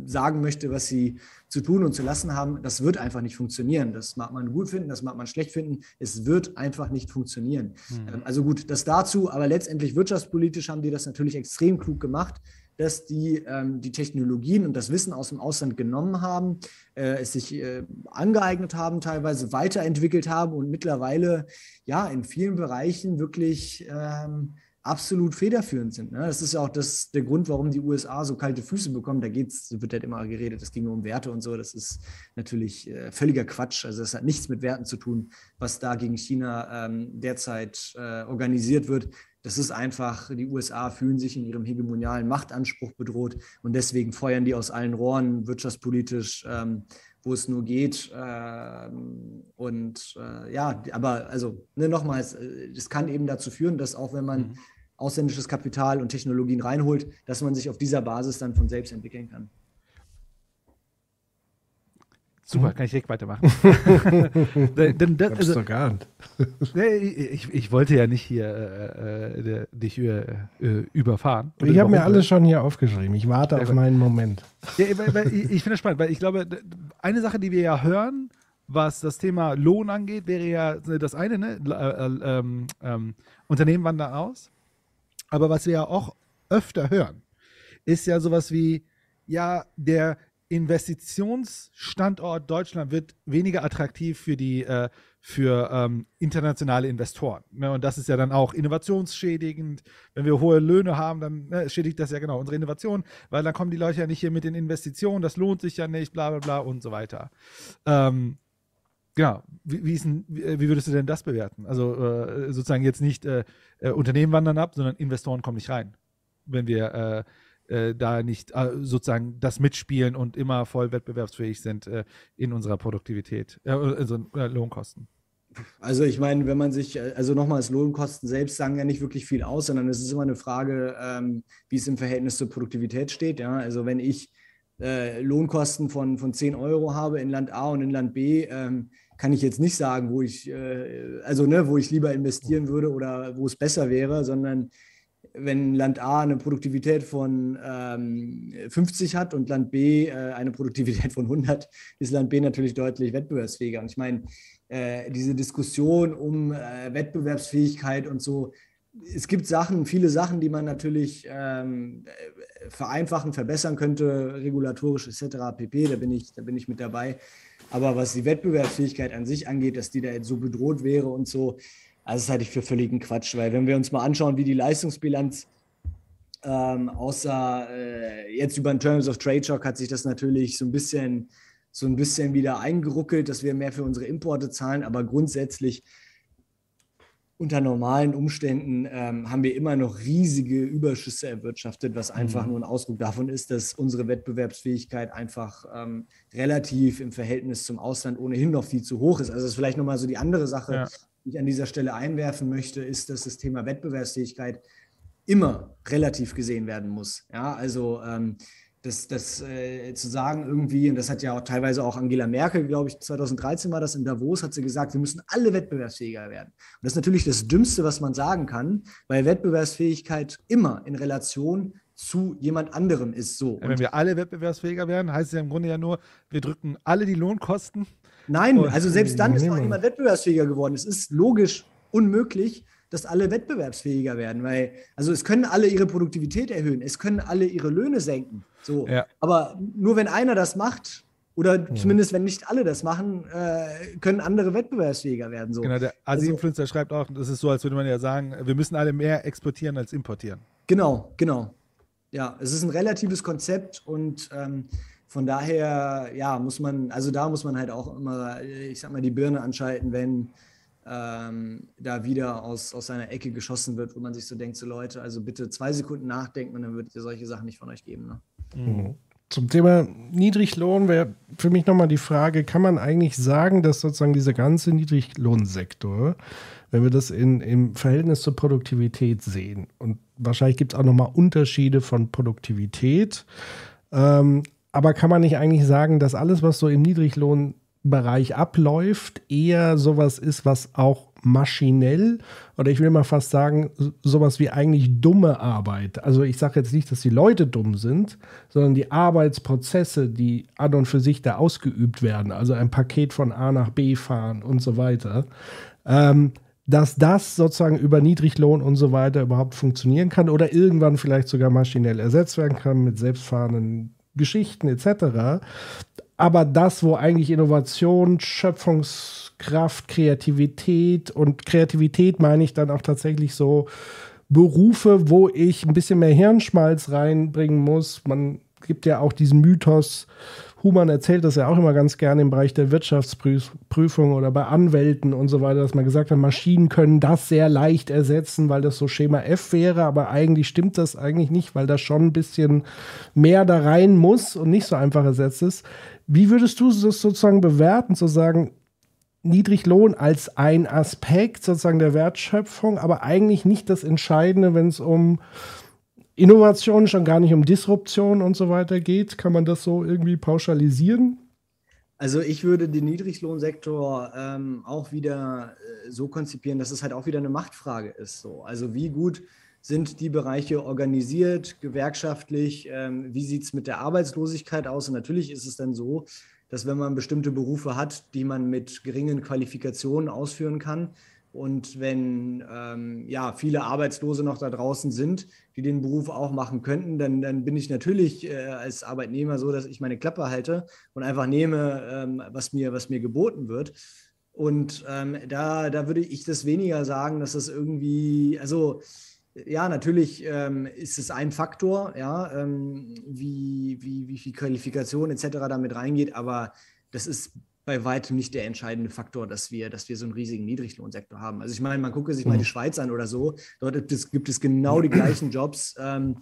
sagen möchte, was sie zu tun und zu lassen haben, das wird einfach nicht funktionieren. Das mag man gut finden, das mag man schlecht finden. Es wird einfach nicht funktionieren. Mhm. Also gut, das dazu, aber letztendlich wirtschaftspolitisch haben die das natürlich extrem klug gemacht, dass die ähm, die Technologien und das Wissen aus dem Ausland genommen haben, äh, es sich äh, angeeignet haben, teilweise weiterentwickelt haben und mittlerweile ja in vielen Bereichen wirklich ähm, absolut federführend sind. Ne? Das ist ja auch das, der Grund, warum die USA so kalte Füße bekommen. Da geht's, wird halt immer geredet, es ging um Werte und so. Das ist natürlich äh, völliger Quatsch. Also das hat nichts mit Werten zu tun, was da gegen China ähm, derzeit äh, organisiert wird. Das ist einfach, die USA fühlen sich in ihrem hegemonialen Machtanspruch bedroht und deswegen feuern die aus allen Rohren wirtschaftspolitisch, ähm, wo es nur geht. Ähm, und äh, ja, aber also ne, nochmals, äh, das kann eben dazu führen, dass auch wenn man mhm. ausländisches Kapital und Technologien reinholt, dass man sich auf dieser Basis dann von selbst entwickeln kann. Super, hm? kann ich direkt weitermachen. Denn, das, also, doch gar nicht. ich, ich, wollte ja nicht hier äh, äh dich über, äh, überfahren. Ich habe mir alles schon hier aufgeschrieben. Ich warte ja, auf meinen Moment. Ja, ich, ich finde das spannend, weil ich glaube, eine Sache, die wir ja hören, was das Thema Lohn angeht, wäre ja das eine, ne? Äh, ähm, ähm, Unternehmen wandern aus. Aber was wir ja auch öfter hören, ist ja sowas wie, ja, der Investitionsstandort Deutschland wird weniger attraktiv für die äh, für ähm, internationale Investoren. Ne? Und das ist ja dann auch innovationsschädigend. Wenn wir hohe Löhne haben, dann ne, schädigt das ja genau unsere Innovation, weil dann kommen die Leute ja nicht hier mit den Investitionen, das lohnt sich ja nicht, bla bla bla und so weiter. Ähm, genau. Wie, wie, denn, wie, würdest du denn das bewerten? Also äh, sozusagen jetzt nicht äh, äh Unternehmen wandern ab, sondern Investoren kommen nicht rein. Wenn wir äh, da nicht äh, sozusagen das mitspielen und immer voll wettbewerbsfähig sind äh, in unserer Produktivität, äh, also äh, Lohnkosten. Also ich meine, wenn man sich, also nochmals, Lohnkosten selbst sagen ja nicht wirklich viel aus, sondern es ist immer eine Frage, ähm, wie es im Verhältnis zur Produktivität steht. Ja? Also wenn ich äh, Lohnkosten von, von 10 Euro habe in Land A und in Land B, ähm, kann ich jetzt nicht sagen, wo ich, äh, also ne, wo ich lieber investieren würde oder wo es besser wäre, sondern wenn Land A eine Produktivität von ähm, 50 hat und Land B äh, eine Produktivität von 100, ist Land B natürlich deutlich wettbewerbsfähiger. Und ich meine, äh, diese Diskussion um äh, Wettbewerbsfähigkeit und so, es gibt Sachen, viele Sachen, die man natürlich ähm, vereinfachen, verbessern könnte, regulatorisch etc. pp. Da bin ich, da bin ich mit dabei. Aber was die Wettbewerbsfähigkeit an sich angeht, dass die da jetzt so bedroht wäre und so, also das halte ich für völligen Quatsch, weil wenn wir uns mal anschauen, wie die Leistungsbilanz ähm, außer äh, jetzt über den Terms of Trade Shock hat sich das natürlich so ein bisschen so ein bisschen wieder eingeruckelt, dass wir mehr für unsere Importe zahlen, aber grundsätzlich unter normalen Umständen ähm, haben wir immer noch riesige Überschüsse erwirtschaftet, was einfach mhm. nur ein Ausdruck davon ist, dass unsere Wettbewerbsfähigkeit einfach ähm, relativ im Verhältnis zum Ausland ohnehin noch viel zu hoch ist. Also das ist vielleicht nochmal so die andere Sache, ja. Ich an dieser Stelle einwerfen möchte, ist, dass das Thema Wettbewerbsfähigkeit immer relativ gesehen werden muss. Ja, also ähm, das, das äh, zu sagen irgendwie, und das hat ja auch teilweise auch Angela Merkel, glaube ich, 2013 war das in Davos, hat sie gesagt, wir müssen alle wettbewerbsfähiger werden. Und das ist natürlich das Dümmste, was man sagen kann, weil Wettbewerbsfähigkeit immer in Relation zu jemand anderem ist so. Ja, wenn wir alle wettbewerbsfähiger werden, heißt es ja im Grunde ja nur, wir drücken alle die Lohnkosten. Nein, also selbst dann ist noch niemand wettbewerbsfähiger geworden. Es ist logisch unmöglich, dass alle wettbewerbsfähiger werden, weil also es können alle ihre Produktivität erhöhen, es können alle ihre Löhne senken. So, ja. aber nur wenn einer das macht oder ja. zumindest wenn nicht alle das machen, äh, können andere wettbewerbsfähiger werden. So. Genau, der Asi-Influencer also, schreibt auch, das ist so, als würde man ja sagen, wir müssen alle mehr exportieren als importieren. Genau, genau. Ja, es ist ein relatives Konzept und ähm, von daher, ja, muss man, also da muss man halt auch immer, ich sag mal, die Birne anschalten, wenn ähm, da wieder aus, aus seiner Ecke geschossen wird, wo man sich so denkt, so Leute, also bitte zwei Sekunden nachdenken und dann würdet ihr solche Sachen nicht von euch geben. Ne? Mhm. Zum Thema Niedriglohn wäre für mich nochmal die Frage, kann man eigentlich sagen, dass sozusagen dieser ganze Niedriglohnsektor, wenn wir das in, im Verhältnis zur Produktivität sehen, und wahrscheinlich gibt es auch nochmal Unterschiede von Produktivität, ähm, aber kann man nicht eigentlich sagen, dass alles, was so im Niedriglohn Bereich abläuft, eher sowas ist, was auch maschinell oder ich will mal fast sagen, sowas wie eigentlich dumme Arbeit. Also ich sage jetzt nicht, dass die Leute dumm sind, sondern die Arbeitsprozesse, die an und für sich da ausgeübt werden, also ein Paket von A nach B fahren und so weiter, ähm, dass das sozusagen über Niedriglohn und so weiter überhaupt funktionieren kann oder irgendwann vielleicht sogar maschinell ersetzt werden kann mit selbstfahrenden Geschichten etc. Aber das, wo eigentlich Innovation, Schöpfungskraft, Kreativität und Kreativität meine ich dann auch tatsächlich so Berufe, wo ich ein bisschen mehr Hirnschmalz reinbringen muss. Man gibt ja auch diesen Mythos, Human erzählt das ja auch immer ganz gerne im Bereich der Wirtschaftsprüfung oder bei Anwälten und so weiter, dass man gesagt hat, Maschinen können das sehr leicht ersetzen, weil das so Schema F wäre, aber eigentlich stimmt das eigentlich nicht, weil da schon ein bisschen mehr da rein muss und nicht so einfach ersetzt ist. Wie würdest du das sozusagen bewerten, zu sagen, Niedriglohn als ein Aspekt sozusagen der Wertschöpfung, aber eigentlich nicht das Entscheidende, wenn es um Innovation, schon gar nicht um Disruption und so weiter geht? Kann man das so irgendwie pauschalisieren? Also ich würde den Niedriglohnsektor ähm, auch wieder äh, so konzipieren, dass es halt auch wieder eine Machtfrage ist. So. Also wie gut sind die Bereiche organisiert, gewerkschaftlich? Ähm, wie sieht es mit der Arbeitslosigkeit aus? Und natürlich ist es dann so, dass wenn man bestimmte Berufe hat, die man mit geringen Qualifikationen ausführen kann, und wenn ähm, ja, viele Arbeitslose noch da draußen sind, die den Beruf auch machen könnten, dann, dann bin ich natürlich äh, als Arbeitnehmer so, dass ich meine Klappe halte und einfach nehme, ähm, was, mir, was mir geboten wird. Und ähm, da, da würde ich das weniger sagen, dass das irgendwie, also ja, natürlich ähm, ist es ein Faktor, ja, ähm, wie, wie, wie viel Qualifikation etc. damit reingeht, aber das ist bei weitem nicht der entscheidende Faktor, dass wir, dass wir so einen riesigen Niedriglohnsektor haben. Also ich meine, man gucke sich mal die mhm. Schweiz an oder so, dort gibt es, gibt es genau die gleichen Jobs, ähm,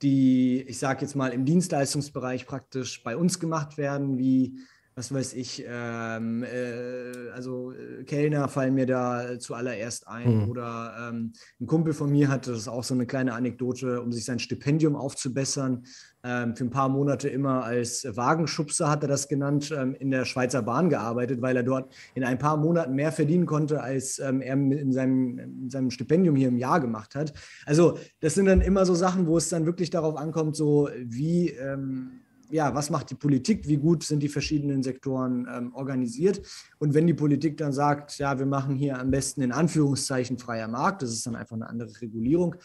die, ich sage jetzt mal, im Dienstleistungsbereich praktisch bei uns gemacht werden, wie was weiß ich, ähm, äh, also äh, Kellner fallen mir da zuallererst ein. Mhm. Oder ähm, ein Kumpel von mir hatte das ist auch so eine kleine Anekdote, um sich sein Stipendium aufzubessern. Ähm, für ein paar Monate immer als Wagenschubser hat er das genannt, ähm, in der Schweizer Bahn gearbeitet, weil er dort in ein paar Monaten mehr verdienen konnte, als ähm, er in seinem, in seinem Stipendium hier im Jahr gemacht hat. Also das sind dann immer so Sachen, wo es dann wirklich darauf ankommt, so wie ähm, ja, was macht die Politik, wie gut sind die verschiedenen Sektoren ähm, organisiert. Und wenn die Politik dann sagt, ja, wir machen hier am besten in Anführungszeichen freier Markt, das ist dann einfach eine andere Regulierung,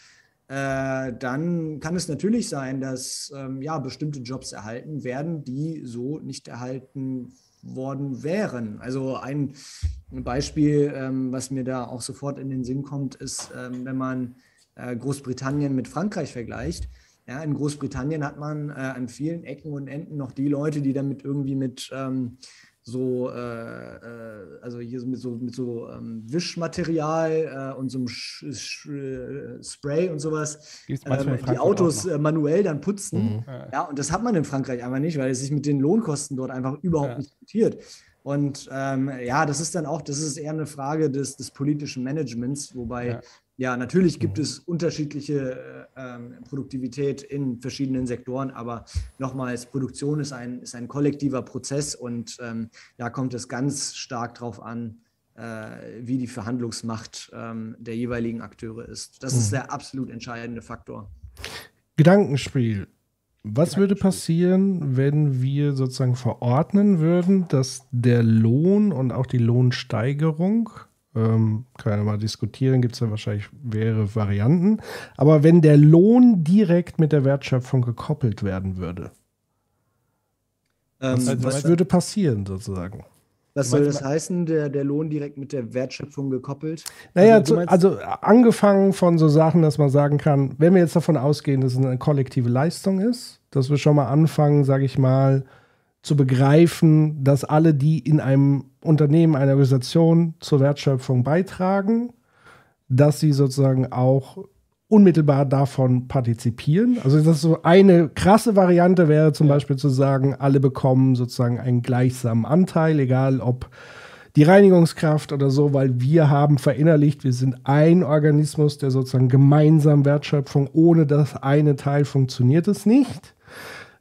äh, dann kann es natürlich sein, dass ähm, ja, bestimmte Jobs erhalten werden, die so nicht erhalten worden wären. Also ein Beispiel, ähm, was mir da auch sofort in den Sinn kommt, ist, ähm, wenn man äh, Großbritannien mit Frankreich vergleicht. Ja, in Großbritannien hat man äh, an vielen Ecken und Enden noch die Leute, die damit irgendwie mit ähm, so, äh, äh, also hier so mit so, mit so ähm, Wischmaterial äh, und so einem Sch Sch äh, Spray und sowas, ähm, die Autos äh, manuell dann putzen. Mhm. Ja, und das hat man in Frankreich einfach nicht, weil es sich mit den Lohnkosten dort einfach überhaupt Ja. nicht rentiert. Und ähm, ja, das ist dann auch, das ist eher eine Frage des, des politischen Managements, wobei Ja. Ja, natürlich gibt es unterschiedliche äh, ähm, Produktivität in verschiedenen Sektoren, aber nochmals, Produktion ist ein, ist ein kollektiver Prozess und ähm, da kommt es ganz stark drauf an, äh, wie die Verhandlungsmacht ähm, der jeweiligen Akteure ist. Das ist der absolut entscheidende Faktor. Gedankenspiel. Was würde passieren, wenn wir sozusagen verordnen würden, dass der Lohn und auch die Lohnsteigerung, ähm, können wir mal diskutieren, gibt es ja wahrscheinlich mehrere Varianten, aber wenn der Lohn direkt mit der Wertschöpfung gekoppelt werden würde, Ähm, Also, was was, würde passieren sozusagen? was soll das heißen, der, der Lohn direkt mit der Wertschöpfung gekoppelt? Naja, Also, also angefangen von so Sachen, dass man sagen kann, wenn wir jetzt davon ausgehen, dass es eine kollektive Leistung ist, dass wir schon mal anfangen, sage ich mal, zu begreifen, dass alle, die in einem Unternehmen, einer Organisation zur Wertschöpfung beitragen, dass sie sozusagen auch unmittelbar davon partizipieren. Also das ist so eine krasse Variante wäre zum Beispiel zu sagen, alle bekommen sozusagen einen gleichsamen Anteil, egal ob die Reinigungskraft oder so, weil wir haben verinnerlicht, wir sind ein Organismus, der sozusagen gemeinsam Wertschöpfung, ohne das eine Teil funktioniert es nicht.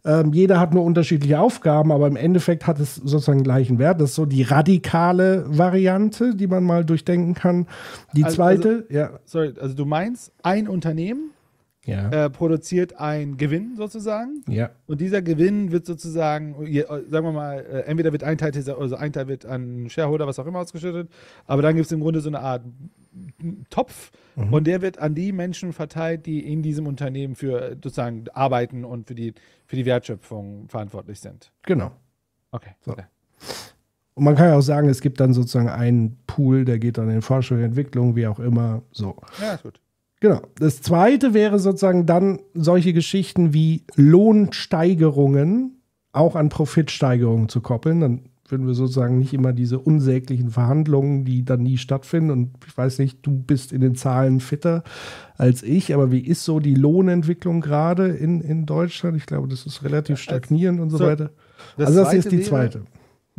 Ähm, jeder hat nur unterschiedliche Aufgaben, aber im Endeffekt hat es sozusagen gleichen Wert. Das ist so die radikale Variante, die man mal durchdenken kann. Die Also- zweite, ja, Sorry, also du meinst, ein Unternehmen ja, äh, produziert einen Gewinn sozusagen ja, und dieser Gewinn wird sozusagen, sagen wir mal, äh, entweder wird ein Teil, also ein Teil wird an Shareholder, was auch immer ausgeschüttet, aber dann gibt es im Grunde so eine Art Topf Mhm. und der wird an die Menschen verteilt, die in diesem Unternehmen für äh, sozusagen arbeiten und für die, für die Wertschöpfung verantwortlich sind. genau. Okay. So. okay. Und man kann ja auch sagen, es gibt dann sozusagen einen Pool, der geht dann in Forschung, Entwicklung, wie auch immer. So. Ja, ist gut. Genau. Das zweite wäre sozusagen dann solche Geschichten wie Lohnsteigerungen auch an Profitsteigerungen zu koppeln. Dann würden wir sozusagen nicht immer diese unsäglichen Verhandlungen, die dann nie stattfinden. Und ich weiß nicht, du bist in den Zahlen fitter als ich, aber wie ist so die Lohnentwicklung gerade in, in Deutschland? Ich glaube, das ist relativ stagnierend und so, so, weiter. das also das ist die wäre- zweite.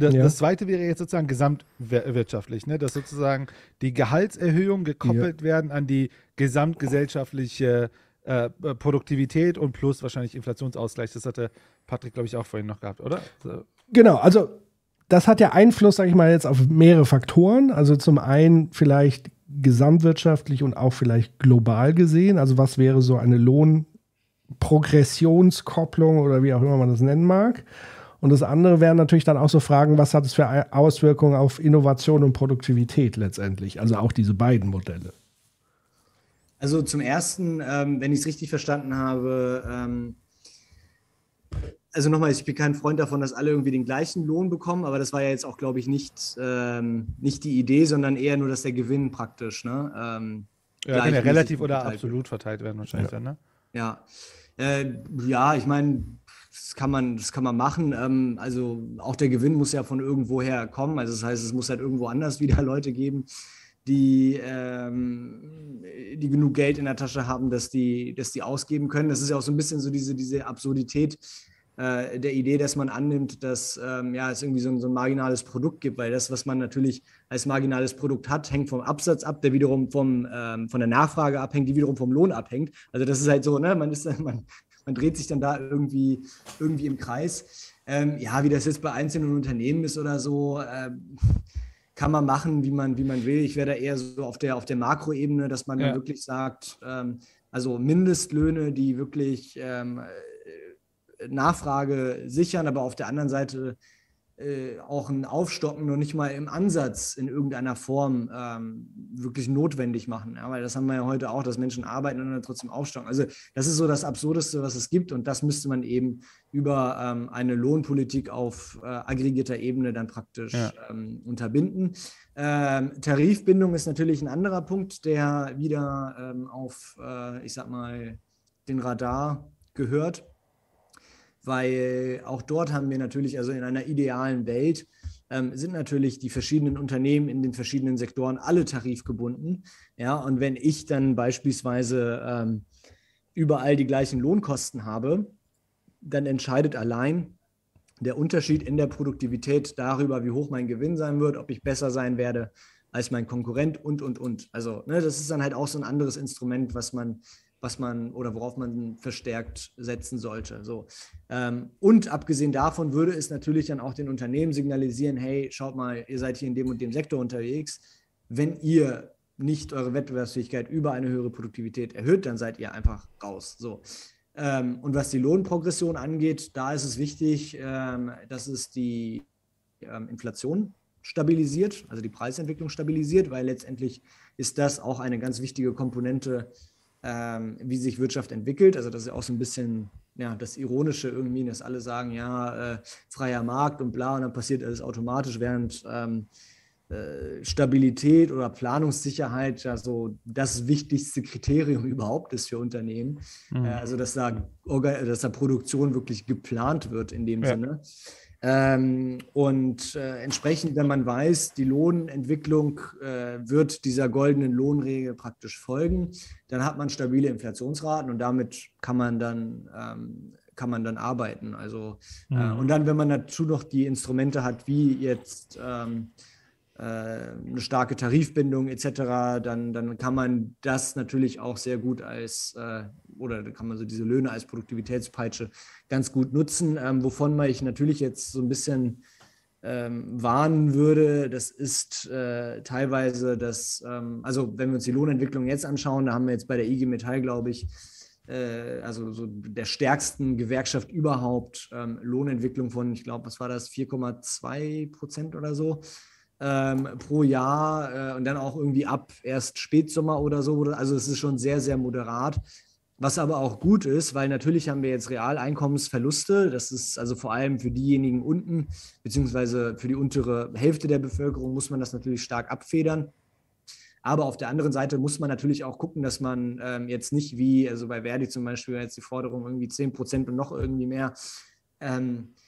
Das, Ja. das zweite wäre jetzt sozusagen gesamtwirtschaftlich, ne? dass sozusagen die Gehaltserhöhungen gekoppelt werden an die gesamtgesellschaftliche äh, Produktivität und plus wahrscheinlich Inflationsausgleich. Das hatte Patrick, glaube ich, auch vorhin noch gehabt, oder? So. Genau, also das hat ja Einfluss, sage ich mal, jetzt auf mehrere Faktoren. Also zum einen vielleicht gesamtwirtschaftlich und auch vielleicht global gesehen. Also was wäre so eine Lohnprogressionskopplung oder wie auch immer man das nennen mag. Und das andere wären natürlich dann auch so Fragen, was hat es für Auswirkungen auf Innovation und Produktivität letztendlich? Also auch diese beiden Modelle. Also zum ersten, ähm, wenn ich es richtig verstanden habe, ähm, also nochmal, ich bin kein Freund davon, dass alle irgendwie den gleichen Lohn bekommen, aber das war ja jetzt auch, glaube ich, nicht, ähm, nicht die Idee, sondern eher nur, dass der Gewinn praktisch, ne? Ähm, Ja, kann ja relativ oder verteilt wird. absolut verteilt werden wahrscheinlich dann, ne? Ja, äh, ja, ich meine, das kann man, das kann man machen. Ähm, also auch der Gewinn muss ja von irgendwoher kommen. Also das heißt, es muss halt irgendwo anders wieder Leute geben, die, ähm, die genug Geld in der Tasche haben, dass die, dass die ausgeben können. Das ist ja auch so ein bisschen so diese, diese Absurdität äh, der Idee, dass man annimmt, dass ähm, ja, es irgendwie so ein, so ein marginales Produkt gibt, weil das, was man natürlich als marginales Produkt hat, hängt vom Absatz ab, der wiederum vom, ähm, von der Nachfrage abhängt, die wiederum vom Lohn abhängt. Also das ist halt so, ne, man ist man, man dreht sich dann da irgendwie, irgendwie im Kreis. Ähm, ja, wie das jetzt bei einzelnen Unternehmen ist oder so, äh, kann man machen, wie man, wie man will. Ich wäre da eher so auf der, auf der Makroebene, dass man ja. wirklich sagt, ähm, also Mindestlöhne, die wirklich ähm, Nachfrage sichern, aber auf der anderen Seite äh, auch ein Aufstocken noch nicht mal im Ansatz in irgendeiner Form ähm, wirklich notwendig machen. Ja, weil das haben wir ja heute auch, dass Menschen arbeiten und dann trotzdem aufstocken. Also das ist so das Absurdeste, was es gibt und das müsste man eben über ähm, eine Lohnpolitik auf äh, aggregierter Ebene dann praktisch ja. ähm, unterbinden. Ähm, Tarifbindung ist natürlich ein anderer Punkt, der wieder ähm, auf, äh, ich sag mal, den Radar gehört weil auch dort haben wir natürlich, also in einer idealen Welt, ähm, sind natürlich die verschiedenen Unternehmen in den verschiedenen Sektoren alle tarifgebunden. Ja, und wenn ich dann beispielsweise ähm, überall die gleichen Lohnkosten habe, dann entscheidet allein der Unterschied in der Produktivität darüber, wie hoch mein Gewinn sein wird, ob ich besser sein werde als mein Konkurrent und, und, und. Also ne, das ist dann halt auch so ein anderes Instrument, was man was man oder worauf man verstärkt setzen sollte. So. Ähm, und abgesehen davon würde es natürlich dann auch den Unternehmen signalisieren, hey, schaut mal, ihr seid hier in dem und dem Sektor unterwegs. Wenn ihr nicht eure Wettbewerbsfähigkeit über eine höhere Produktivität erhöht, dann seid ihr einfach raus. So. Ähm, und was die Lohnprogression angeht, da ist es wichtig, ähm, dass es die Inflation stabilisiert, also die Preisentwicklung stabilisiert, weil letztendlich ist das auch eine ganz wichtige Komponente ähm, wie sich Wirtschaft entwickelt. Also das ist auch so ein bisschen ja, das Ironische irgendwie, dass alle sagen, ja, äh, freier Markt und bla, und dann passiert alles automatisch, während ähm, äh, Stabilität oder Planungssicherheit ja so das wichtigste Kriterium überhaupt ist für Unternehmen. Mhm. Äh, also dass da, dass da Produktion wirklich geplant wird in dem ja. Sinne. Ähm, und äh, entsprechend, wenn man weiß, die Lohnentwicklung äh, wird dieser goldenen Lohnregel praktisch folgen, dann hat man stabile Inflationsraten und damit kann man dann, ähm, kann man dann arbeiten. Also, äh, mhm. und dann, wenn man dazu noch die Instrumente hat, wie jetzt ähm, äh, eine starke Tarifbindung etc., dann, dann kann man das natürlich auch sehr gut als äh, oder kann man so diese Löhne als Produktivitätspeitsche ganz gut nutzen. Ähm, wovon man ich natürlich jetzt so ein bisschen ähm, warnen würde, das ist äh, teilweise das, ähm, also wenn wir uns die Lohnentwicklung jetzt anschauen, da haben wir jetzt bei der IG Metall, glaube ich, äh, also so der stärksten Gewerkschaft überhaupt, ähm, Lohnentwicklung von, ich glaube, was war das, 4,2 Prozent oder so. Ähm, pro Jahr äh, und dann auch irgendwie ab erst Spätsommer oder so. Also es ist schon sehr, sehr moderat. Was aber auch gut ist, weil natürlich haben wir jetzt Realeinkommensverluste. Das ist also vor allem für diejenigen unten, beziehungsweise für die untere Hälfte der Bevölkerung muss man das natürlich stark abfedern. Aber auf der anderen Seite muss man natürlich auch gucken, dass man ähm, jetzt nicht wie, also bei Verdi zum Beispiel, jetzt die Forderung irgendwie 10 Prozent und noch irgendwie mehr. Ähm, äh,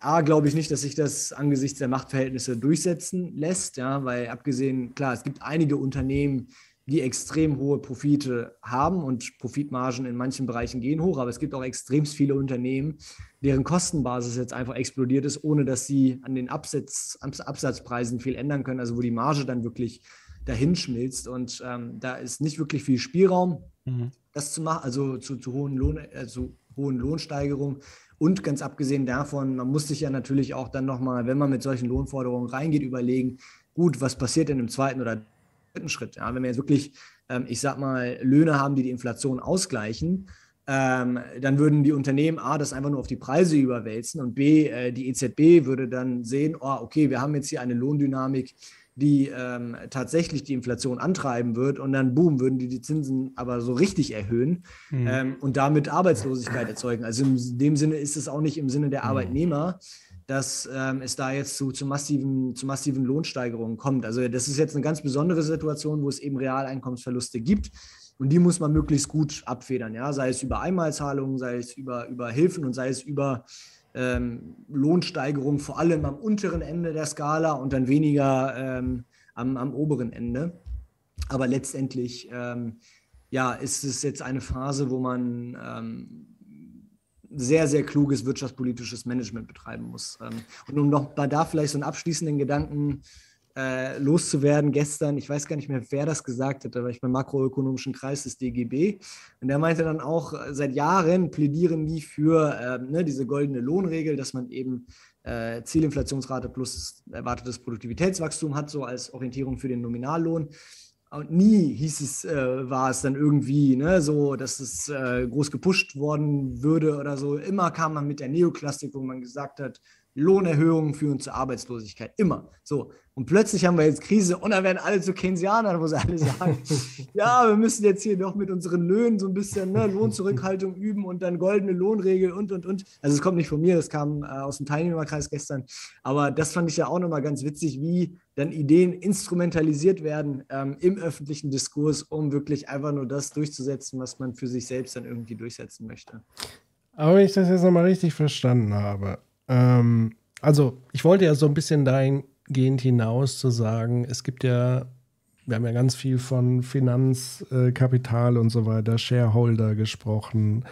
A, glaube ich nicht, dass sich das angesichts der Machtverhältnisse durchsetzen lässt, ja, weil abgesehen, klar, es gibt einige Unternehmen, die extrem hohe Profite haben und Profitmargen in manchen Bereichen gehen hoch, aber es gibt auch extrem viele Unternehmen, deren Kostenbasis jetzt einfach explodiert ist, ohne dass sie an den Absatz, Absatzpreisen viel ändern können, also wo die Marge dann wirklich dahin schmilzt und ähm, da ist nicht wirklich viel Spielraum, mhm. das zu machen, also zu, zu, hohen Lohn, äh, zu hohen Lohnsteigerungen. Und ganz abgesehen davon, man muss sich ja natürlich auch dann nochmal, wenn man mit solchen Lohnforderungen reingeht, überlegen, gut, was passiert denn im zweiten oder dritten Schritt. Ja, wenn wir jetzt wirklich, ähm, ich sag mal, Löhne haben, die die Inflation ausgleichen, ähm, dann würden die Unternehmen A, das einfach nur auf die Preise überwälzen und B, äh, die EZB würde dann sehen, oh, okay, wir haben jetzt hier eine Lohndynamik, die ähm, tatsächlich die Inflation antreiben wird und dann boom, würden die die Zinsen aber so richtig erhöhen mhm. ähm, und damit Arbeitslosigkeit erzeugen. Also in dem Sinne ist es auch nicht im Sinne der mhm. Arbeitnehmer, dass ähm, es da jetzt zu, zu, massiven, zu massiven Lohnsteigerungen kommt. Also das ist jetzt eine ganz besondere Situation, wo es eben Realeinkommensverluste gibt. Und die muss man möglichst gut abfedern, ja, sei es über Einmalzahlungen, sei es über, über Hilfen und sei es über ähm, Lohnsteigerungen, vor allem am unteren Ende der Skala und dann weniger ähm, am, am oberen Ende. Aber letztendlich ähm, ja, ist es jetzt eine Phase, wo man ähm, sehr, sehr kluges wirtschaftspolitisches Management betreiben muss. Ähm, und um noch da vielleicht so einen abschließenden Gedanken äh, loszuwerden, gestern, ich weiß gar nicht mehr, wer das gesagt hat, war ich beim makroökonomischen Kreis des DGB und der meinte dann auch, äh, seit Jahren plädieren die für äh, ne, diese goldene Lohnregel, dass man eben äh, Zielinflationsrate plus erwartetes Produktivitätswachstum hat, so als Orientierung für den Nominallohn. Und nie hieß es, äh, war es dann irgendwie ne, so, dass es äh, groß gepusht worden würde oder so. Immer kam man mit der Neoklassik, wo man gesagt hat, Lohnerhöhungen führen zur Arbeitslosigkeit. Immer. So. Und plötzlich haben wir jetzt Krise und dann werden alle zu Keynesianern, wo sie alle sagen, ja, wir müssen jetzt hier doch mit unseren Löhnen so ein bisschen ne, Lohnzurückhaltung üben und dann goldene Lohnregel und, und, und. Also es kommt nicht von mir, das kam äh, aus dem Teilnehmerkreis gestern. Aber das fand ich ja auch nochmal ganz witzig, wie dann Ideen instrumentalisiert werden ähm, im öffentlichen Diskurs, um wirklich einfach nur das durchzusetzen, was man für sich selbst dann irgendwie durchsetzen möchte. Aber wenn ich das jetzt nochmal richtig verstanden habe, ähm, also, ich wollte ja so ein bisschen dahingehend hinaus zu sagen, es gibt ja, wir haben ja ganz viel von Finanzkapital äh, und so weiter, Shareholder gesprochen.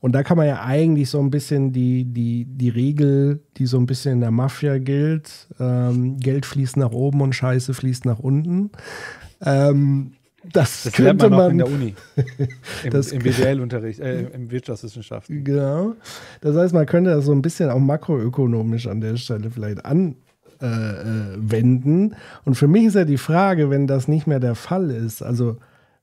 Und da kann man ja eigentlich so ein bisschen die, die, die Regel, die so ein bisschen in der Mafia gilt, ähm, Geld fließt nach oben und Scheiße fließt nach unten. Ähm, das, das könnte man, man in der Uni. Im, das, im BWL-Unterricht, äh, im Wirtschaftswissenschaften. Genau. Das heißt, man könnte das so ein bisschen auch makroökonomisch an der Stelle vielleicht anwenden. Äh, äh Und für mich ist ja die Frage, wenn das nicht mehr der Fall ist, also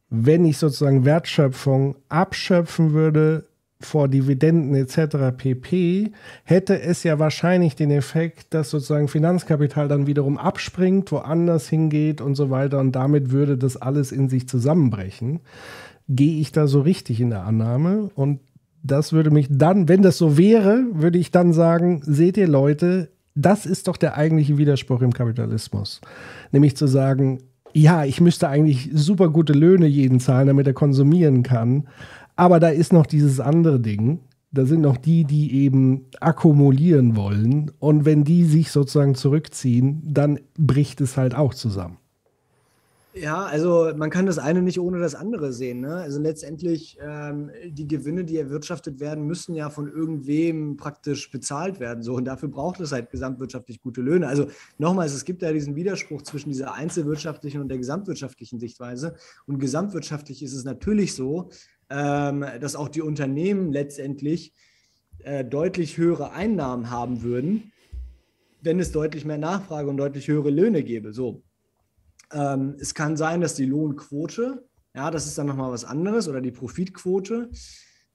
wenn ich sozusagen Wertschöpfung abschöpfen würde vor Dividenden etc. pp. hätte es ja wahrscheinlich den Effekt, dass sozusagen Finanzkapital dann wiederum abspringt, woanders hingeht und so weiter und damit würde das alles in sich zusammenbrechen. Gehe ich da so richtig in der Annahme und das würde mich dann, wenn das so wäre, würde ich dann sagen, seht ihr Leute, das ist doch der eigentliche Widerspruch im Kapitalismus. Nämlich zu sagen, ja, ich müsste eigentlich super gute Löhne jeden zahlen, damit er konsumieren kann. Aber da ist noch dieses andere Ding. Da sind noch die, die eben akkumulieren wollen. Und wenn die sich sozusagen zurückziehen, dann bricht es halt auch zusammen. Ja, also man kann das eine nicht ohne das andere sehen. Ne? Also letztendlich ähm, die Gewinne, die erwirtschaftet werden, müssen ja von irgendwem praktisch bezahlt werden. So und dafür braucht es halt gesamtwirtschaftlich gute Löhne. Also nochmals, es gibt ja diesen Widerspruch zwischen dieser einzelwirtschaftlichen und der gesamtwirtschaftlichen Sichtweise. Und gesamtwirtschaftlich ist es natürlich so, ähm, dass auch die Unternehmen letztendlich äh, deutlich höhere Einnahmen haben würden, wenn es deutlich mehr Nachfrage und deutlich höhere Löhne gäbe. So. Ähm, es kann sein, dass die Lohnquote, ja, das ist dann nochmal was anderes, oder die Profitquote,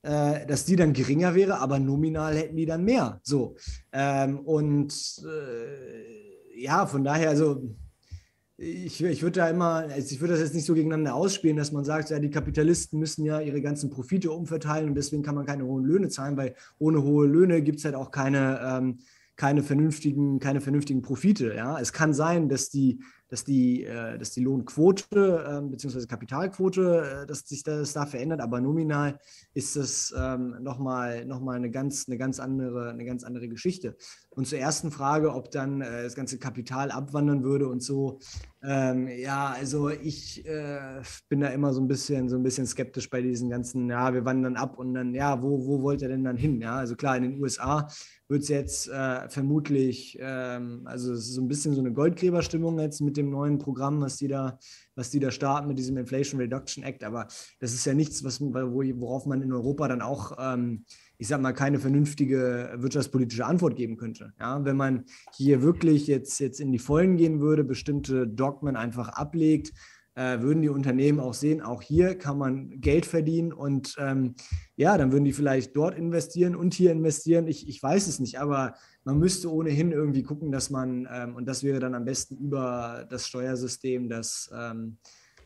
äh, dass die dann geringer wäre, aber nominal hätten die dann mehr. So. Ähm, und äh, ja, von daher, also ich, ich würde da immer, also ich würde das jetzt nicht so gegeneinander ausspielen, dass man sagt, ja, die Kapitalisten müssen ja ihre ganzen Profite umverteilen und deswegen kann man keine hohen Löhne zahlen, weil ohne hohe Löhne gibt es halt auch keine, ähm, keine, vernünftigen, keine vernünftigen Profite. Ja? Es kann sein, dass die dass die, äh, dass die Lohnquote äh, bzw. Kapitalquote, äh, dass sich das da verändert, aber nominal ist das ähm, nochmal noch mal eine, ganz, eine, ganz eine ganz andere Geschichte. Und zur ersten Frage, ob dann äh, das ganze Kapital abwandern würde und so. Ähm, ja, also ich äh, bin da immer so ein bisschen, so ein bisschen skeptisch bei diesen ganzen, ja, wir wandern ab und dann, ja, wo, wo wollt ihr denn dann hin? Ja, also klar, in den USA wird es jetzt äh, vermutlich, ähm, also es ist so ein bisschen so eine Goldgräberstimmung jetzt mit dem neuen Programm, was die da, was die da starten mit diesem Inflation Reduction Act. Aber das ist ja nichts, was, worauf man in Europa dann auch, ähm, ich sag mal, keine vernünftige wirtschaftspolitische Antwort geben könnte. Ja, wenn man hier wirklich jetzt, jetzt in die Vollen gehen würde, bestimmte Dogmen einfach ablegt, äh, würden die Unternehmen auch sehen, auch hier kann man Geld verdienen und ähm, ja, dann würden die vielleicht dort investieren und hier investieren. Ich, ich weiß es nicht, aber man müsste ohnehin irgendwie gucken, dass man, ähm, und das wäre dann am besten über das Steuersystem, dass ähm,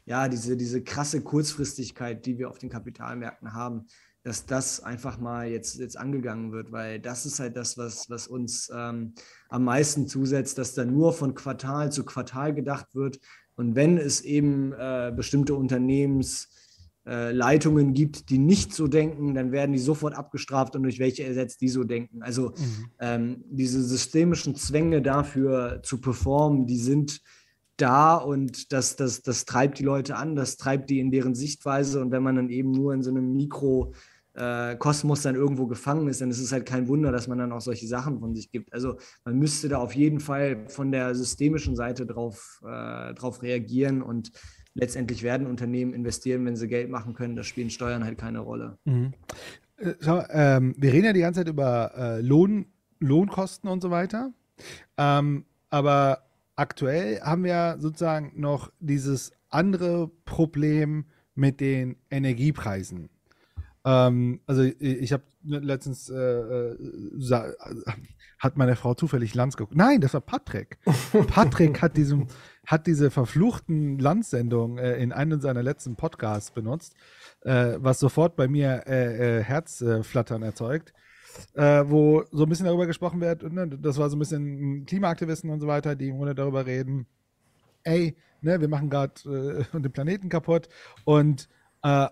ja, diese, diese krasse Kurzfristigkeit, die wir auf den Kapitalmärkten haben, dass das einfach mal jetzt, jetzt angegangen wird, weil das ist halt das, was, was uns ähm, am meisten zusetzt, dass da nur von Quartal zu Quartal gedacht wird, und wenn es eben äh, bestimmte Unternehmensleitungen äh, gibt, die nicht so denken, dann werden die sofort abgestraft und durch welche ersetzt, die so denken. Also mhm. ähm, diese systemischen Zwänge dafür zu performen, die sind da und das, das, das treibt die Leute an, das treibt die in deren Sichtweise. Und wenn man dann eben nur in so einem Mikro äh, Kosmos dann irgendwo gefangen ist, dann ist es halt kein Wunder, dass man dann auch solche Sachen von sich gibt. Also man müsste da auf jeden Fall von der systemischen Seite drauf, äh, drauf reagieren und letztendlich werden Unternehmen investieren, wenn sie Geld machen können. Da spielen Steuern halt keine Rolle. Mhm. Äh, schau, ähm, wir reden ja die ganze Zeit über äh, Lohn, Lohnkosten und so weiter. Ähm, aber aktuell haben wir sozusagen noch dieses andere Problem mit den Energiepreisen. Ähm, also ich, habe letztens äh, äh, hat meine Frau zufällig Lanz geguckt. Nein, das war Patrick. Patrick hat diesem hat diese verfluchten Lanz-Sendung äh, in einem seiner letzten Podcasts benutzt, äh, was sofort bei mir äh, äh, Herzflattern erzeugt, äh, wo so ein bisschen darüber gesprochen wird. Und, ne, das war so ein bisschen Klimaaktivisten und so weiter, die im Grunde darüber reden. Ey, ne, wir machen gerade äh, den Planeten kaputt und äh,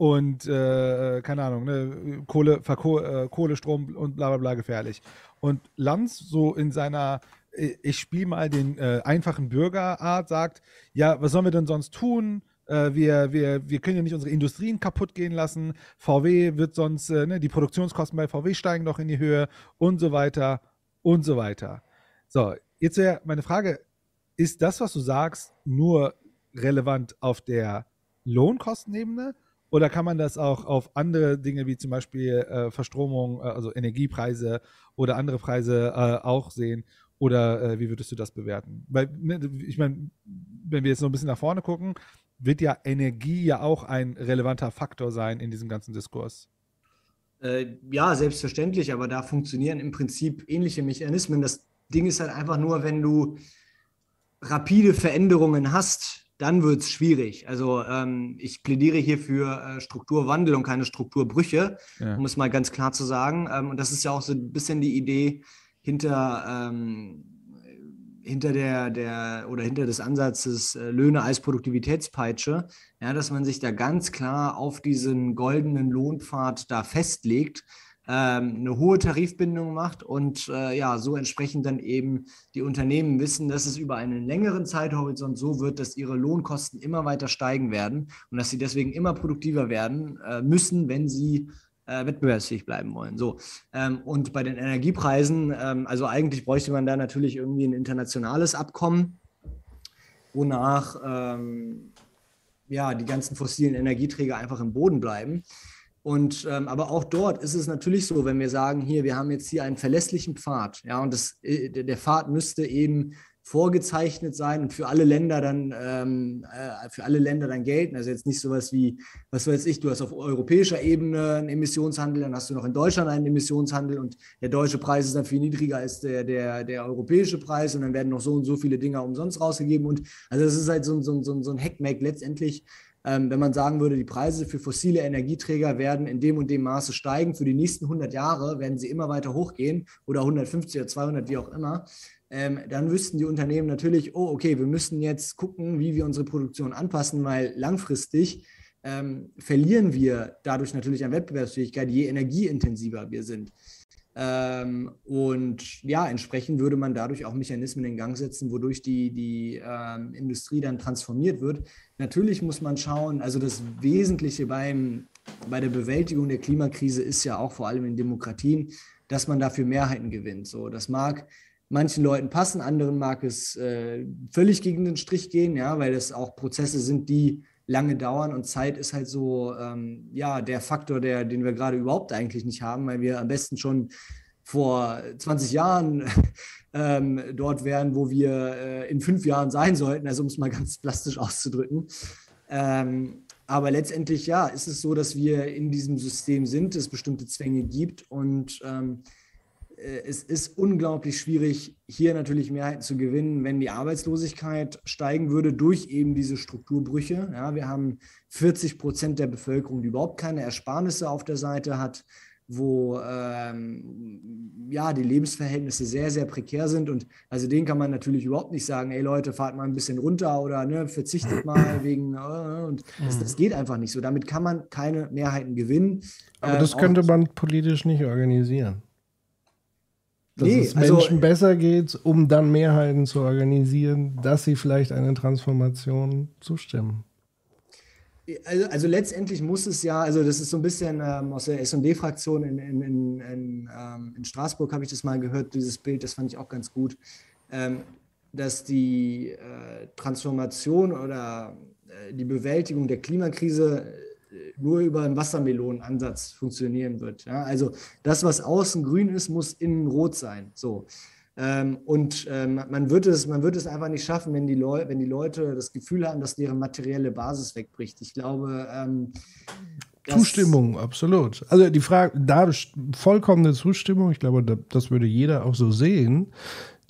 und äh, keine Ahnung, ne, Kohle, Verko äh, Kohle, Strom und bla bla bla gefährlich. Und Lanz so in seiner äh, ich spiele mal den äh, einfachen Bürgerart, sagt, ja, was sollen wir denn sonst tun? Äh, wir, wir, wir können ja nicht unsere Industrien kaputt gehen lassen. VW wird sonst, äh, ne, die Produktionskosten bei VW steigen noch in die Höhe und so weiter und so weiter. So, jetzt wäre meine Frage, ist das, was du sagst, nur relevant auf der Lohnkostenebene oder kann man das auch auf andere Dinge wie zum Beispiel äh, Verstromung, äh, also Energiepreise oder andere Preise äh, auch sehen? Oder äh, wie würdest du das bewerten? Weil, ne, ich meine, wenn wir jetzt noch ein bisschen nach vorne gucken, wird ja Energie ja auch ein relevanter Faktor sein in diesem ganzen Diskurs. Äh, ja, selbstverständlich, aber da funktionieren im Prinzip ähnliche Mechanismen. Das Ding ist halt einfach nur, wenn du rapide Veränderungen hast, dann wird es schwierig. Also ähm, ich plädiere hier für äh, Strukturwandel und keine Strukturbrüche, Ja. um es mal ganz klar zu sagen. Ähm, und das ist ja auch so ein bisschen die Idee hinter, ähm, hinter der, der oder hinter des Ansatzes äh, Löhne als Produktivitätspeitsche, ja, dass man sich da ganz klar auf diesen goldenen Lohnpfad da festlegt, eine hohe Tarifbindung macht und äh, ja, so entsprechend dann eben die Unternehmen wissen, dass es über einen längeren Zeithorizont so wird, dass ihre Lohnkosten immer weiter steigen werden und dass sie deswegen immer produktiver werden äh, müssen, wenn sie äh, wettbewerbsfähig bleiben wollen. So. Ähm, und bei den Energiepreisen, ähm, also eigentlich bräuchte man da natürlich irgendwie ein internationales Abkommen, wonach ähm, ja, die ganzen fossilen Energieträger einfach im Boden bleiben. Und ähm, aber auch dort ist es natürlich so, wenn wir sagen, hier, wir haben jetzt hier einen verlässlichen Pfad, ja, und das, äh, der Pfad müsste eben vorgezeichnet sein und für alle Länder dann ähm, äh, für alle Länder dann gelten. Also jetzt nicht sowas wie, was weiß ich, du hast auf europäischer Ebene einen Emissionshandel, dann hast du noch in Deutschland einen Emissionshandel und der deutsche Preis ist dann viel niedriger als der, der, der europäische Preis und dann werden noch so und so viele Dinger umsonst rausgegeben. Und also das ist halt so, so, so, so ein Hackmack letztendlich. Ähm, wenn man sagen würde, die Preise für fossile Energieträger werden in dem und dem Maße steigen, für die nächsten 100 Jahre werden sie immer weiter hochgehen oder 150 oder 200, wie auch immer, ähm, dann wüssten die Unternehmen natürlich, oh, okay, wir müssen jetzt gucken, wie wir unsere Produktion anpassen, weil langfristig ähm, verlieren wir dadurch natürlich an Wettbewerbsfähigkeit, je energieintensiver wir sind. Ähm, und ja, entsprechend würde man dadurch auch Mechanismen in Gang setzen, wodurch die, die ähm, Industrie dann transformiert wird. Natürlich muss man schauen, also das Wesentliche beim, bei der Bewältigung der Klimakrise ist ja auch vor allem in Demokratien, dass man dafür Mehrheiten gewinnt. So, das mag manchen Leuten passen, anderen mag es äh, völlig gegen den Strich gehen, ja, weil das auch Prozesse sind, die lange dauern und Zeit ist halt so, ähm, ja, der Faktor, der, den wir gerade überhaupt eigentlich nicht haben, weil wir am besten schon vor 20 Jahren ähm, dort wären, wo wir äh, in fünf Jahren sein sollten, also um es mal ganz plastisch auszudrücken. Ähm, aber letztendlich, ja, ist es so, dass wir in diesem System sind, es bestimmte Zwänge gibt und ähm, äh, es ist unglaublich schwierig, hier natürlich Mehrheiten zu gewinnen, wenn die Arbeitslosigkeit steigen würde durch eben diese Strukturbrüche. Ja, wir haben 40 Prozent der Bevölkerung, die überhaupt keine Ersparnisse auf der Seite hat, wo ähm, ja, die Lebensverhältnisse sehr, sehr prekär sind. Und also denen kann man natürlich überhaupt nicht sagen, ey Leute, fahrt mal ein bisschen runter oder ne, verzichtet mal wegen. Äh, und das, das geht einfach nicht so. Damit kann man keine Mehrheiten gewinnen. Aber das auch- könnte man politisch nicht organisieren. Dass Nee, es also- Menschen besser geht, um dann Mehrheiten zu organisieren, dass sie vielleicht einer Transformation zustimmen. also, also letztendlich muss es ja, also das ist so ein bisschen ähm, aus der SD-Fraktion in, in, in, in, ähm, in Straßburg habe ich das mal gehört, dieses Bild, das fand ich auch ganz gut, ähm, dass die äh, Transformation oder äh, die Bewältigung der Klimakrise nur über einen Wassermelonenansatz funktionieren wird. Ja? Also das, was außen grün ist, muss innen rot sein. So. Ähm, und ähm, man, wird es, man wird es einfach nicht schaffen, wenn die, Leu wenn die Leute das Gefühl haben, dass deren materielle Basis wegbricht. Ich glaube, ähm, Zustimmung, absolut. Also die Frage, da vollkommene Zustimmung, ich glaube, das würde jeder auch so sehen.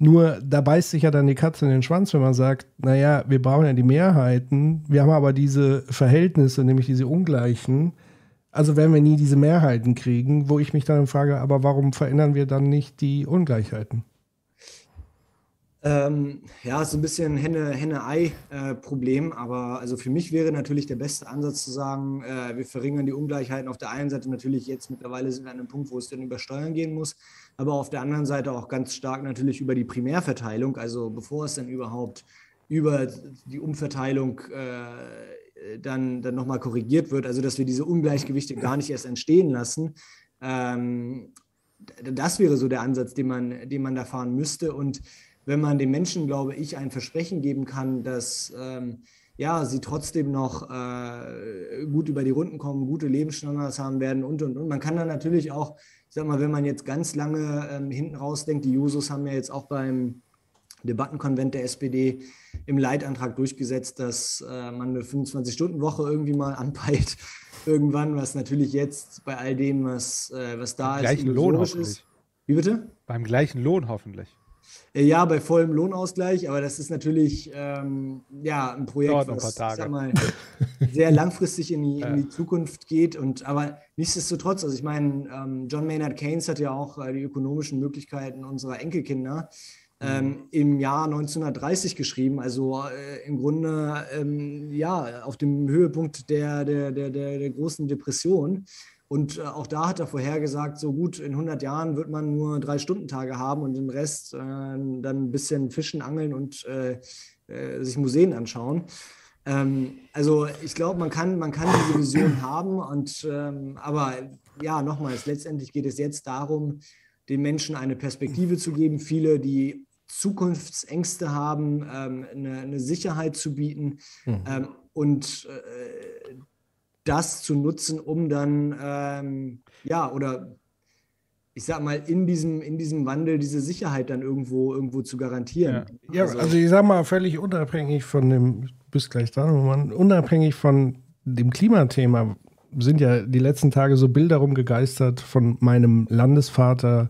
Nur da beißt sich ja dann die Katze in den Schwanz, wenn man sagt, naja, wir brauchen ja die Mehrheiten, wir haben aber diese Verhältnisse, nämlich diese ungleichen. Also werden wir nie diese Mehrheiten kriegen, wo ich mich dann frage, aber warum verändern wir dann nicht die Ungleichheiten? Ähm, ja, so ein bisschen Henne-Ei-Problem, aber also für mich wäre natürlich der beste Ansatz zu sagen, äh, wir verringern die Ungleichheiten auf der einen Seite natürlich jetzt mittlerweile sind wir an einem Punkt, wo es dann über Steuern gehen muss, aber auf der anderen Seite auch ganz stark natürlich über die Primärverteilung, also bevor es dann überhaupt über die Umverteilung äh, dann, dann nochmal korrigiert wird, also dass wir diese Ungleichgewichte gar nicht erst entstehen lassen. Ähm, das wäre so der Ansatz, den man, den man da fahren müsste und wenn man den Menschen, glaube ich, ein Versprechen geben kann, dass ähm, ja, sie trotzdem noch äh, gut über die Runden kommen, gute Lebensstandards haben werden und und und. Man kann dann natürlich auch, ich sag mal, wenn man jetzt ganz lange ähm, hinten rausdenkt, die Jusos haben ja jetzt auch beim Debattenkonvent der SPD im Leitantrag durchgesetzt, dass äh, man eine 25-Stunden-Woche irgendwie mal anpeilt. Irgendwann, was natürlich jetzt bei all dem, was, äh, was da Beim ist, gleichen Lohn hoffentlich. ist. Wie bitte? Beim gleichen Lohn hoffentlich. Äh, ja, bei vollem Lohnausgleich, aber das ist natürlich ähm, ja, ein Projekt, was mal, sehr langfristig in die, in die, Zukunft geht. Und, aber nichtsdestotrotz, also ich meine, ähm, John Maynard Keynes hat ja auch äh, die ökonomischen Möglichkeiten unserer Enkelkinder ähm, mhm. im Jahr 1930 geschrieben, also äh, im Grunde ähm, ja, auf dem Höhepunkt der, der, der, der großen Depression. Und äh, auch da hat er vorhergesagt, so gut, in 100 Jahren wird man nur drei Stundentage haben und den Rest äh, dann ein bisschen fischen, angeln und äh, äh sich Museen anschauen. Ähm, also ich glaube, man kann, man kann diese Vision haben, und, ähm, aber ja, nochmals, letztendlich geht es jetzt darum, den Menschen eine Perspektive zu geben. Viele, die Zukunftsängste haben, ähm, eine, eine, Sicherheit zu bieten. Mhm. Ähm, und äh, das zu nutzen, um dann, ähm, ja, oder ich sag mal, in diesem, in diesem Wandel diese Sicherheit dann irgendwo, irgendwo zu garantieren. Ja, ja also, also, ich sag mal, völlig unabhängig von dem, bis gleich dran, unabhängig von dem Klimathema sind ja die letzten Tage so Bilder rumgegeistert von meinem Landesvater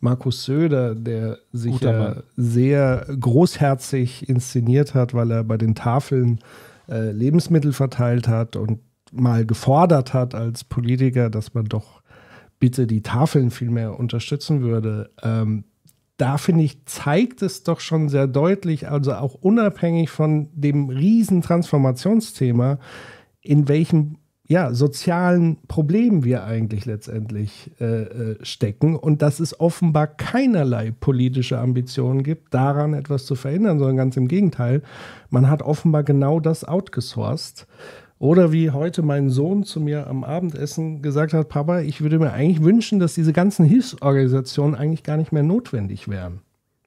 Markus Söder, der sich ja sehr großherzig inszeniert hat, weil er bei den Tafeln äh, Lebensmittel verteilt hat und mal gefordert hat als Politiker, dass man doch bitte die Tafeln viel mehr unterstützen würde. Ähm, da finde ich, zeigt es doch schon sehr deutlich, also auch unabhängig von dem riesen Transformationsthema, in welchem ja, sozialen Problemen wir eigentlich letztendlich äh, äh, stecken und dass es offenbar keinerlei politische Ambitionen gibt, daran etwas zu verhindern, sondern ganz im Gegenteil, man hat offenbar genau das outgesourced oder wie heute mein Sohn zu mir am Abendessen gesagt hat, Papa, ich würde mir eigentlich wünschen, dass diese ganzen Hilfsorganisationen eigentlich gar nicht mehr notwendig wären.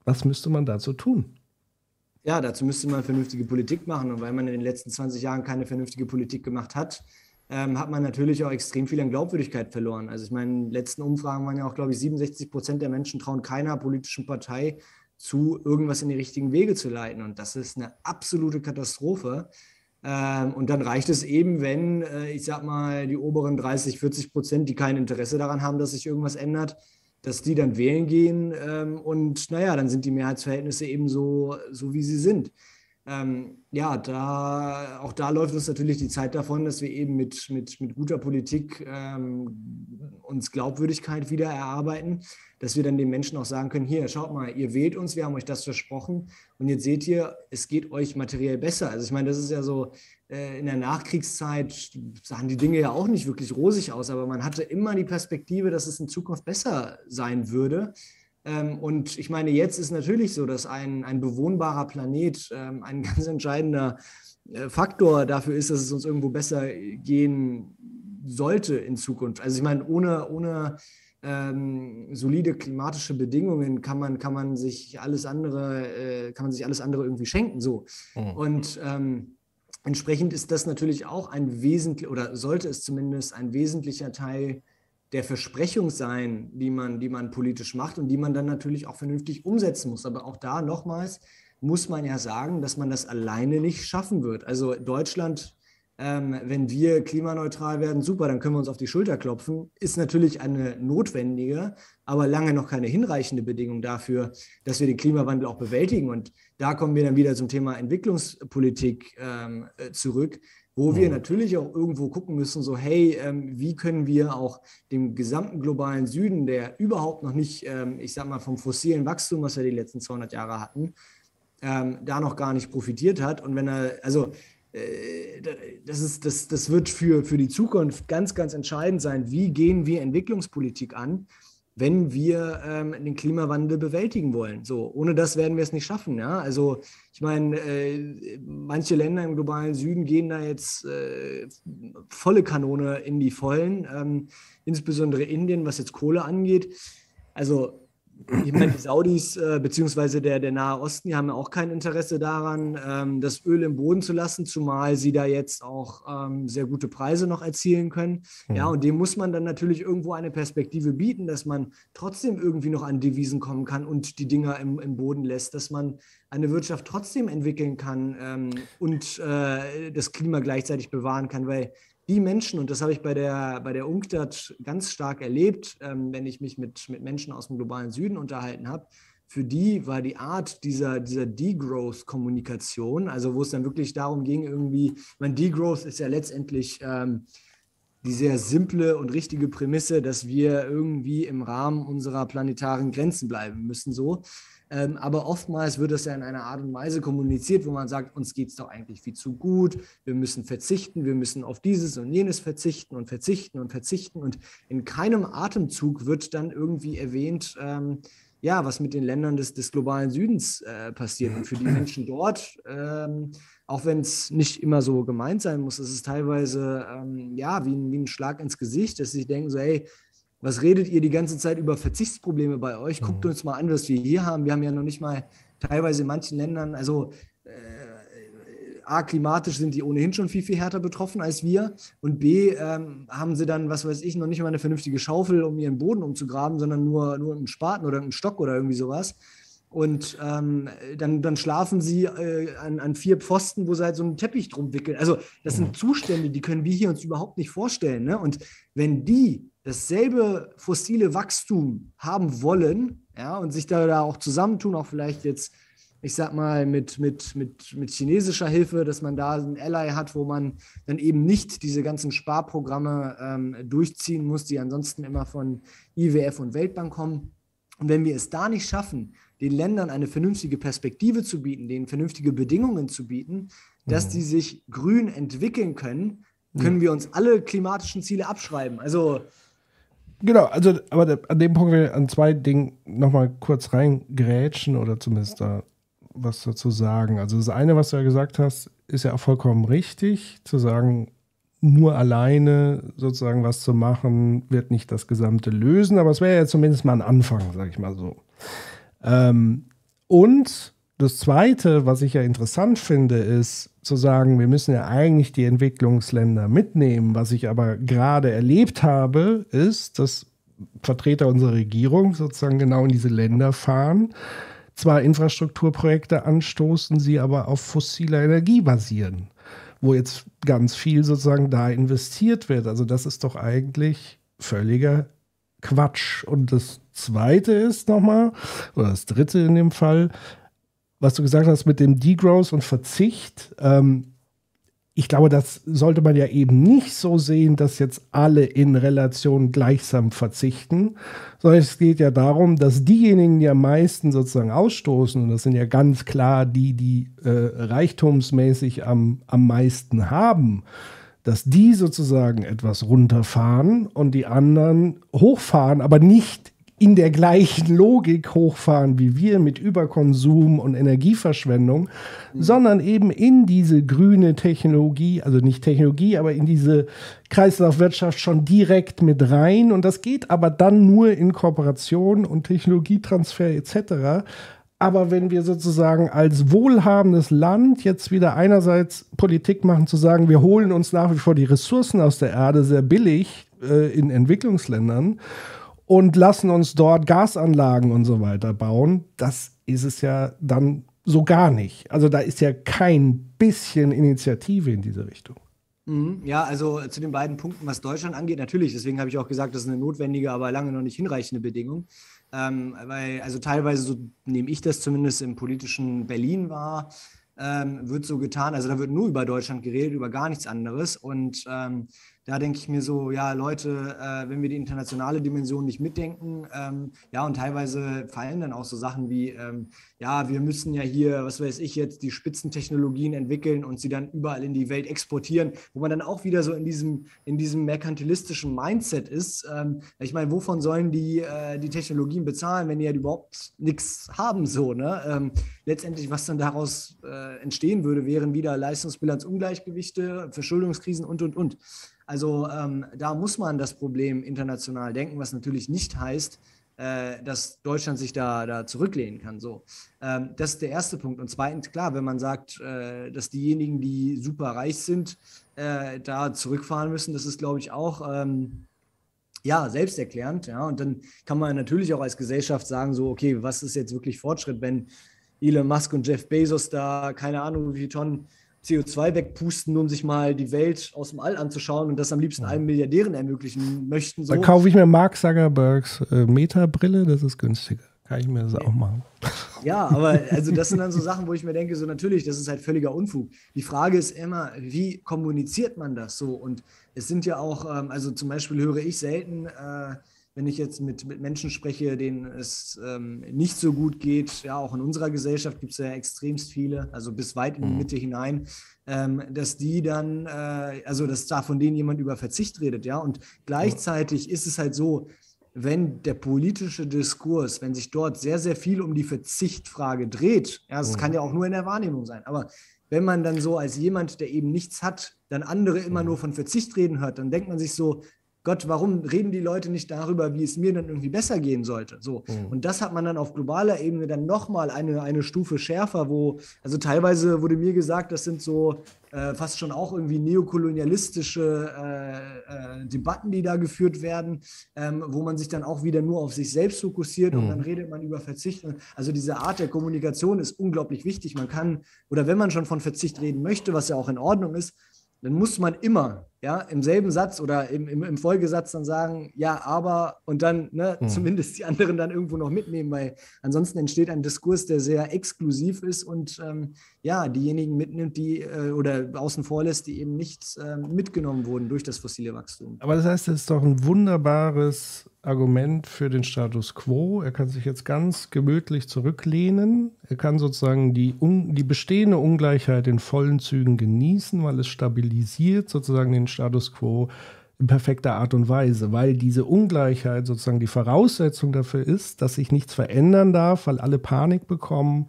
Was müsste man dazu tun? Ja, dazu müsste man vernünftige Politik machen. Und weil man in den letzten 20 Jahren keine vernünftige Politik gemacht hat, ähm, hat man natürlich auch extrem viel an Glaubwürdigkeit verloren. Also ich meine, letzten Umfragen waren ja auch, glaube ich, 67 Prozent der Menschen trauen keiner politischen Partei zu, irgendwas in die richtigen Wege zu leiten. Und das ist eine absolute Katastrophe. Ähm, und dann reicht es eben, wenn, äh, ich sag mal, die oberen 30, 40 Prozent, die kein Interesse daran haben, dass sich irgendwas ändert, dass die dann wählen gehen. Ähm, und naja, dann sind die Mehrheitsverhältnisse eben so, so wie sie sind. Ähm, ja, da, auch da läuft uns natürlich die Zeit davon, dass wir eben mit, mit, mit guter Politik ähm, uns Glaubwürdigkeit wieder erarbeiten, dass wir dann den Menschen auch sagen können, hier, schaut mal, ihr wählt uns, wir haben euch das versprochen und jetzt seht ihr, es geht euch materiell besser. Also ich meine, das ist ja so, äh, in der Nachkriegszeit sahen die Dinge ja auch nicht wirklich rosig aus, aber man hatte immer die Perspektive, dass es in Zukunft besser sein würde. Ähm, und ich meine, jetzt ist natürlich so, dass ein, ein bewohnbarer Planet ähm, ein ganz entscheidender äh, Faktor dafür ist, dass es uns irgendwo besser gehen sollte in Zukunft. Also ich meine, ohne, ohne ähm, solide klimatische Bedingungen kann man, kann man sich alles andere, äh, kann man sich alles andere irgendwie schenken. So. Mhm. Und ähm, entsprechend ist das natürlich auch ein wesentlich oder sollte es zumindest ein wesentlicher Teil der Versprechung sein, die man, die man politisch macht und die man dann natürlich auch vernünftig umsetzen muss. Aber auch da nochmals muss man ja sagen, dass man das alleine nicht schaffen wird. Also Deutschland ähm, wenn wir klimaneutral werden, super, dann können wir uns auf die Schulter klopfen, ist natürlich eine notwendige, aber lange noch keine hinreichende Bedingung dafür, dass wir den Klimawandel auch bewältigen. Und da kommen wir dann wieder zum Thema Entwicklungspolitik ähm, äh, zurück, wo wir mhm. natürlich auch irgendwo gucken müssen, so hey, ähm, wie können wir auch dem gesamten globalen Süden, der überhaupt noch nicht, ähm, ich sag mal, vom fossilen Wachstum, was wir die letzten 200 Jahre hatten, ähm, da noch gar nicht profitiert hat. Und wenn er, also äh, das, ist, das, das wird für, für die Zukunft ganz, ganz entscheidend sein. Wie gehen wir Entwicklungspolitik an, wenn wir ähm, den Klimawandel bewältigen wollen? So, ohne das werden wir es nicht schaffen. Ja? Also, ich meine, äh, manche Länder im globalen Süden gehen da jetzt äh, volle Kanone in die Vollen, ähm, insbesondere Indien, was jetzt Kohle angeht. Also, ich meine, die Saudis äh, beziehungsweise der, der Nahe Osten, die haben ja auch kein Interesse daran, ähm, das Öl im Boden zu lassen, zumal sie da jetzt auch ähm, sehr gute Preise noch erzielen können. Mhm. Ja, und dem muss man dann natürlich irgendwo eine Perspektive bieten, dass man trotzdem irgendwie noch an Devisen kommen kann und die Dinger im, im Boden lässt, dass man eine Wirtschaft trotzdem entwickeln kann ähm, und äh, das Klima gleichzeitig bewahren kann, weil die Menschen, und das habe ich bei der, bei der UNCTAD ganz stark erlebt, ähm, wenn ich mich mit, mit Menschen aus dem globalen Süden unterhalten habe, für die war die Art dieser, dieser Degrowth-Kommunikation, also wo es dann wirklich darum ging, irgendwie, mein Degrowth ist ja letztendlich ähm, die sehr simple und richtige Prämisse, dass wir irgendwie im Rahmen unserer planetaren Grenzen bleiben müssen, so. Ähm, aber oftmals wird es ja in einer Art und Weise kommuniziert, wo man sagt, uns geht es doch eigentlich viel zu gut, wir müssen verzichten, wir müssen auf dieses und jenes verzichten und verzichten und verzichten. Und in keinem Atemzug wird dann irgendwie erwähnt, ähm, ja, was mit den Ländern des, des globalen Südens äh, passiert. Und für die Menschen dort, ähm, auch wenn es nicht immer so gemeint sein muss, ist es teilweise ähm, ja, wie ein, wie ein Schlag ins Gesicht, dass sie denken so, hey, was redet ihr die ganze Zeit über Verzichtsprobleme bei euch? Guckt mhm. uns mal an, was wir hier haben. Wir haben ja noch nicht mal teilweise in manchen Ländern, also äh, A, klimatisch sind die ohnehin schon viel, viel härter betroffen als wir. Und B, ähm, haben sie dann, was weiß ich, noch nicht mal eine vernünftige Schaufel, um ihren Boden umzugraben, sondern nur, nur einen Spaten oder einen Stock oder irgendwie sowas. Und ähm, dann, dann schlafen sie äh, an, an vier Pfosten, wo sie halt so einen Teppich drum wickeln. Also, das sind mhm. Zustände, die können wir hier uns überhaupt nicht vorstellen. Ne? Und wenn die dasselbe fossile Wachstum haben wollen, ja, und sich da, da auch zusammentun, auch vielleicht jetzt, ich sag mal, mit, mit, mit, mit chinesischer Hilfe, dass man da einen Ally hat, wo man dann eben nicht diese ganzen Sparprogramme ähm, durchziehen muss, die ansonsten immer von IWF und Weltbank kommen. Und wenn wir es da nicht schaffen, den Ländern eine vernünftige Perspektive zu bieten, denen vernünftige Bedingungen zu bieten, dass mhm. die sich grün entwickeln können, können mhm. wir uns alle klimatischen Ziele abschreiben. Also Genau, also, aber an dem Punkt will ich an zwei Dingen nochmal kurz reingrätschen oder zumindest da was dazu sagen. Also, das eine, was du ja gesagt hast, ist ja auch vollkommen richtig, zu sagen, nur alleine sozusagen was zu machen, wird nicht das Gesamte lösen, aber es wäre ja zumindest mal ein Anfang, sag ich mal so. Ähm, und das Zweite, was ich ja interessant finde, ist zu sagen, wir müssen ja eigentlich die Entwicklungsländer mitnehmen. Was ich aber gerade erlebt habe, ist, dass Vertreter unserer Regierung sozusagen genau in diese Länder fahren, zwar Infrastrukturprojekte anstoßen, sie aber auf fossiler Energie basieren, wo jetzt ganz viel sozusagen da investiert wird. Also das ist doch eigentlich völliger Quatsch. Und das Zweite ist nochmal, oder das Dritte in dem Fall, was du gesagt hast mit dem Degrowth und Verzicht, ähm, ich glaube, das sollte man ja eben nicht so sehen, dass jetzt alle in Relation gleichsam verzichten, sondern es geht ja darum, dass diejenigen, die am meisten sozusagen ausstoßen, und das sind ja ganz klar die, die äh, reichtumsmäßig am, am meisten haben, dass die sozusagen etwas runterfahren und die anderen hochfahren, aber nicht in der gleichen Logik hochfahren wie wir mit Überkonsum und Energieverschwendung, mhm. sondern eben in diese grüne Technologie, also nicht Technologie, aber in diese Kreislaufwirtschaft schon direkt mit rein. Und das geht aber dann nur in Kooperation und Technologietransfer etc. Aber wenn wir sozusagen als wohlhabendes Land jetzt wieder einerseits Politik machen, zu sagen, wir holen uns nach wie vor die Ressourcen aus der Erde sehr billig äh, in Entwicklungsländern und lassen uns dort Gasanlagen und so weiter bauen, das ist es ja dann so gar nicht. Also da ist ja kein bisschen Initiative in diese Richtung. Mhm. Ja, also zu den beiden Punkten, was Deutschland angeht, natürlich. Deswegen habe ich auch gesagt, das ist eine notwendige, aber lange noch nicht hinreichende Bedingung. Ähm, weil, also teilweise, so nehme ich das zumindest im politischen Berlin wahr, ähm, wird so getan, also da wird nur über Deutschland geredet, über gar nichts anderes. Und ähm, da denke ich mir so, ja, Leute, äh, wenn wir die internationale Dimension nicht mitdenken, ähm, ja, und teilweise fallen dann auch so Sachen wie, ähm, ja, wir müssen ja hier, was weiß ich jetzt, die Spitzentechnologien entwickeln und sie dann überall in die Welt exportieren, wo man dann auch wieder so in diesem, in diesem merkantilistischen Mindset ist. Ähm, ich meine, wovon sollen die äh, die Technologien bezahlen, wenn die ja überhaupt nichts haben, so, ne? Ähm, letztendlich, was dann daraus äh, entstehen würde, wären wieder Leistungsbilanzungleichgewichte, Verschuldungskrisen und, und, und. Also ähm, da muss man das Problem international denken, was natürlich nicht heißt, äh, dass Deutschland sich da, da zurücklehnen kann. So, ähm, das ist der erste Punkt. Und zweitens, klar, wenn man sagt, äh, dass diejenigen, die super reich sind, äh, da zurückfahren müssen, das ist, glaube ich, auch ähm, ja, selbsterklärend. Ja. Und dann kann man natürlich auch als Gesellschaft sagen, so, okay, was ist jetzt wirklich Fortschritt, wenn Elon Musk und Jeff Bezos da, keine Ahnung, wie viele Tonnen CO2 wegpusten, um sich mal die Welt aus dem All anzuschauen und das am liebsten allen Milliardären ermöglichen möchten. So. Dann kaufe ich mir Mark Zuckerbergs äh, Meta-Brille, das ist günstiger. Kann ich mir das auch machen. Ja, aber also das sind dann so Sachen, wo ich mir denke, so natürlich, das ist halt völliger Unfug. Die Frage ist immer, wie kommuniziert man das so? Und es sind ja auch, ähm, also zum Beispiel höre ich selten, äh, wenn ich jetzt mit, mit Menschen spreche, denen es ähm, nicht so gut geht, ja, auch in unserer Gesellschaft gibt es ja extremst viele, also bis weit in die mhm. Mitte hinein, ähm, dass die dann, äh, also dass da von denen jemand über Verzicht redet, ja, und gleichzeitig ist es halt so, wenn der politische Diskurs, wenn sich dort sehr, sehr viel um die Verzichtfrage dreht, ja, das mhm. kann ja auch nur in der Wahrnehmung sein, aber wenn man dann so als jemand, der eben nichts hat, dann andere immer mhm. nur von Verzicht reden hört, dann denkt man sich so, Gott, warum reden die Leute nicht darüber, wie es mir dann irgendwie besser gehen sollte? So. Mhm. Und das hat man dann auf globaler Ebene dann nochmal eine, eine Stufe schärfer, wo, also teilweise wurde mir gesagt, das sind so äh, fast schon auch irgendwie neokolonialistische äh, äh, Debatten, die da geführt werden, ähm, wo man sich dann auch wieder nur auf sich selbst fokussiert mhm. und dann redet man über Verzicht. Also diese Art der Kommunikation ist unglaublich wichtig. Man kann, oder wenn man schon von Verzicht reden möchte, was ja auch in Ordnung ist, dann muss man immer ja, im selben Satz oder im, im, im Folgesatz dann sagen, ja, aber und dann ne, mhm. zumindest die anderen dann irgendwo noch mitnehmen, weil ansonsten entsteht ein Diskurs, der sehr exklusiv ist und ähm, ja, diejenigen mitnimmt, die äh, oder außen vor lässt, die eben nicht äh, mitgenommen wurden durch das fossile Wachstum. Aber das heißt, es ist doch ein wunderbares Argument für den Status quo. Er kann sich jetzt ganz gemütlich zurücklehnen. Er kann sozusagen die, die bestehende Ungleichheit in vollen Zügen genießen, weil es stabilisiert sozusagen den Status quo in perfekter Art und Weise, weil diese Ungleichheit sozusagen die Voraussetzung dafür ist, dass sich nichts verändern darf, weil alle Panik bekommen,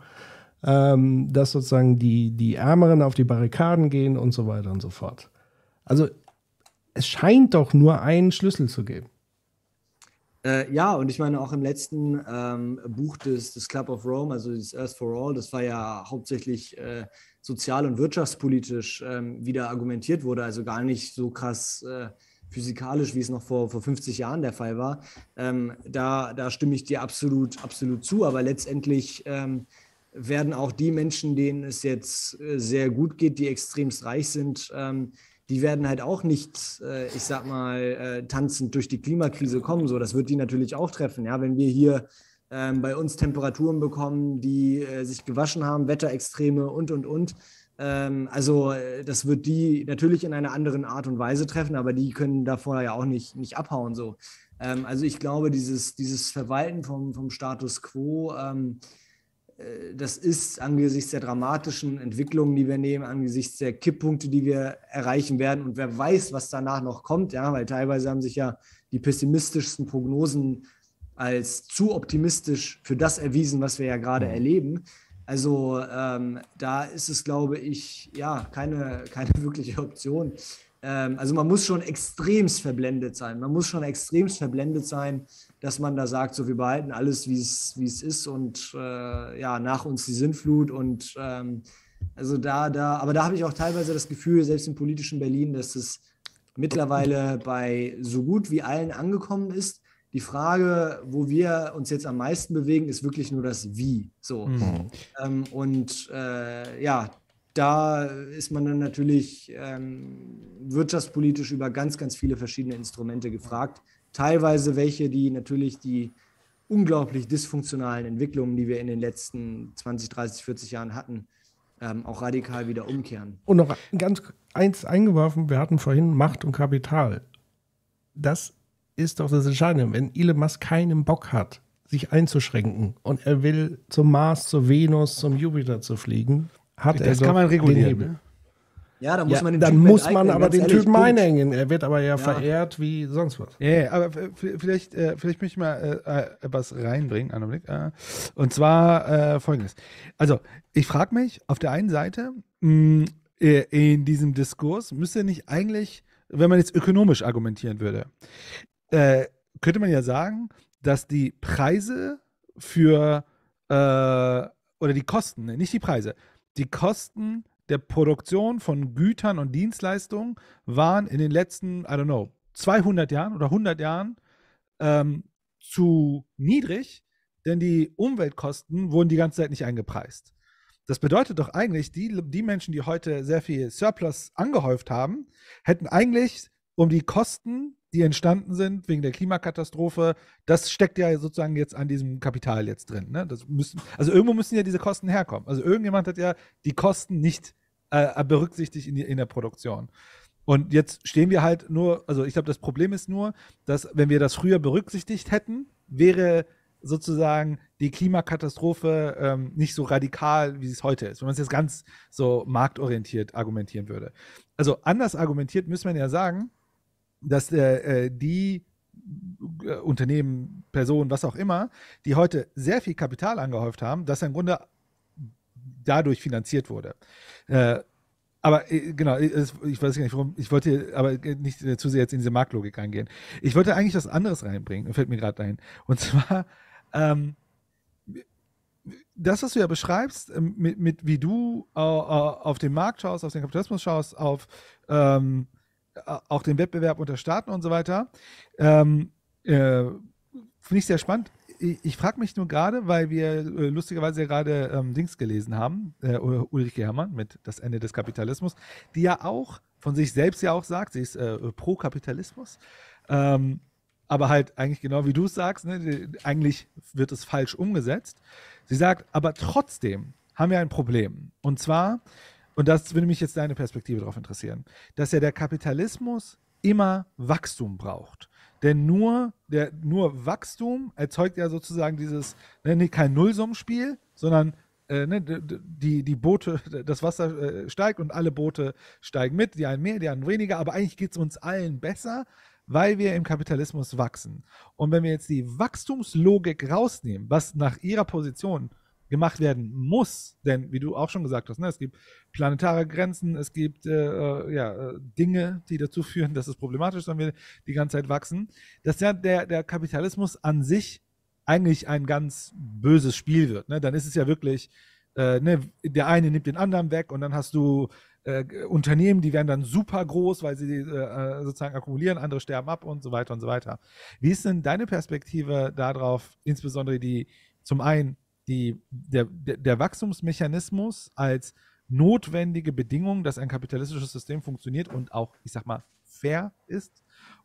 ähm, dass sozusagen die, die Ärmeren auf die Barrikaden gehen und so weiter und so fort. Also es scheint doch nur einen Schlüssel zu geben. Äh, ja, und ich meine auch im letzten ähm, Buch des, des Club of Rome, also das Earth for All, das war ja hauptsächlich äh, sozial- und wirtschaftspolitisch ähm, wieder argumentiert wurde, also gar nicht so krass äh, physikalisch, wie es noch vor, vor 50 Jahren der Fall war. Ähm, da, da stimme ich dir absolut, absolut zu, aber letztendlich ähm, werden auch die Menschen, denen es jetzt äh, sehr gut geht, die extremst reich sind, ähm, die werden halt auch nicht, äh, ich sag mal, äh, tanzend durch die Klimakrise kommen. So, das wird die natürlich auch treffen. Ja, wenn wir hier ähm, bei uns Temperaturen bekommen, die äh, sich gewaschen haben, Wetterextreme und und und. Ähm, also äh, das wird die natürlich in einer anderen Art und Weise treffen, aber die können davor ja auch nicht, nicht abhauen. So. Ähm, also ich glaube, dieses, dieses Verwalten vom, vom Status quo, ähm, äh, das ist angesichts der dramatischen Entwicklungen, die wir nehmen, angesichts der Kipppunkte, die wir erreichen werden und wer weiß, was danach noch kommt, ja, weil teilweise haben sich ja die pessimistischsten Prognosen als zu optimistisch für das erwiesen, was wir ja gerade Mhm. erleben. Also ähm, da ist es, glaube ich, ja, keine, keine wirkliche Option. Ähm, also man muss schon extremst verblendet sein. Man muss schon extremst verblendet sein, dass man da sagt, so wir behalten alles, wie es ist und äh, ja, nach uns die Sintflut und ähm, also da, da, aber da habe ich auch teilweise das Gefühl, selbst im politischen Berlin, dass es mittlerweile bei so gut wie allen angekommen ist. Die Frage, wo wir uns jetzt am meisten bewegen, ist wirklich nur das Wie. So. Mhm. Ähm, und äh, ja, da ist man dann natürlich ähm, wirtschaftspolitisch über ganz, ganz viele verschiedene Instrumente gefragt. Teilweise welche, die natürlich die unglaublich dysfunktionalen Entwicklungen, die wir in den letzten 20, 30, 40 Jahren hatten, ähm, auch radikal wieder umkehren. Und noch ganz eins eingeworfen, wir hatten vorhin Macht und Kapital. Das ist doch das Entscheidende. Wenn Elon Musk keinen Bock hat, sich einzuschränken und er will zum Mars, zur Venus, zum Jupiter zu fliegen, hat er Das doch kann man den regulieren. Ja, da muss Ja, man den dann Typen muss man aber den ehrlich, Typen einhängen. Er wird aber ja, verehrt wie sonst was. Ja, ja, aber v- vielleicht, äh, vielleicht möchte ich mal äh, äh, was reinbringen, einen Blick. Äh, und zwar äh, folgendes. Also, ich frage mich auf der einen Seite, mh, äh, in diesem Diskurs müsste nicht eigentlich, wenn man jetzt ökonomisch argumentieren würde, äh, könnte man ja sagen, dass die Preise für äh, oder die Kosten, ne, nicht die Preise, die Kosten der Produktion von Gütern und Dienstleistungen waren in den letzten, I don't know, 200 Jahren oder 100 Jahren ähm, zu niedrig, denn die Umweltkosten wurden die ganze Zeit nicht eingepreist. Das bedeutet doch eigentlich, die, die Menschen, die heute sehr viel Surplus angehäuft haben, hätten eigentlich um die Kosten, die entstanden sind wegen der Klimakatastrophe, das steckt ja sozusagen jetzt an diesem Kapital jetzt drin. Ne? Das müssen, also irgendwo müssen ja diese Kosten herkommen. Also irgendjemand hat ja die Kosten nicht äh, berücksichtigt in, die, in der Produktion. Und jetzt stehen wir halt nur, also ich glaube, das Problem ist nur, dass wenn wir das früher berücksichtigt hätten, wäre sozusagen die Klimakatastrophe ähm, nicht so radikal, wie es heute ist, wenn man es jetzt ganz so marktorientiert argumentieren würde. Also anders argumentiert müsste man ja sagen, dass äh, äh, die äh, Unternehmen, Personen, was auch immer, die heute sehr viel Kapital angehäuft haben, das im Grunde dadurch finanziert wurde. Äh, aber äh, genau, äh, ich weiß gar nicht, warum, ich wollte aber nicht zu sehr jetzt in diese Marktlogik reingehen. Ich wollte eigentlich was anderes reinbringen, fällt mir gerade dahin. Und zwar, ähm, das, was du ja beschreibst, ähm, mit, mit wie du auf den Markt schaust, auf den Kapitalismus schaust, auf ähm, äh, auch den Wettbewerb unter Staaten und so weiter, ähm, äh, finde ich sehr spannend. Ich, ich frage mich nur gerade, weil wir äh, lustigerweise ja gerade ähm, Dings gelesen haben, äh, Ulrike Herrmann mit Das Ende des Kapitalismus, die ja auch von sich selbst ja auch sagt, sie ist äh, pro Kapitalismus. Ähm, aber halt eigentlich genau wie du es sagst, ne, die- eigentlich wird es falsch umgesetzt. Sie sagt, aber trotzdem haben wir ein Problem. Und zwar, und das würde mich jetzt deine Perspektive darauf interessieren, dass ja der Kapitalismus immer Wachstum braucht. Denn nur, der, nur Wachstum erzeugt ja sozusagen dieses, ne, kein Nullsummenspiel, sondern äh, ne, die, die Boote, das Wasser äh, steigt und alle Boote steigen mit, die einen mehr, die anderen weniger, aber eigentlich geht es uns allen besser, weil wir im Kapitalismus wachsen. Und wenn wir jetzt die Wachstumslogik rausnehmen, was nach ihrer Position gemacht werden muss, denn wie du auch schon gesagt hast, ne, es gibt planetare Grenzen, es gibt äh, äh, ja, äh, Dinge, die dazu führen, dass es problematisch ist, wenn wir die ganze Zeit wachsen, dass ja der, der Kapitalismus an sich eigentlich ein ganz böses Spiel wird. Ne? Dann ist es ja wirklich, äh, ne, der eine nimmt den anderen weg und dann hast du äh, Unternehmen, die werden dann super groß, weil sie äh, sozusagen akkumulieren, andere sterben ab und so weiter und so weiter. Wie ist denn deine Perspektive darauf, insbesondere die zum einen die, der, der, Wachstumsmechanismus als notwendige Bedingung, dass ein kapitalistisches System funktioniert und auch, ich sag mal, fair ist?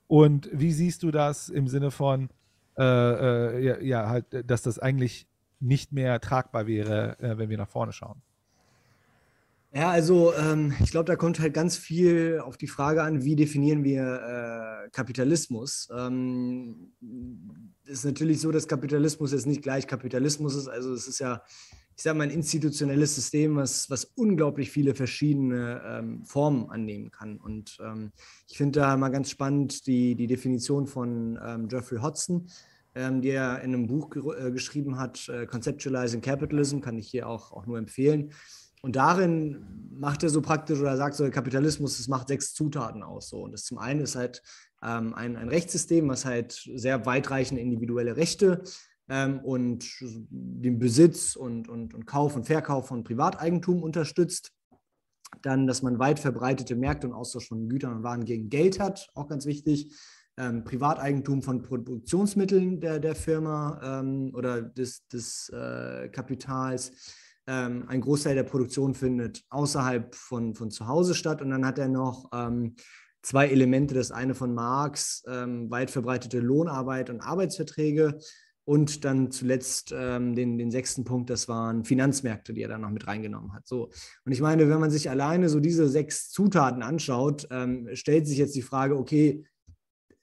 Und wie siehst du das im Sinne von, äh, äh, ja, ja, halt, dass das eigentlich nicht mehr tragbar wäre, äh, wenn wir nach vorne schauen? Ja, also ähm, ich glaube, da kommt halt ganz viel auf die Frage an, wie definieren wir äh, Kapitalismus. Ähm, ist natürlich so, dass Kapitalismus jetzt nicht gleich Kapitalismus ist. Also es ist ja, ich sage mal, ein institutionelles System, was, was unglaublich viele verschiedene ähm, Formen annehmen kann. Und ähm, ich finde da mal ganz spannend die, die Definition von ähm, Geoffrey Hodgson. ähm, die er in einem Buch äh, geschrieben hat, äh, Conceptualizing Capitalism, kann ich hier auch, auch nur empfehlen. Und darin macht er so praktisch oder sagt so, Kapitalismus, das macht sechs Zutaten aus. So. Und das zum einen ist halt ähm, ein, ein Rechtssystem, was halt sehr weitreichende individuelle Rechte ähm, und den Besitz und, und, und Kauf und Verkauf von Privateigentum unterstützt. Dann, dass man weit verbreitete Märkte und Austausch von Gütern und Waren gegen Geld hat, auch ganz wichtig. Ähm, Privateigentum von Produktionsmitteln der, der Firma ähm, oder des, des äh, Kapitals. Ähm, ein Großteil der Produktion findet außerhalb von, von zu Hause statt. Und dann hat er noch ähm, zwei Elemente. Das eine von Marx, ähm, weit verbreitete Lohnarbeit und Arbeitsverträge und dann zuletzt ähm, den, den sechsten Punkt, das waren Finanzmärkte, die er dann noch mit reingenommen hat. So. Und ich meine, wenn man sich alleine so diese sechs Zutaten anschaut, ähm, stellt sich jetzt die Frage, okay,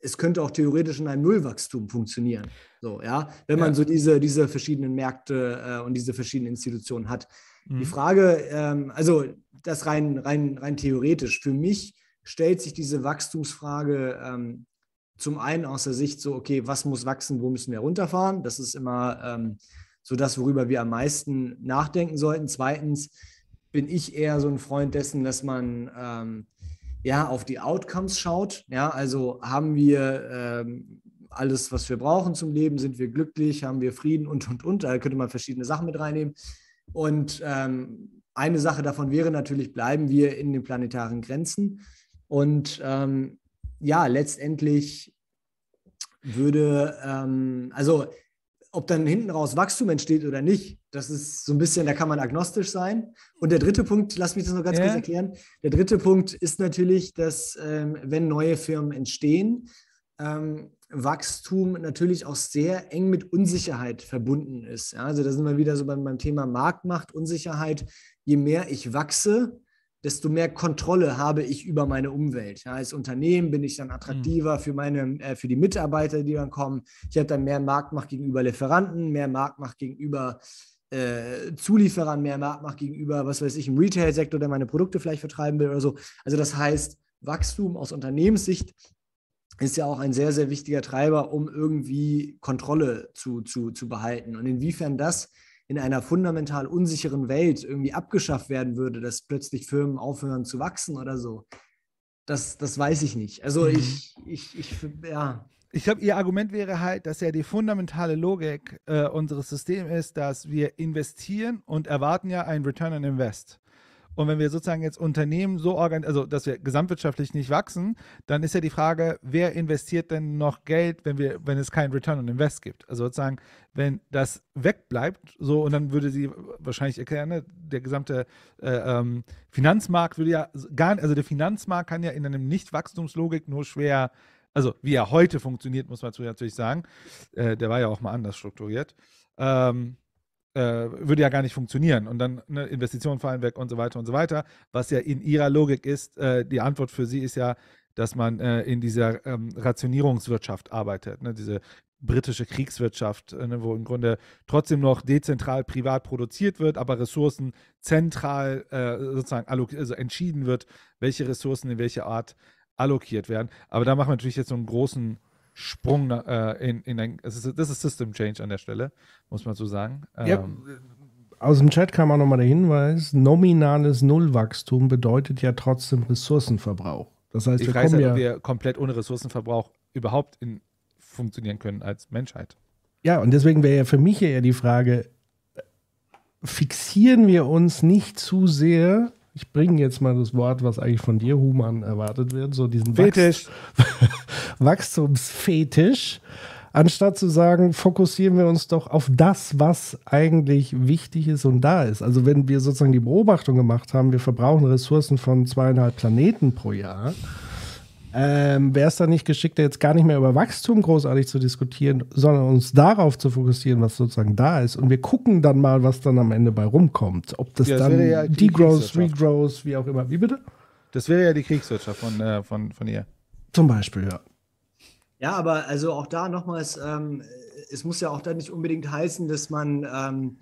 es könnte auch theoretisch in einem Nullwachstum funktionieren. So, ja, wenn man ja. so diese, diese verschiedenen Märkte äh, und diese verschiedenen Institutionen hat. Mhm. Die Frage, ähm, also das rein, rein, rein theoretisch, für mich stellt sich diese Wachstumsfrage ähm, zum einen aus der Sicht so, okay, was muss wachsen, wo müssen wir runterfahren? Das ist immer ähm, so das, worüber wir am meisten nachdenken sollten. Zweitens bin ich eher so ein Freund dessen, dass man ähm, ja auf die Outcomes schaut. Ja, also haben wir ähm, alles, was wir brauchen zum Leben, sind wir glücklich, haben wir Frieden und und und. Da könnte man verschiedene Sachen mit reinnehmen. Und ähm, eine Sache davon wäre natürlich, bleiben wir in den planetaren Grenzen. Und ähm, ja, letztendlich würde, ähm, also ob dann hinten raus Wachstum entsteht oder nicht, das ist so ein bisschen, da kann man agnostisch sein. Und der dritte Punkt, lass mich das noch ganz ja. kurz erklären. Der dritte Punkt ist natürlich, dass ähm, wenn neue Firmen entstehen, ähm, Wachstum natürlich auch sehr eng mit Unsicherheit verbunden ist. Ja, also da sind wir wieder so beim, beim Thema Marktmacht, Unsicherheit. Je mehr ich wachse, desto mehr Kontrolle habe ich über meine Umwelt. Ja, als Unternehmen bin ich dann attraktiver mhm. für, meine, äh, für die Mitarbeiter, die dann kommen. Ich habe dann mehr Marktmacht gegenüber Lieferanten, mehr Marktmacht gegenüber äh, Zulieferern, mehr Marktmacht gegenüber, was weiß ich, im Retail-Sektor, der meine Produkte vielleicht vertreiben will oder so. Also das heißt, Wachstum aus Unternehmenssicht ist ja auch ein sehr, sehr wichtiger Treiber, um irgendwie Kontrolle zu, zu, zu behalten. Und inwiefern das in einer fundamental unsicheren Welt irgendwie abgeschafft werden würde, dass plötzlich Firmen aufhören zu wachsen oder so. Das, das weiß ich nicht. Also mhm. ich, ich, ich, ja. Ich glaube, Ihr Argument wäre halt, dass ja die fundamentale Logik äh, unseres Systems ist, dass wir investieren und erwarten ja einen Return on Invest. Und wenn wir sozusagen jetzt Unternehmen so organisieren, also dass wir gesamtwirtschaftlich nicht wachsen, dann ist ja die Frage, wer investiert denn noch Geld, wenn wir, wenn es keinen Return on Invest gibt? Also sozusagen, wenn das wegbleibt, so und dann würde sie wahrscheinlich erklären, ne, der gesamte äh, ähm, Finanzmarkt würde ja gar, also der Finanzmarkt kann ja in einem Nicht-Wachstumslogik nur schwer also wie er heute funktioniert, muss man natürlich sagen. Äh, der war ja auch mal anders strukturiert. Ähm, äh, würde ja gar nicht funktionieren. Und dann ne, Investitionen fallen weg und so weiter und so weiter. Was ja in ihrer Logik ist, äh, die Antwort für sie ist ja, dass man äh, in dieser ähm, Rationierungswirtschaft arbeitet. Ne? Diese britische Kriegswirtschaft, äh, ne, wo im Grunde trotzdem noch dezentral privat produziert wird, aber Ressourcen zentral äh, sozusagen also entschieden wird, welche Ressourcen in welche Art allokiert werden. Aber da machen wir natürlich jetzt so einen großen Sprung äh, in, in ein, das ist, das ist System Change an der Stelle, muss man so sagen. Ja, ähm, aus dem Chat kam auch nochmal der Hinweis, nominales Nullwachstum bedeutet ja trotzdem Ressourcenverbrauch. Das heißt, wir kommen halt, ja, ob wir komplett ohne Ressourcenverbrauch überhaupt in, funktionieren können als Menschheit. Ja, und deswegen wäre ja für mich eher die Frage, fixieren wir uns nicht zu sehr ich bringe jetzt mal das Wort, was eigentlich von dir, Human, erwartet wird, so diesen Fetisch. Wachstumsfetisch, anstatt zu sagen, fokussieren wir uns doch auf das, was eigentlich wichtig ist und da ist. Also wenn wir sozusagen die Beobachtung gemacht haben, wir verbrauchen Ressourcen von zweieinhalb Planeten pro Jahr, ähm, wäre es dann nicht geschickter, jetzt gar nicht mehr über Wachstum großartig zu diskutieren, sondern uns darauf zu fokussieren, was sozusagen da ist. Und wir gucken dann mal, was dann am Ende bei rumkommt. Ob das, ja, das dann ja Degrowth, Regrowth, wie auch immer. Wie bitte? Das wäre ja die Kriegswirtschaft von, äh, von, von ihr. Zum Beispiel, ja. Ja, aber also auch da nochmals, ähm, es muss ja auch dann nicht unbedingt heißen, dass man, ähm,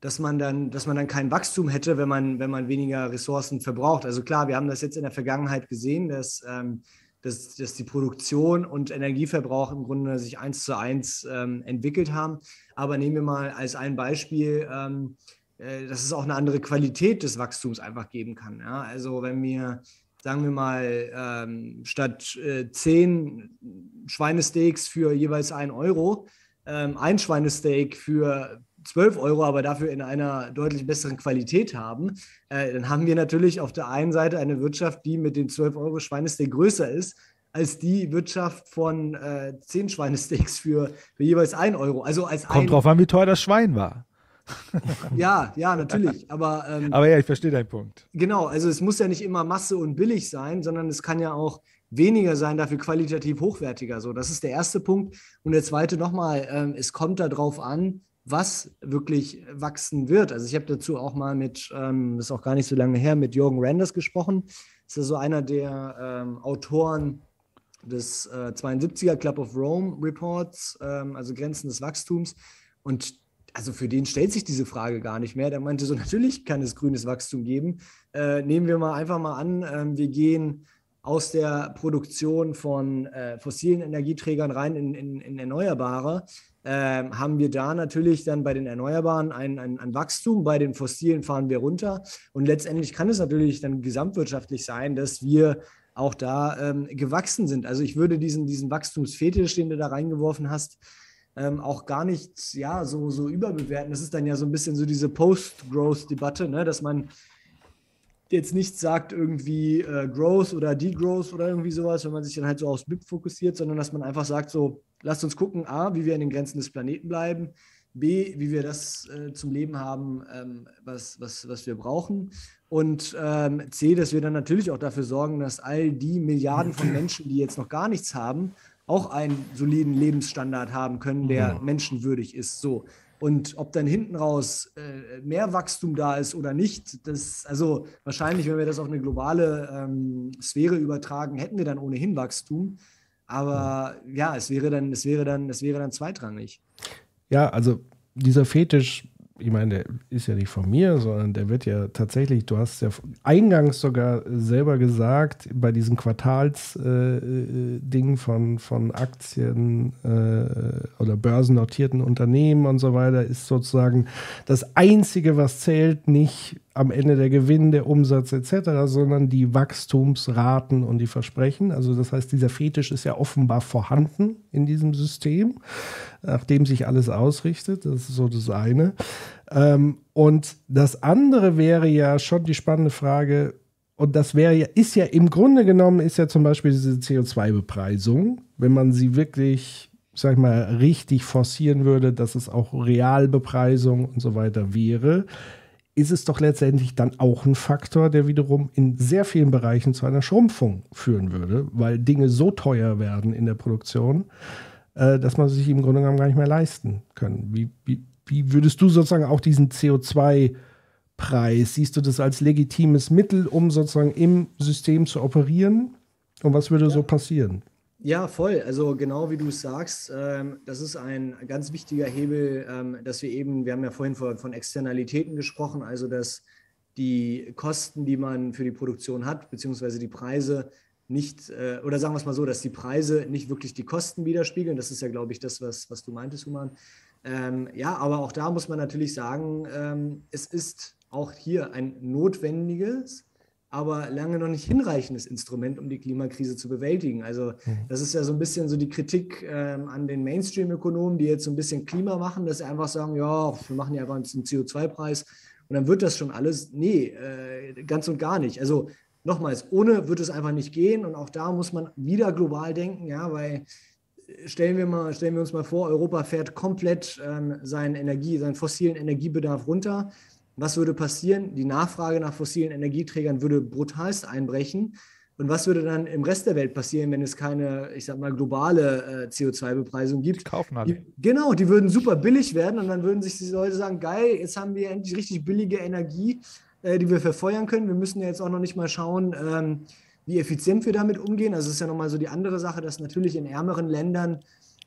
dass man dann, dass man dann kein Wachstum hätte, wenn man, wenn man weniger Ressourcen verbraucht. Also klar, wir haben das jetzt in der Vergangenheit gesehen, dass ähm, dass, dass die Produktion und Energieverbrauch im Grunde sich eins zu eins ähm, entwickelt haben. Aber nehmen wir mal als ein Beispiel, ähm, äh, dass es auch eine andere Qualität des Wachstums einfach geben kann. Ja? Also wenn wir, sagen wir mal, ähm, statt äh, zehn Schweinesteaks für jeweils ein Euro, ähm, ein Schweinesteak für 12 Euro, aber dafür in einer deutlich besseren Qualität haben, äh, dann haben wir natürlich auf der einen Seite eine Wirtschaft, die mit den 12 Euro Schweinesteak größer ist als die Wirtschaft von äh, 10 Schweinesteaks für, für jeweils 1 Euro. Also als Kommt ein, drauf an, wie teuer das Schwein war. Ja, ja, natürlich. Aber, ähm, Aber ja, ich verstehe deinen Punkt. genau, also es muss ja nicht immer Masse und billig sein, sondern es kann ja auch weniger sein, dafür qualitativ hochwertiger. So, das ist der erste Punkt. Und der zweite nochmal, ähm, es kommt darauf an, was wirklich wachsen wird. Also ich habe dazu auch mal mit, ähm, ist auch gar nicht so lange her, mit Jürgen Randers gesprochen. Das ist ja so einer der ähm, Autoren des äh, 72er Club of Rome Reports, ähm, also Grenzen des Wachstums. Und also für den stellt sich diese Frage gar nicht mehr. Der meinte so, natürlich kann es grünes Wachstum geben. Äh, nehmen wir mal einfach mal an, ähm, wir gehen aus der Produktion von äh, fossilen Energieträgern rein in, in, in Erneuerbare, ähm, haben wir da natürlich dann bei den Erneuerbaren ein, ein, ein Wachstum, bei den fossilen fahren wir runter. Und letztendlich kann es natürlich dann gesamtwirtschaftlich sein, dass wir auch da ähm, gewachsen sind. Also ich würde diesen, diesen Wachstumsfetisch, den du da reingeworfen hast, ähm, auch gar nicht ja, so, so überbewerten. Das ist dann ja so ein bisschen so diese Post-Growth-Debatte, ne? dass man jetzt nicht sagt irgendwie äh, Growth oder Degrowth oder irgendwie sowas, wenn man sich dann halt so aufs BIP fokussiert, sondern dass man einfach sagt so, lasst uns gucken, A, wie wir in den Grenzen des Planeten bleiben, B, wie wir das äh, zum Leben haben, ähm, was, was, was wir brauchen und ähm, C, dass wir dann natürlich auch dafür sorgen, dass all die Milliarden von Menschen, die jetzt noch gar nichts haben, auch einen soliden Lebensstandard haben können, der menschenwürdig ist. So. Und ob dann hinten raus äh, mehr Wachstum da ist oder nicht, das, also wahrscheinlich, wenn wir das auf eine globale ähm, Sphäre übertragen, hätten wir dann ohnehin Wachstum. Aber ja, es wäre dann, es wäre dann, es wäre dann zweitrangig. Ja, also dieser Fetisch, ich meine, der ist ja nicht von mir, sondern der wird ja tatsächlich, du hast ja eingangs sogar selber gesagt, bei diesem Quartalsding äh, Ding von, von Aktien äh, oder börsennotierten Unternehmen und so weiter, ist sozusagen das Einzige, was zählt, nicht am Ende der Gewinn, der Umsatz etc., sondern die Wachstumsraten und die Versprechen. Also das heißt, dieser Fetisch ist ja offenbar vorhanden in diesem System, nach dem sich alles ausrichtet. Das ist so das eine. Ähm, und das andere wäre ja schon die spannende Frage, und das wäre ja, ist ja im Grunde genommen, ist ja zum Beispiel diese CO2-Bepreisung, wenn man sie wirklich, sag ich mal, richtig forcieren würde, dass es auch Realbepreisung und so weiter wäre, ist es doch letztendlich dann auch ein Faktor, der wiederum in sehr vielen Bereichen zu einer Schrumpfung führen würde, weil Dinge so teuer werden in der Produktion, äh, dass man sich im Grunde genommen gar nicht mehr leisten können. Wie, wie, wie würdest du sozusagen auch diesen CO2-Preis, siehst du das als legitimes Mittel, um sozusagen im System zu operieren? Und was würde so passieren? Ja, voll. Also genau wie du es sagst, ähm, das ist ein ganz wichtiger Hebel, ähm, dass wir eben, wir haben ja vorhin von, von Externalitäten gesprochen, also dass die Kosten, die man für die Produktion hat, beziehungsweise die Preise nicht, äh, oder sagen wir es mal so, dass die Preise nicht wirklich die Kosten widerspiegeln. Das ist ja, glaube ich, das, was, was du meintest, Human. Ähm, ja, aber auch da muss man natürlich sagen, ähm, es ist auch hier ein notwendiges, aber lange noch nicht hinreichendes Instrument, um die Klimakrise zu bewältigen. Also das ist ja so ein bisschen so die Kritik ähm, an den Mainstream-Ökonomen, die jetzt so ein bisschen Klima machen, dass sie einfach sagen, ja, wir machen ja einfach einen CO2-Preis und dann wird das schon alles. Nee, äh, ganz und gar nicht. Also nochmals, ohne wird es einfach nicht gehen und auch da muss man wieder global denken, ja, weil äh, stellen wir, mal, stellen wir uns mal vor, Europa fährt komplett ähm, seinen Energie, seinen fossilen Energiebedarf runter. Was würde passieren? Die Nachfrage nach fossilen Energieträgern würde brutalst einbrechen. Und was würde dann im Rest der Welt passieren, wenn es keine, ich sag mal, globale äh, CO2-Bepreisung gibt? Die kaufen alle. Die, genau, die würden super billig werden und dann würden sich die Leute sagen, geil, jetzt haben wir endlich richtig billige Energie, äh, die wir verfeuern können. Wir müssen ja jetzt auch noch nicht mal schauen, ähm, wie effizient wir damit umgehen. Also es ist ja nochmal so die andere Sache, dass natürlich in ärmeren Ländern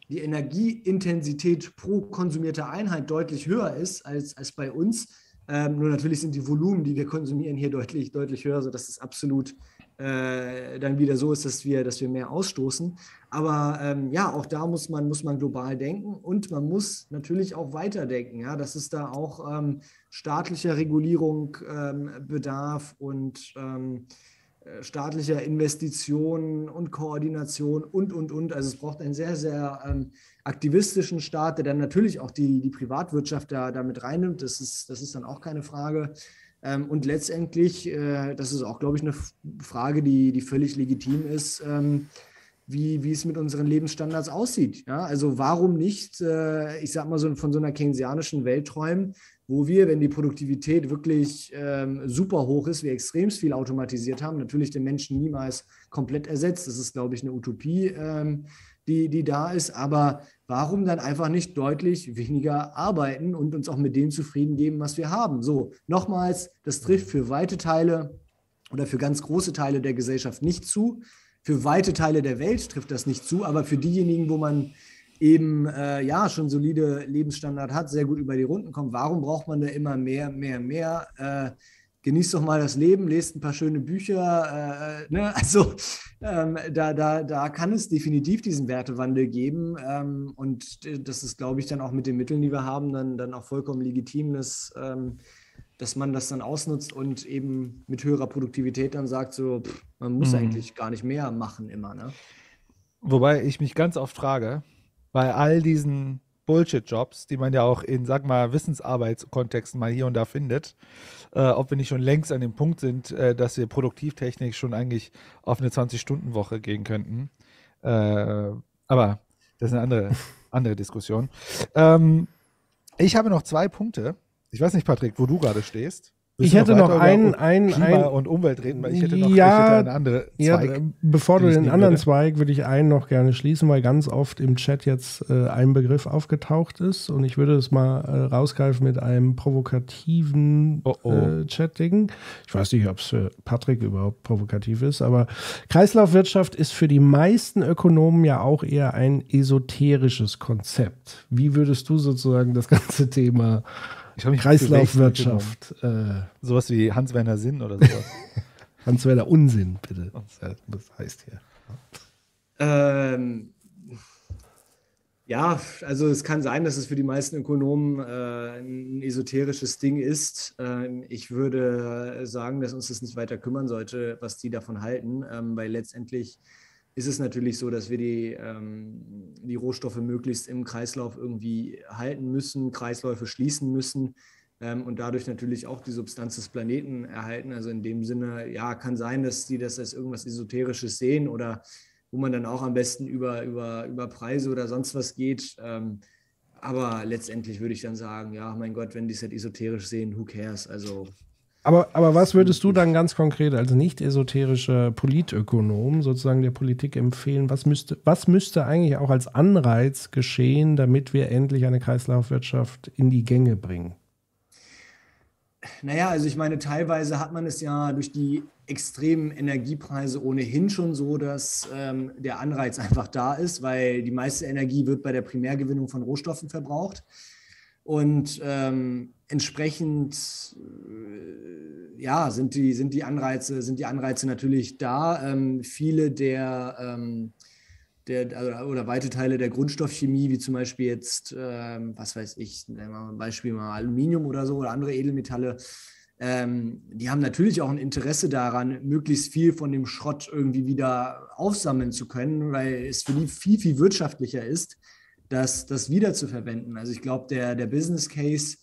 die Energieintensität pro konsumierte Einheit deutlich höher ist als, als bei uns. Ähm, nur natürlich sind die Volumen, die wir konsumieren, hier deutlich, deutlich höher, sodass es absolut äh, dann wieder so ist, dass wir, dass wir mehr ausstoßen. Aber ähm, ja, auch da muss man, muss man global denken und man muss natürlich auch weiterdenken, ja, dass es da auch ähm, staatlicher Regulierung ähm, bedarf und ähm, äh, staatlicher Investitionen und Koordination und, und, und. Also es braucht einen sehr, sehr ähm, aktivistischen Staat, der dann natürlich auch die, die Privatwirtschaft da, da mit reinnimmt. Das ist, das ist dann auch keine Frage. Ähm, und letztendlich, äh, das ist auch, glaube ich, eine Frage, die, die völlig legitim ist, ähm, wie, wie es mit unseren Lebensstandards aussieht. Ja? Also warum nicht, äh, ich sage mal so von so einer keynesianischen Welt träumen, wo wir, wenn die Produktivität wirklich ähm, super hoch ist, wir extrem viel automatisiert haben, natürlich den Menschen niemals komplett ersetzt. Das ist, glaube ich, eine Utopie, ähm, die, die da ist. Aber warum dann einfach nicht deutlich weniger arbeiten und uns auch mit dem zufrieden geben, was wir haben? So, nochmals, das trifft für weite Teile oder für ganz große Teile der Gesellschaft nicht zu. Für weite Teile der Welt trifft das nicht zu, aber für diejenigen, wo man eben äh, ja schon solide Lebensstandard hat, sehr gut über die Runden kommt, warum braucht man da immer mehr, mehr, mehr? Äh, genießt doch mal das Leben, lest ein paar schöne Bücher. Äh, ne? Also ähm, da, da, da kann es definitiv diesen Wertewandel geben. Ähm, und das ist, glaube ich, dann auch mit den Mitteln, die wir haben, dann, dann auch vollkommen legitim, dass, ähm, dass man das dann ausnutzt und eben mit höherer Produktivität dann sagt, so, pff, man muss mhm. eigentlich gar nicht mehr machen immer. Ne? Wobei ich mich ganz oft frage, bei all diesen Bullshit-Jobs, die man ja auch in, sag mal, Wissensarbeitskontexten mal hier und da findet, äh, ob wir nicht schon längst an dem Punkt sind, äh, dass wir Produktivtechnik schon eigentlich auf eine 20-Stunden-Woche gehen könnten. Äh, aber das ist eine andere, andere Diskussion. Ähm, ich habe noch zwei Punkte. Ich weiß nicht, Patrick, wo du gerade stehst. Ich hätte noch einen, einen, Klima ein, und Umwelt reden, weil ich hätte noch ja, ich hätte andere Zweig. Ja, bevor du den anderen würde. Zweig, würde ich einen noch gerne schließen, weil ganz oft im Chat jetzt äh, ein Begriff aufgetaucht ist und ich würde es mal äh, rausgreifen mit einem provokativen oh, oh. Äh, Chat-Ding. Ich weiß nicht, ob es für Patrick überhaupt provokativ ist, aber Kreislaufwirtschaft ist für die meisten Ökonomen ja auch eher ein esoterisches Konzept. Wie würdest du sozusagen das ganze Thema ich habe mich Kreislaufwirtschaft. Äh, sowas wie Hans-Werner Sinn oder sowas. Hans-Werner Unsinn, bitte. Was heißt hier? Ähm, ja, also es kann sein, dass es für die meisten Ökonomen äh, ein esoterisches Ding ist. Ähm, ich würde sagen, dass uns das nicht weiter kümmern sollte, was die davon halten, ähm, weil letztendlich ist es natürlich so, dass wir die, ähm, die Rohstoffe möglichst im Kreislauf irgendwie halten müssen, Kreisläufe schließen müssen ähm, und dadurch natürlich auch die Substanz des Planeten erhalten. Also in dem Sinne, ja, kann sein, dass die das als irgendwas Esoterisches sehen oder wo man dann auch am besten über, über, über Preise oder sonst was geht. Ähm, aber letztendlich würde ich dann sagen, ja, mein Gott, wenn die es halt esoterisch sehen, who cares? Also aber, aber was würdest du dann ganz konkret als nicht esoterischer Politökonom sozusagen der Politik empfehlen? Was müsste, was müsste eigentlich auch als Anreiz geschehen, damit wir endlich eine Kreislaufwirtschaft in die Gänge bringen? Naja, also ich meine, teilweise hat man es ja durch die extremen Energiepreise ohnehin schon so, dass ähm, der Anreiz einfach da ist, weil die meiste Energie wird bei der Primärgewinnung von Rohstoffen verbraucht. Und ähm, entsprechend äh, ja, sind die, sind, die Anreize, sind die Anreize natürlich da. Ähm, viele der, ähm, der also, oder weite Teile der Grundstoffchemie, wie zum Beispiel jetzt, ähm, was weiß ich, nehmen wir mal ein Beispiel mal Aluminium oder so oder andere Edelmetalle, ähm, die haben natürlich auch ein Interesse daran, möglichst viel von dem Schrott irgendwie wieder aufsammeln zu können, weil es für die viel, viel wirtschaftlicher ist, das, das wiederzuverwenden. Also ich glaube, der, der Business Case,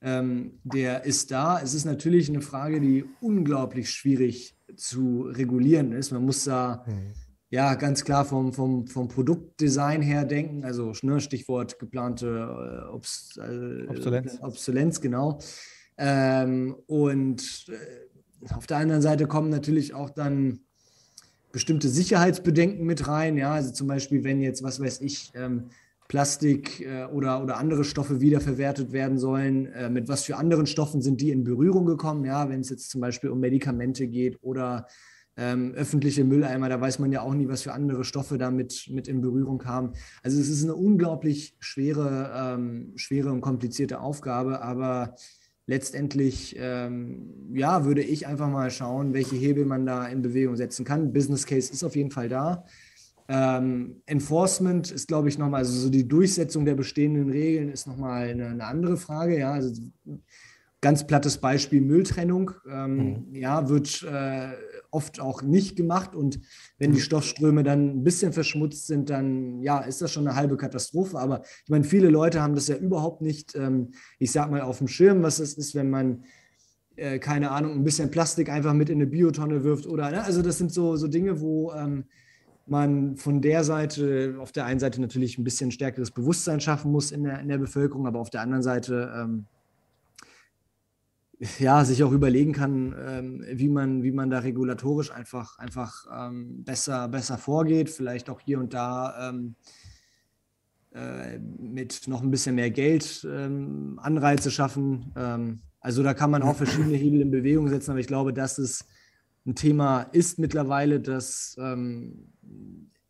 ähm, der ist da. Es ist natürlich eine Frage, die unglaublich schwierig zu regulieren ist. Man muss da mhm. ja ganz klar vom, vom, vom Produktdesign her denken, also ne, Stichwort geplante äh, Obs, äh, Obsolenz. Obsolenz, genau. Ähm, und äh, auf der anderen Seite kommen natürlich auch dann bestimmte Sicherheitsbedenken mit rein. Ja, also zum Beispiel, wenn jetzt, was weiß ich, ähm, Plastik äh, oder, oder andere Stoffe wiederverwertet werden sollen. Äh, mit was für anderen Stoffen sind die in Berührung gekommen? Ja, wenn es jetzt zum Beispiel um Medikamente geht oder ähm, öffentliche Mülleimer, da weiß man ja auch nie, was für andere Stoffe damit mit in Berührung kamen. Also es ist eine unglaublich schwere, ähm, schwere und komplizierte Aufgabe, aber letztendlich, ähm, ja, würde ich einfach mal schauen, welche Hebel man da in Bewegung setzen kann. Business Case ist auf jeden Fall da. Ähm, Enforcement ist, glaube ich, nochmal, also so die Durchsetzung der bestehenden Regeln ist nochmal eine, eine andere Frage. Ja, also ganz plattes Beispiel Mülltrennung. Ähm, mhm. Ja, wird äh, oft auch nicht gemacht und wenn die Stoffströme dann ein bisschen verschmutzt sind, dann ja, ist das schon eine halbe Katastrophe. Aber ich meine, viele Leute haben das ja überhaupt nicht, ähm, ich sag mal, auf dem Schirm, was es ist, wenn man äh, keine Ahnung, ein bisschen Plastik einfach mit in eine Biotonne wirft oder, ne? also das sind so, so Dinge, wo ähm, man von der Seite, auf der einen Seite natürlich ein bisschen stärkeres Bewusstsein schaffen muss in der, in der Bevölkerung, aber auf der anderen Seite ähm, ja, sich auch überlegen kann, ähm, wie, man, wie man da regulatorisch einfach, einfach ähm, besser, besser vorgeht, vielleicht auch hier und da ähm, äh, mit noch ein bisschen mehr Geld ähm, Anreize schaffen. Ähm, also da kann man auch verschiedene Hebel in Bewegung setzen, aber ich glaube, dass es ein Thema ist mittlerweile, das ähm,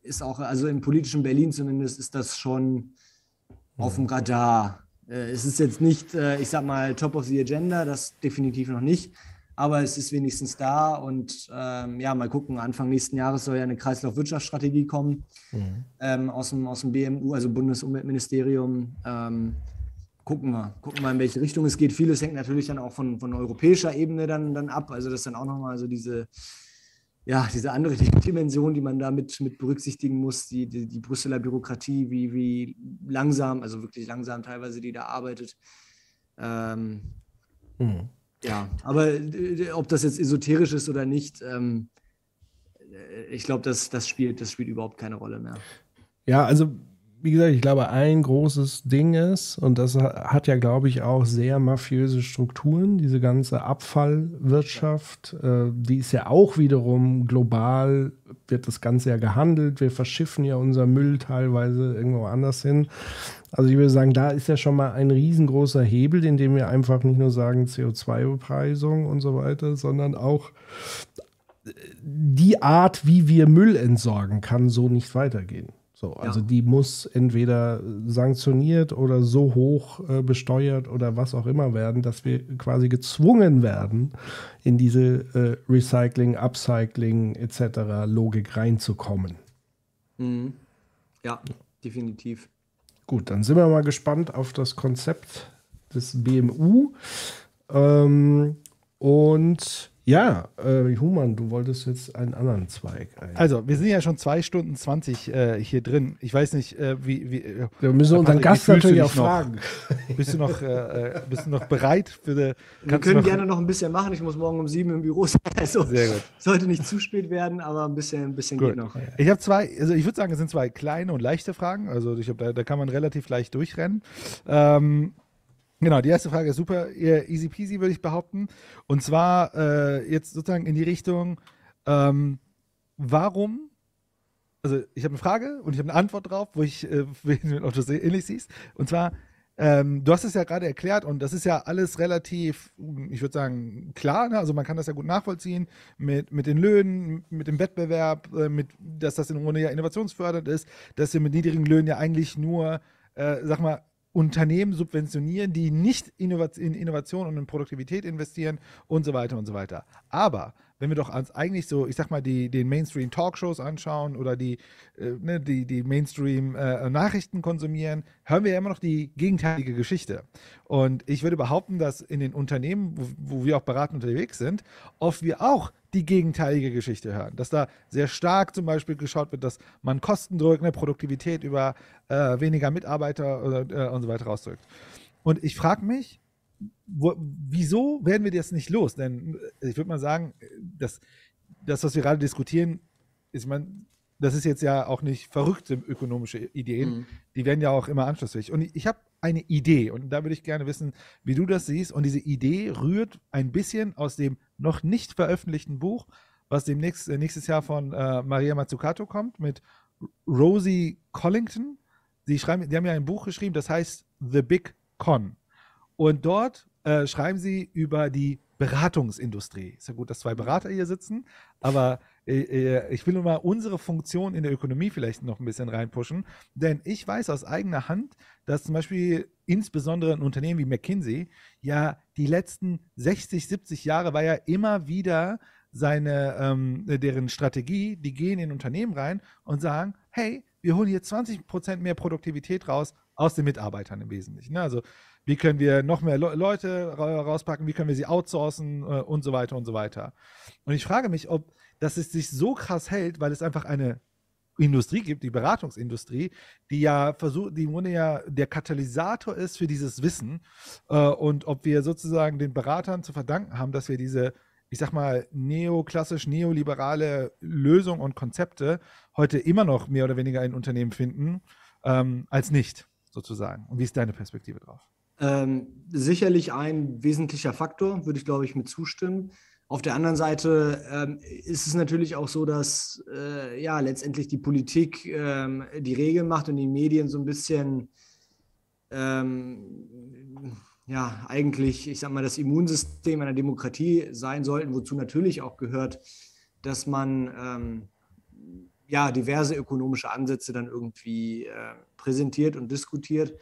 ist auch, also im politischen Berlin zumindest, ist das schon auf dem Radar. Äh, es ist jetzt nicht, äh, ich sag mal, top of the agenda, das definitiv noch nicht, aber es ist wenigstens da und ähm, ja, mal gucken, Anfang nächsten Jahres soll ja eine Kreislaufwirtschaftsstrategie kommen mhm. ähm, aus, dem, aus dem BMU, also Bundesumweltministerium. Ähm, gucken wir, gucken wir, in welche Richtung es geht. Vieles hängt natürlich dann auch von, von europäischer Ebene dann, dann ab. Also das dann auch nochmal so diese, ja, diese andere Dimension, die man da mit, berücksichtigen muss, die, die, die Brüsseler Bürokratie, wie, wie langsam, also wirklich langsam teilweise, die da arbeitet. Ähm, mhm. Ja, aber äh, ob das jetzt esoterisch ist oder nicht, ähm, äh, ich glaube, das, das, spielt, das spielt überhaupt keine Rolle mehr. Ja, also wie gesagt, ich glaube, ein großes Ding ist, und das hat ja, glaube ich, auch sehr mafiöse Strukturen, diese ganze Abfallwirtschaft, äh, die ist ja auch wiederum global, wird das Ganze ja gehandelt. Wir verschiffen ja unser Müll teilweise irgendwo anders hin. Also ich würde sagen, da ist ja schon mal ein riesengroßer Hebel, in dem wir einfach nicht nur sagen CO2-Bepreisung und so weiter, sondern auch die Art, wie wir Müll entsorgen, kann so nicht weitergehen. So, also ja. die muss entweder sanktioniert oder so hoch äh, besteuert oder was auch immer werden, dass wir quasi gezwungen werden, in diese äh, Recycling, Upcycling etc. Logik reinzukommen. Mhm. Ja, definitiv. Gut, dann sind wir mal gespannt auf das Konzept des BMU. Ähm, und ja, äh, Human, du wolltest jetzt einen anderen Zweig. Ein. Also, wir sind ja schon zwei Stunden 20 äh, hier drin. Ich weiß nicht, äh, wie. wie äh, wir müssen unseren Gast natürlich auch fragen. Bist du noch, äh, äh, bist du noch bereit für die. Wir können noch, gerne noch ein bisschen machen. Ich muss morgen um sieben im Büro sein. Also, Sehr gut. Sollte nicht zu spät werden, aber ein bisschen, ein bisschen geht noch. Ich habe zwei, also ich würde sagen, es sind zwei kleine und leichte Fragen. Also, ich hab, da, da kann man relativ leicht durchrennen. Ähm, Genau, die erste Frage ist super easy peasy, würde ich behaupten. Und zwar äh, jetzt sozusagen in die Richtung, ähm, warum, also ich habe eine Frage und ich habe eine Antwort drauf, wo ich, äh, du es ähnlich siehst. Und zwar, ähm, du hast es ja gerade erklärt und das ist ja alles relativ, ich würde sagen, klar. Ne? Also man kann das ja gut nachvollziehen mit, mit den Löhnen, mit dem Wettbewerb, äh, mit, dass das im Grunde ja innovationsfördernd ist, dass wir mit niedrigen Löhnen ja eigentlich nur, äh, sag mal, Unternehmen subventionieren, die nicht in Innovation und in Produktivität investieren und so weiter und so weiter. Aber wenn wir doch eigentlich so, ich sag mal, die, den Mainstream-Talkshows anschauen oder die, äh, ne, die, die Mainstream-Nachrichten äh, konsumieren, hören wir ja immer noch die gegenteilige Geschichte. Und ich würde behaupten, dass in den Unternehmen, wo, wo wir auch beratend unterwegs sind, oft wir auch die gegenteilige Geschichte hören. Dass da sehr stark zum Beispiel geschaut wird, dass man Kosten drückt, eine Produktivität über äh, weniger Mitarbeiter oder, äh, und so weiter rausdrückt. Und ich frage mich, wo, wieso werden wir das nicht los? Denn äh, ich würde mal sagen, dass das, was wir gerade diskutieren, ist man, das ist jetzt ja auch nicht verrückte ökonomische Ideen. Mhm. Die werden ja auch immer anschlussfähig. Und ich, ich habe eine Idee und da würde ich gerne wissen, wie du das siehst. Und diese Idee rührt ein bisschen aus dem noch nicht veröffentlichten Buch, was demnächst äh, nächstes Jahr von äh, Maria Mazzucato kommt mit Rosie Collington. Sie schreiben, die haben ja ein Buch geschrieben, das heißt The Big Con. Und dort äh, schreiben sie über die Beratungsindustrie. Ist ja gut, dass zwei Berater hier sitzen, aber äh, äh, ich will nur mal unsere Funktion in der Ökonomie vielleicht noch ein bisschen reinpushen, denn ich weiß aus eigener Hand, dass zum Beispiel insbesondere ein Unternehmen wie McKinsey ja die letzten 60, 70 Jahre war ja immer wieder seine, ähm, deren Strategie, die gehen in Unternehmen rein und sagen, hey, wir holen hier 20 Prozent mehr Produktivität raus aus den Mitarbeitern im Wesentlichen. Ne? Also wie können wir noch mehr Le Leute ra rauspacken, wie können wir sie outsourcen äh, und so weiter und so weiter. Und ich frage mich, ob das es sich so krass hält, weil es einfach eine Industrie gibt, die Beratungsindustrie, die ja versucht, die im Grunde ja der Katalysator ist für dieses Wissen äh, und ob wir sozusagen den Beratern zu verdanken haben, dass wir diese ich sag mal, neoklassisch, neoliberale Lösungen und Konzepte heute immer noch mehr oder weniger in Unternehmen finden, ähm, als nicht, sozusagen. Und wie ist deine Perspektive drauf? Ähm, sicherlich ein wesentlicher Faktor, würde ich glaube ich mit zustimmen. Auf der anderen Seite ähm, ist es natürlich auch so, dass äh, ja letztendlich die Politik ähm, die Regeln macht und die Medien so ein bisschen ähm, ja, eigentlich, ich sag mal, das Immunsystem einer Demokratie sein sollten, wozu natürlich auch gehört, dass man ähm, ja, diverse ökonomische Ansätze dann irgendwie äh, präsentiert und diskutiert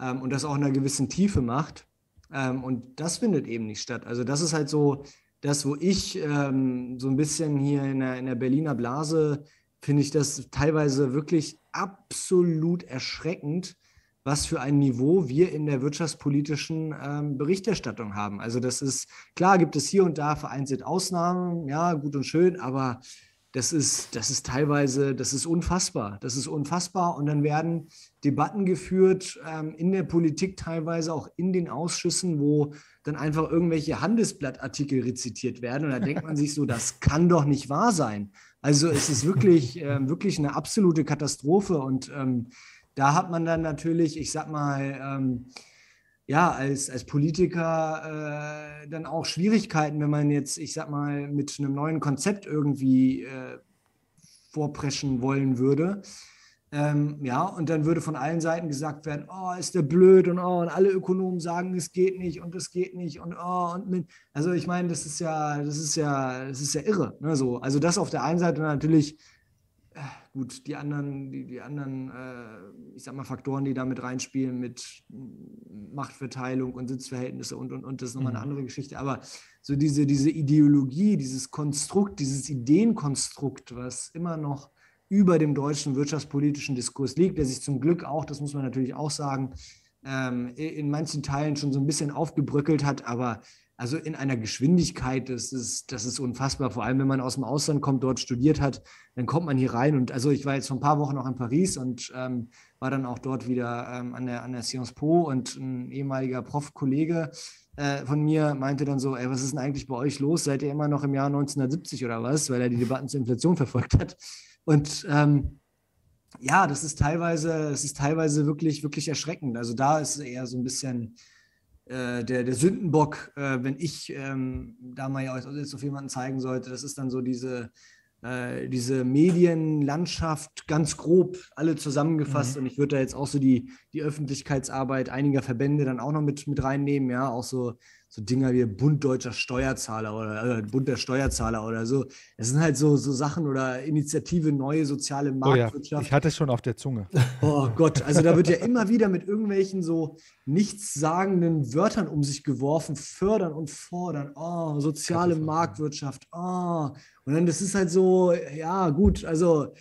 ähm, und das auch in einer gewissen Tiefe macht. Ähm, und das findet eben nicht statt. Also das ist halt so das, wo ich ähm, so ein bisschen hier in der, in der Berliner Blase finde ich das teilweise wirklich absolut erschreckend, was für ein Niveau wir in der wirtschaftspolitischen ähm, Berichterstattung haben. Also das ist, klar gibt es hier und da vereinzelt Ausnahmen, ja, gut und schön, aber das ist, das ist teilweise, das ist unfassbar. Das ist unfassbar. Und dann werden Debatten geführt ähm, in der Politik, teilweise auch in den Ausschüssen, wo dann einfach irgendwelche Handelsblattartikel rezitiert werden. Und da denkt man sich so, das kann doch nicht wahr sein. Also es ist wirklich, äh, wirklich eine absolute Katastrophe. Und ähm, da hat man dann natürlich, ich sag mal, ähm, ja, als, als Politiker äh, dann auch Schwierigkeiten, wenn man jetzt, ich sag mal, mit einem neuen Konzept irgendwie äh, vorpreschen wollen würde. Ähm, ja, und dann würde von allen Seiten gesagt werden, oh, ist der blöd und oh, und alle Ökonomen sagen, es geht nicht und es geht nicht und oh, und mit. Also ich meine, das ist ja, das ist ja, das ist ja irre. Ne, so. Also das auf der einen Seite natürlich gut, die anderen, die, die anderen, äh, ich sag mal, Faktoren, die da mit reinspielen, mit Machtverteilung und Sitzverhältnisse und, und, und, das ist nochmal eine mhm. andere Geschichte. Aber so diese, diese Ideologie, dieses Konstrukt, dieses Ideenkonstrukt, was immer noch über dem deutschen wirtschaftspolitischen Diskurs liegt, der sich zum Glück auch, das muss man natürlich auch sagen, ähm, in manchen Teilen schon so ein bisschen aufgebröckelt hat, aber also in einer Geschwindigkeit, das ist, das ist unfassbar. Vor allem, wenn man aus dem Ausland kommt, dort studiert hat, dann kommt man hier rein. Und also ich war jetzt vor ein paar Wochen noch in Paris und ähm, war dann auch dort wieder ähm, an, der, an der Sciences Po und ein ehemaliger Prof-Kollege äh, von mir meinte dann so, ey, was ist denn eigentlich bei euch los? Seid ihr immer noch im Jahr 1970 oder was? Weil er die Debatten zur Inflation verfolgt hat. Und ähm, ja, das ist teilweise, das ist teilweise wirklich, wirklich erschreckend. Also da ist es eher so ein bisschen äh, der, der Sündenbock, äh, wenn ich ähm, da mal jetzt auf jemanden zeigen sollte, das ist dann so diese, äh, diese Medienlandschaft ganz grob alle zusammengefasst. Mhm. Und ich würde da jetzt auch so die, die Öffentlichkeitsarbeit einiger Verbände dann auch noch mit, mit reinnehmen, ja, auch so so Dinger wie Bund deutscher Steuerzahler oder äh, Bund der Steuerzahler oder so. Es sind halt so, so Sachen oder Initiative Neue Soziale Marktwirtschaft. Oh ja, ich hatte es schon auf der Zunge. Oh Gott, also da wird ja immer wieder mit irgendwelchen so nichtssagenden Wörtern um sich geworfen, fördern und fordern. Oh, soziale Marktwirtschaft. Oh. Und dann, das ist halt so, ja, gut, also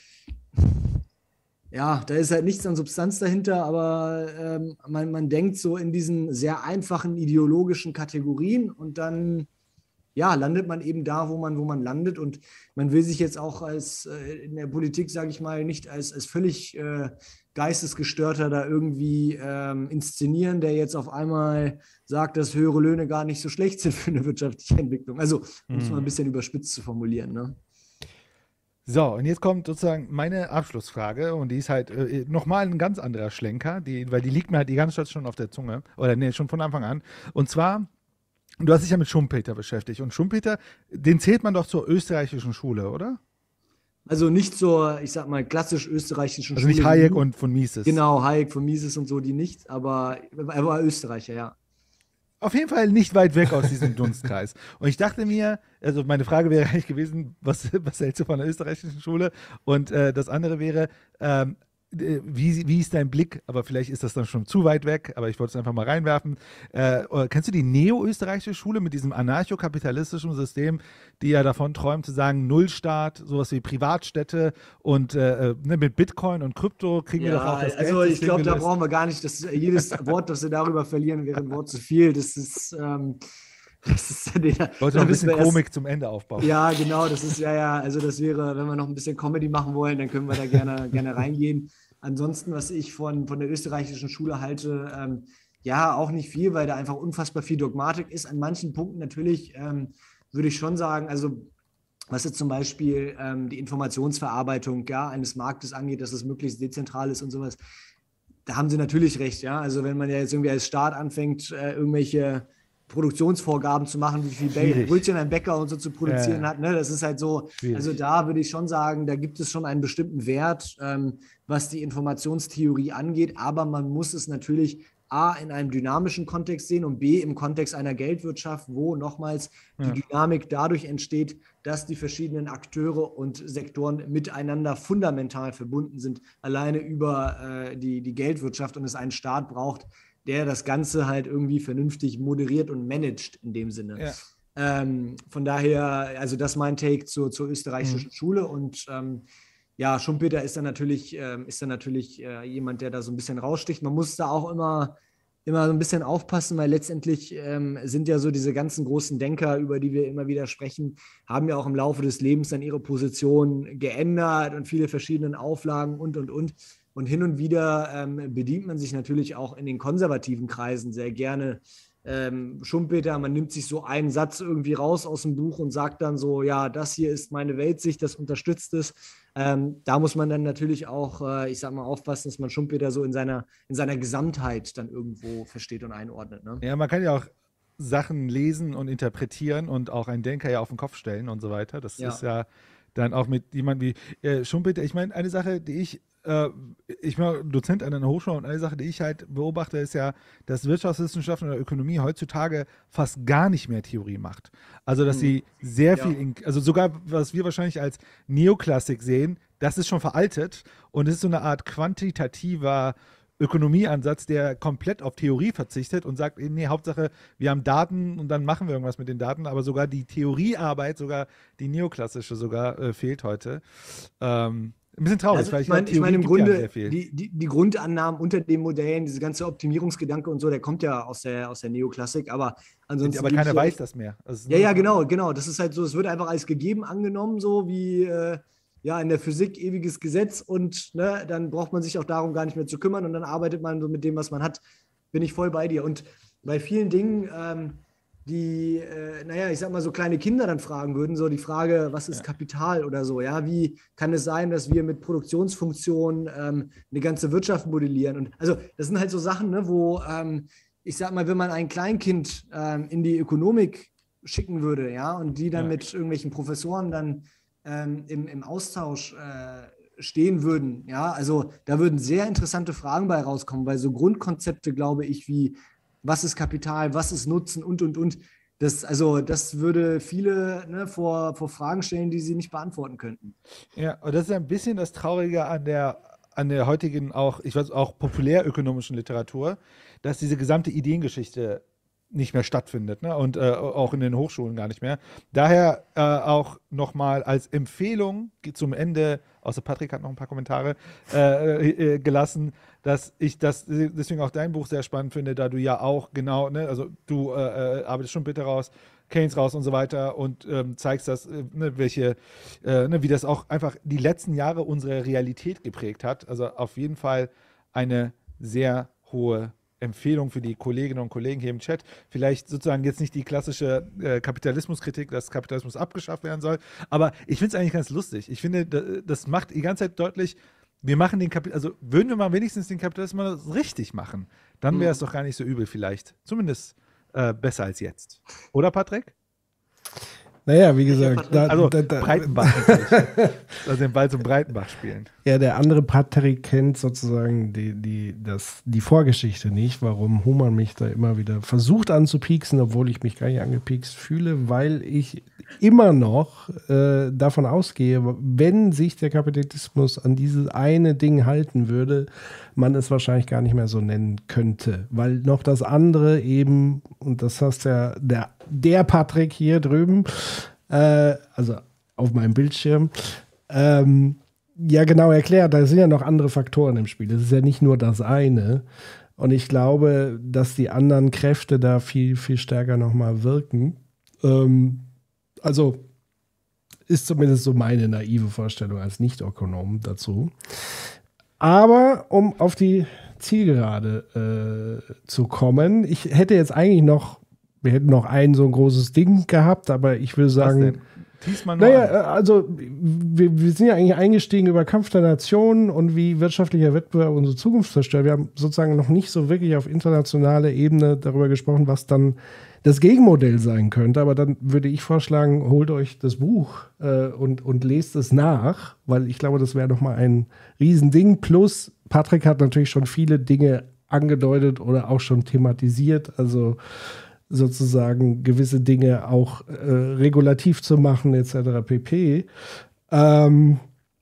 ja, da ist halt nichts an Substanz dahinter, aber ähm, man, man denkt so in diesen sehr einfachen ideologischen Kategorien und dann ja, landet man eben da, wo man, wo man landet. Und man will sich jetzt auch als äh, in der Politik, sage ich mal, nicht als, als völlig äh, geistesgestörter da irgendwie ähm, inszenieren, der jetzt auf einmal sagt, dass höhere Löhne gar nicht so schlecht sind für eine wirtschaftliche Entwicklung. Also, um es mal ein mhm. bisschen überspitzt zu formulieren. Ne? So, und jetzt kommt sozusagen meine Abschlussfrage und die ist halt äh, nochmal ein ganz anderer Schlenker, die, weil die liegt mir halt die ganze Zeit schon auf der Zunge. Oder nee, schon von Anfang an. Und zwar, du hast dich ja mit Schumpeter beschäftigt. Und Schumpeter, den zählt man doch zur österreichischen Schule, oder? Also nicht zur, ich sag mal, klassisch österreichischen also Schule. Also nicht Hayek und von Mises. Genau, Hayek von Mises und so, die nicht, aber er war Österreicher, ja. Auf jeden Fall nicht weit weg aus diesem Dunstkreis. Und ich dachte mir, also meine Frage wäre eigentlich gewesen, was, was hältst du von der österreichischen Schule? Und äh, das andere wäre, ähm, äh, wie, wie ist dein Blick? Aber vielleicht ist das dann schon zu weit weg, aber ich wollte es einfach mal reinwerfen. Äh, äh kennst du die neo-österreichische Schule mit diesem anarchokapitalistischen System, die ja davon träumt zu sagen, Nullstaat, sowas wie Privatstädte und äh, äh ne, mit Bitcoin und Krypto kriegen ja, wir doch auch das Also ich glaube, da brauchen wir gar nicht, das, jedes Wort, das wir darüber verlieren, wäre ein Wort zu viel. Das ist. Ähm, das ist ja der, Wollte noch ein bisschen Komik erst, zum Ende aufbauen. Ja, genau, das ist ja, ja, also das wäre, wenn wir noch ein bisschen Comedy machen wollen, dann können wir da gerne, gerne reingehen. Ansonsten, was ich von, von der österreichischen Schule halte, ähm, ja, auch nicht viel, weil da einfach unfassbar viel Dogmatik ist. An manchen Punkten natürlich ähm, würde ich schon sagen, also was jetzt zum Beispiel ähm, die Informationsverarbeitung ja, eines Marktes angeht, dass es möglichst dezentral ist und sowas, da haben sie natürlich recht, ja. Also wenn man ja jetzt irgendwie als Staat anfängt, äh, irgendwelche Produktionsvorgaben zu machen, wie viel Schwierig. Brötchen ein Bäcker und so zu produzieren ja. hat. Ne? Das ist halt so, Schwierig. also da würde ich schon sagen, da gibt es schon einen bestimmten Wert, ähm, was die Informationstheorie angeht, aber man muss es natürlich A in einem dynamischen Kontext sehen und B im Kontext einer Geldwirtschaft, wo nochmals ja. die Dynamik dadurch entsteht, dass die verschiedenen Akteure und Sektoren miteinander fundamental verbunden sind, alleine über äh, die, die Geldwirtschaft und es einen Staat braucht, der das Ganze halt irgendwie vernünftig moderiert und managt in dem Sinne. Ja. Ähm, von daher, also das ist mein Take zur, zur österreichischen mhm. Schule und ähm, ja, Schumpeter ist dann natürlich, ähm, ist dann natürlich äh, jemand, der da so ein bisschen raussticht. Man muss da auch immer, immer so ein bisschen aufpassen, weil letztendlich ähm, sind ja so diese ganzen großen Denker, über die wir immer wieder sprechen, haben ja auch im Laufe des Lebens dann ihre Position geändert und viele verschiedene Auflagen und und und. Und hin und wieder ähm, bedient man sich natürlich auch in den konservativen Kreisen sehr gerne ähm, Schumpeter. Man nimmt sich so einen Satz irgendwie raus aus dem Buch und sagt dann so, ja, das hier ist meine Weltsicht, das unterstützt es. Ähm, da muss man dann natürlich auch, äh, ich sag mal, aufpassen, dass man Schumpeter so in seiner, in seiner Gesamtheit dann irgendwo versteht und einordnet. Ne? Ja, man kann ja auch Sachen lesen und interpretieren und auch einen Denker ja auf den Kopf stellen und so weiter. Das ja. ist ja dann auch mit jemandem wie äh, Schumpeter. Ich meine, eine Sache, die ich äh, ich bin Dozent an einer Hochschule und eine Sache, die ich halt beobachte, ist ja, dass Wirtschaftswissenschaften oder Ökonomie heutzutage fast gar nicht mehr Theorie macht. Also, dass hm. sie sehr ja. viel, in, also sogar, was wir wahrscheinlich als Neoklassik sehen, das ist schon veraltet und es ist so eine Art quantitativer Ökonomieansatz, der komplett auf Theorie verzichtet und sagt, nee, Hauptsache, wir haben Daten und dann machen wir irgendwas mit den Daten, aber sogar die Theoriearbeit, sogar die neoklassische sogar äh, fehlt heute. Ähm, ein bisschen traurig, also, weil ich, ich meine, ich mein, im Grunde, die, die, die, Grundannahmen unter den Modellen, diese ganze Optimierungsgedanke und so, der kommt ja aus der, aus der Neoklassik, aber ansonsten. Aber keiner weiß das mehr. Also ja, ja, genau, genau. Das ist halt so, es wird einfach als gegeben angenommen, so wie. Äh, ja, in der Physik ewiges Gesetz und ne, dann braucht man sich auch darum gar nicht mehr zu kümmern und dann arbeitet man so mit dem, was man hat. Bin ich voll bei dir. Und bei vielen Dingen, ähm, die, äh, naja, ich sag mal, so kleine Kinder dann fragen würden, so die Frage, was ist ja. Kapital oder so, ja, wie kann es sein, dass wir mit Produktionsfunktionen ähm, eine ganze Wirtschaft modellieren? Und also das sind halt so Sachen, ne, wo ähm, ich sag mal, wenn man ein Kleinkind ähm, in die Ökonomik schicken würde, ja, und die dann ja. mit irgendwelchen Professoren dann ähm, im, im Austausch äh, stehen würden, ja, also da würden sehr interessante Fragen bei rauskommen, weil so Grundkonzepte, glaube ich, wie was ist Kapital, was ist Nutzen und, und, und. Das, also, das würde viele ne, vor, vor Fragen stellen, die sie nicht beantworten könnten. Ja, und das ist ein bisschen das Traurige an der, an der heutigen auch, ich weiß auch populärökonomischen Literatur, dass diese gesamte Ideengeschichte nicht mehr stattfindet ne? und äh, auch in den Hochschulen gar nicht mehr. Daher äh, auch nochmal als Empfehlung zum Ende, außer Patrick hat noch ein paar Kommentare äh, äh, gelassen, dass ich das deswegen auch dein Buch sehr spannend finde, da du ja auch genau, ne, also du äh, äh, arbeitest schon bitte raus, Keynes raus und so weiter und ähm, zeigst das, ne, welche, ne, wie das auch einfach die letzten Jahre unsere Realität geprägt hat. Also auf jeden Fall eine sehr hohe Empfehlung für die Kolleginnen und Kollegen hier im Chat. Vielleicht sozusagen jetzt nicht die klassische äh, Kapitalismuskritik, dass Kapitalismus abgeschafft werden soll, aber ich finde es eigentlich ganz lustig. Ich finde, das macht die ganze Zeit deutlich, wir machen den Kapitalismus, also würden wir mal wenigstens den Kapitalismus richtig machen, dann wäre es doch gar nicht so übel vielleicht. Zumindest äh, besser als jetzt. Oder Patrick? Naja, wie gesagt, da, Also da, da, Breitenbach also den Ball zum Breitenbach spielen. Ja, der andere Patrick kennt sozusagen die, die, das, die Vorgeschichte nicht, warum Human mich da immer wieder versucht anzupieksen, obwohl ich mich gar nicht angepiekst fühle, weil ich immer noch äh, davon ausgehe, wenn sich der Kapitalismus an dieses eine Ding halten würde, man es wahrscheinlich gar nicht mehr so nennen könnte, weil noch das andere eben, und das hast ja der, der Patrick hier drüben, äh, also auf meinem Bildschirm, ähm, ja genau erklärt, da sind ja noch andere Faktoren im Spiel. Es ist ja nicht nur das eine. Und ich glaube, dass die anderen Kräfte da viel, viel stärker nochmal wirken. Ähm, also ist zumindest so meine naive Vorstellung als Nicht-Ökonom dazu. Aber um auf die Zielgerade äh, zu kommen, ich hätte jetzt eigentlich noch, wir hätten noch ein so ein großes Ding gehabt, aber ich würde Was sagen? Diesmal nur naja, äh, also wir, wir sind ja eigentlich eingestiegen über Kampf der Nationen und wie wirtschaftlicher Wettbewerb unsere Zukunft zerstört. Wir haben sozusagen noch nicht so wirklich auf internationaler Ebene darüber gesprochen, was dann das Gegenmodell sein könnte. Aber dann würde ich vorschlagen, holt euch das Buch äh, und, und lest es nach, weil ich glaube, das wäre nochmal ein Riesending. Plus, Patrick hat natürlich schon viele Dinge angedeutet oder auch schon thematisiert. Also sozusagen gewisse Dinge auch äh, regulativ zu machen, etc. pp. Ähm,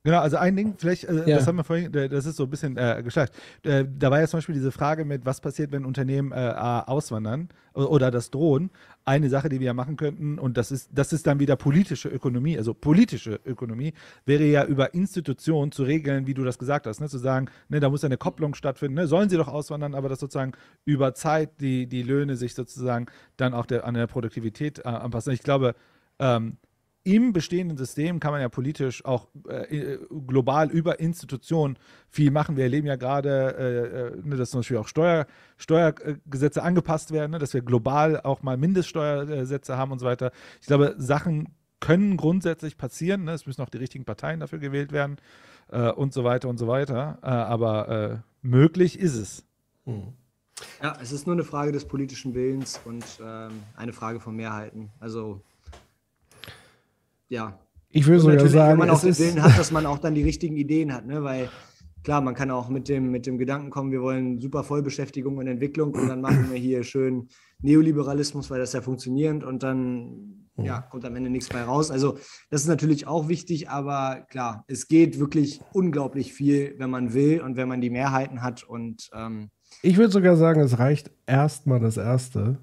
Genau, also ein Ding, vielleicht, äh, Ja. das haben wir vorhin, äh, das ist so ein bisschen äh, geschleicht. Äh, da war ja zum Beispiel diese Frage mit, was passiert, wenn Unternehmen äh, auswandern oder das drohen. Eine Sache, die wir ja machen könnten, und das ist, das ist dann wieder politische Ökonomie, also politische Ökonomie, wäre ja über Institutionen zu regeln, wie du das gesagt hast, ne? zu sagen, ne, da muss eine Kopplung stattfinden, ne? sollen sie doch auswandern, aber dass sozusagen über Zeit die, die Löhne sich sozusagen dann auch der, an der Produktivität äh, anpassen. Ich glaube, ähm, im bestehenden System kann man ja politisch auch äh, äh, global über Institutionen viel machen. Wir erleben ja gerade, äh, äh, ne, dass zum Beispiel auch Steuer, Steuergesetze angepasst werden, ne, dass wir global auch mal Mindeststeuersätze haben und so weiter. Ich glaube, Sachen können grundsätzlich passieren. Ne? Es müssen auch die richtigen Parteien dafür gewählt werden äh, und so weiter und so weiter. Äh, aber äh, möglich ist es. Ja, es ist nur eine Frage des politischen Willens und ähm, eine Frage von Mehrheiten. Also, ja. ich würde sogar sagen, wenn man auch den Willen hat, dass man auch dann die richtigen Ideen hat, ne? Weil klar, man kann auch mit dem, mit dem Gedanken kommen, wir wollen super Vollbeschäftigung und Entwicklung und dann machen wir hier schön Neoliberalismus, weil das ja funktioniert und dann ja, kommt am Ende nichts bei raus. Also das ist natürlich auch wichtig, aber klar, es geht wirklich unglaublich viel, wenn man will und wenn man die Mehrheiten hat und ähm, ich würde sogar sagen, es reicht erstmal das Erste,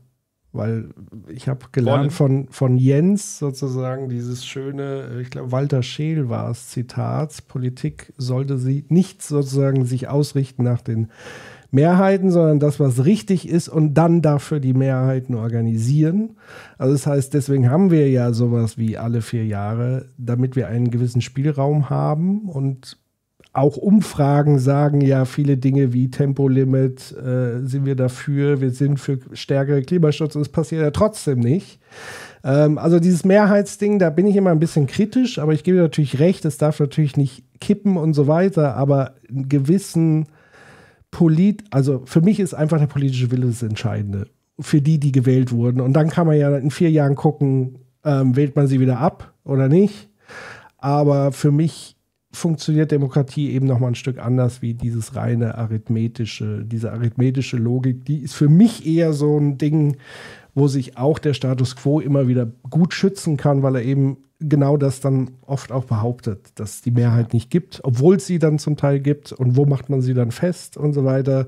weil ich habe gelernt von, von Jens sozusagen dieses schöne, äh, ich glaube, Walter Scheel war es, Zitat, Politik sollte sie nicht sozusagen sich ausrichten nach den Mehrheiten, sondern das, was richtig ist und dann dafür die Mehrheiten organisieren. Also das heißt, deswegen haben wir ja sowas wie alle vier Jahre, damit wir einen gewissen Spielraum haben und auch Umfragen sagen ja viele Dinge wie Tempolimit, äh, sind wir dafür, wir sind für stärkere Klimaschutz, das passiert ja trotzdem nicht. Ähm, also dieses Mehrheitsding, da bin ich immer ein bisschen kritisch, aber ich gebe natürlich recht, es darf natürlich nicht kippen und so weiter, aber einen gewissen Polit, also für mich ist einfach der politische Wille das Entscheidende. Für die, die gewählt wurden. Und dann kann man ja in vier Jahren gucken, ähm, wählt man sie wieder ab oder nicht. Aber für mich funktioniert Demokratie eben noch mal ein Stück anders wie dieses reine arithmetische, diese arithmetische Logik. Die ist für mich eher so ein Ding, wo sich auch der Status quo immer wieder gut schützen kann, weil er eben genau das dann oft auch behauptet, dass es die Mehrheit nicht gibt, obwohl es sie dann zum Teil gibt und wo macht man sie dann fest und so weiter.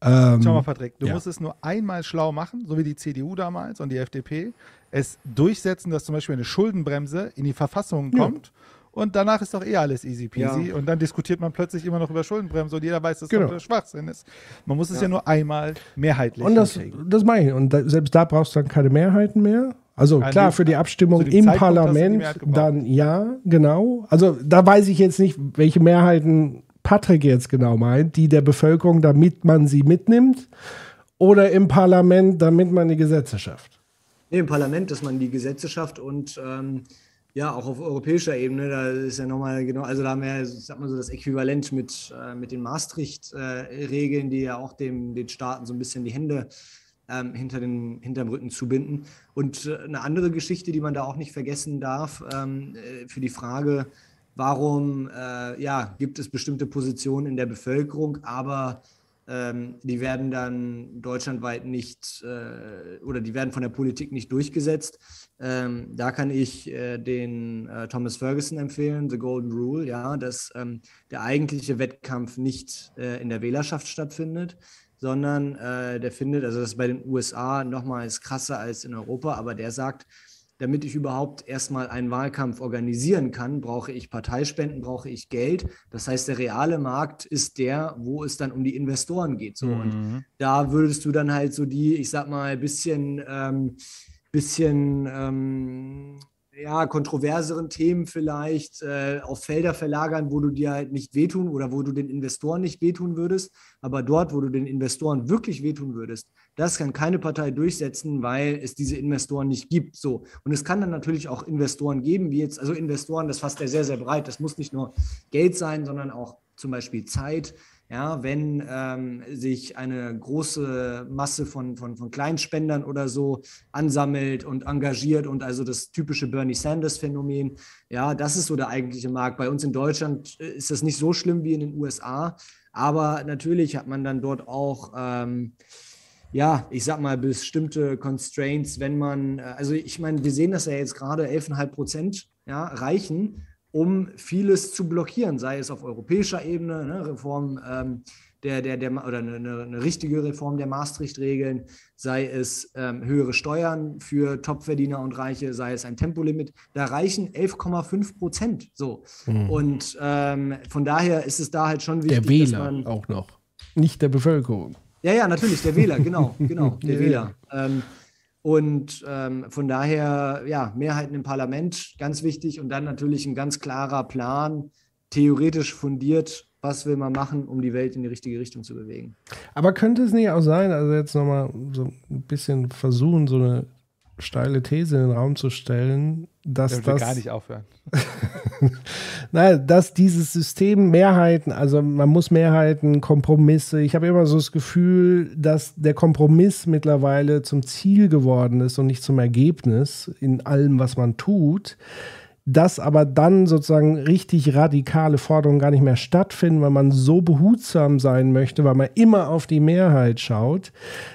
Ähm, Schau mal, Patrick, du ja. musst es nur einmal schlau machen, so wie die CDU damals und die FDP, es durchsetzen, dass zum Beispiel eine Schuldenbremse in die Verfassung Ja. Und danach ist doch eh alles easy peasy. Ja. Und dann diskutiert man plötzlich immer noch über Schuldenbremse und jeder weiß, dass Genau. das Schwachsinn ist. Man muss es ja, nur einmal mehrheitlich Und das, das meine ich. Und da, selbst da brauchst du dann keine Mehrheiten mehr. Also An klar, dem- für die Abstimmung im Zeitpunkt Parlament dann ja, genau. Also da weiß ich jetzt nicht, welche Mehrheiten Patrick jetzt genau meint, die der Bevölkerung, damit man sie mitnimmt, oder im Parlament, damit man die Gesetze schafft. Nee, im Parlament, dass man die Gesetze schafft und ähm, ja, auch auf europäischer Ebene, da ist ja nochmal genau, also da haben wir, ich sag mal so, das Äquivalent mit, äh, mit den Maastricht-Regeln, die ja auch dem, den Staaten so ein bisschen die Hände ähm, hinter den hinterm Rücken zu. Und äh, eine andere Geschichte, die man da auch nicht vergessen darf, ähm, äh, für die Frage, warum äh, ja, gibt es bestimmte Positionen in der Bevölkerung, aber ähm, die werden dann deutschlandweit nicht äh, oder die werden von der Politik nicht durchgesetzt. Ähm, da kann ich äh, den äh, Thomas Ferguson empfehlen, The Golden Rule, ja, dass ähm, der eigentliche Wettkampf nicht äh, in der Wählerschaft stattfindet, sondern äh, der findet, also das ist bei den USA nochmals krasser als in Europa, aber der sagt, damit ich überhaupt erstmal einen Wahlkampf organisieren kann, brauche ich Parteispenden, brauche ich Geld. Das heißt, der reale Markt ist der, wo es dann um die Investoren geht. So. Mhm. Und da würdest du dann halt so die, ich sag mal, ein bisschen, ähm, bisschen ähm, ja, kontroverseren Themen vielleicht äh, auf Felder verlagern, wo du dir halt nicht wehtun oder wo du den Investoren nicht wehtun würdest. Aber dort, wo du den Investoren wirklich wehtun würdest, das kann keine Partei durchsetzen, weil es diese Investoren nicht gibt. So. Und es kann dann natürlich auch Investoren geben, wie jetzt, also Investoren, das fasst ja sehr, sehr breit. Das muss nicht nur Geld sein, sondern auch zum Beispiel Zeit ja, wenn ähm, sich eine große Masse von, von, von Kleinspendern oder so ansammelt und engagiert und also das typische Bernie Sanders-Phänomen, ja, das ist so der eigentliche Markt. Bei uns in Deutschland äh, ist das nicht so schlimm wie in den USA, aber natürlich hat man dann dort auch, ähm, ja, ich sag mal, bestimmte Constraints, wenn man, äh, also ich meine, wir sehen das ja jetzt gerade 11,5 Prozent ja, reichen um vieles zu blockieren, sei es auf europäischer Ebene, ne, Reform ähm, der, der, der, oder eine, eine, richtige Reform der Maastricht-Regeln, sei es ähm, höhere Steuern für Topverdiener und Reiche, sei es ein Tempolimit, da reichen 11,5 Prozent. So. Mhm. Und ähm, von daher ist es da halt schon wichtig. Der Wähler auch noch, nicht der Bevölkerung. Ja, ja, natürlich, der Wähler, genau, genau, der Wähler. Ähm, und ähm, von daher, ja, Mehrheiten im Parlament, ganz wichtig. Und dann natürlich ein ganz klarer Plan, theoretisch fundiert, was will man machen, um die Welt in die richtige Richtung zu bewegen. Aber könnte es nicht auch sein, also jetzt nochmal so ein bisschen versuchen, so eine steile These in den Raum zu stellen, dass das gar nicht aufhören. Nein, dass dieses System Mehrheiten, also man muss Mehrheiten, Kompromisse. Ich habe immer so das Gefühl, dass der Kompromiss mittlerweile zum Ziel geworden ist und nicht zum Ergebnis in allem, was man tut dass aber dann sozusagen richtig radikale Forderungen gar nicht mehr stattfinden, weil man so behutsam sein möchte, weil man immer auf die Mehrheit schaut,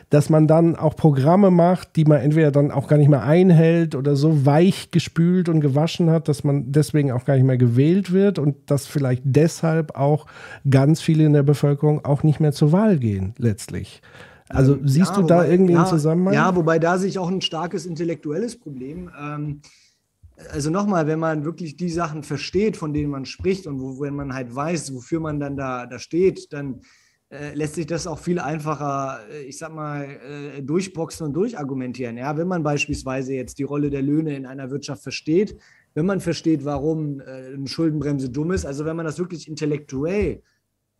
dass man dann auch Programme macht, die man entweder dann auch gar nicht mehr einhält oder so weich gespült und gewaschen hat, dass man deswegen auch gar nicht mehr gewählt wird und dass vielleicht deshalb auch ganz viele in der Bevölkerung auch nicht mehr zur Wahl gehen, letztlich. Also ähm, siehst ja, du wobei, da irgendwie ja, einen Zusammenhang? Ja, wobei da sehe ich auch ein starkes intellektuelles Problem. Ähm, also nochmal, wenn man wirklich die Sachen versteht, von denen man spricht und wo, wenn man halt weiß, wofür man dann da, da steht, dann äh, lässt sich das auch viel einfacher, äh, ich sag mal, äh, durchboxen und durchargumentieren. Ja, wenn man beispielsweise jetzt die Rolle der Löhne in einer Wirtschaft versteht, wenn man versteht, warum äh, eine Schuldenbremse dumm ist, also wenn man das wirklich intellektuell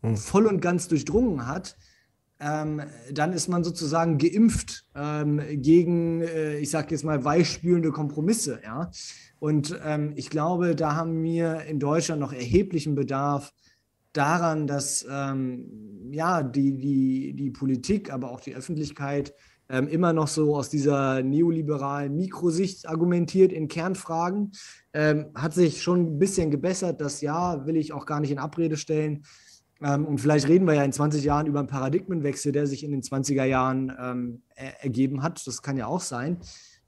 hm. voll und ganz durchdrungen hat, ähm, dann ist man sozusagen geimpft ähm, gegen, äh, ich sage jetzt mal, weichspülende Kompromisse. Ja? Und ähm, ich glaube, da haben wir in Deutschland noch erheblichen Bedarf daran, dass ähm, ja, die, die, die Politik, aber auch die Öffentlichkeit ähm, immer noch so aus dieser neoliberalen Mikrosicht argumentiert in Kernfragen. Ähm, hat sich schon ein bisschen gebessert. Das ja will ich auch gar nicht in Abrede stellen. Ähm, und vielleicht reden wir ja in 20 Jahren über einen Paradigmenwechsel, der sich in den 20er Jahren ähm, er ergeben hat. Das kann ja auch sein.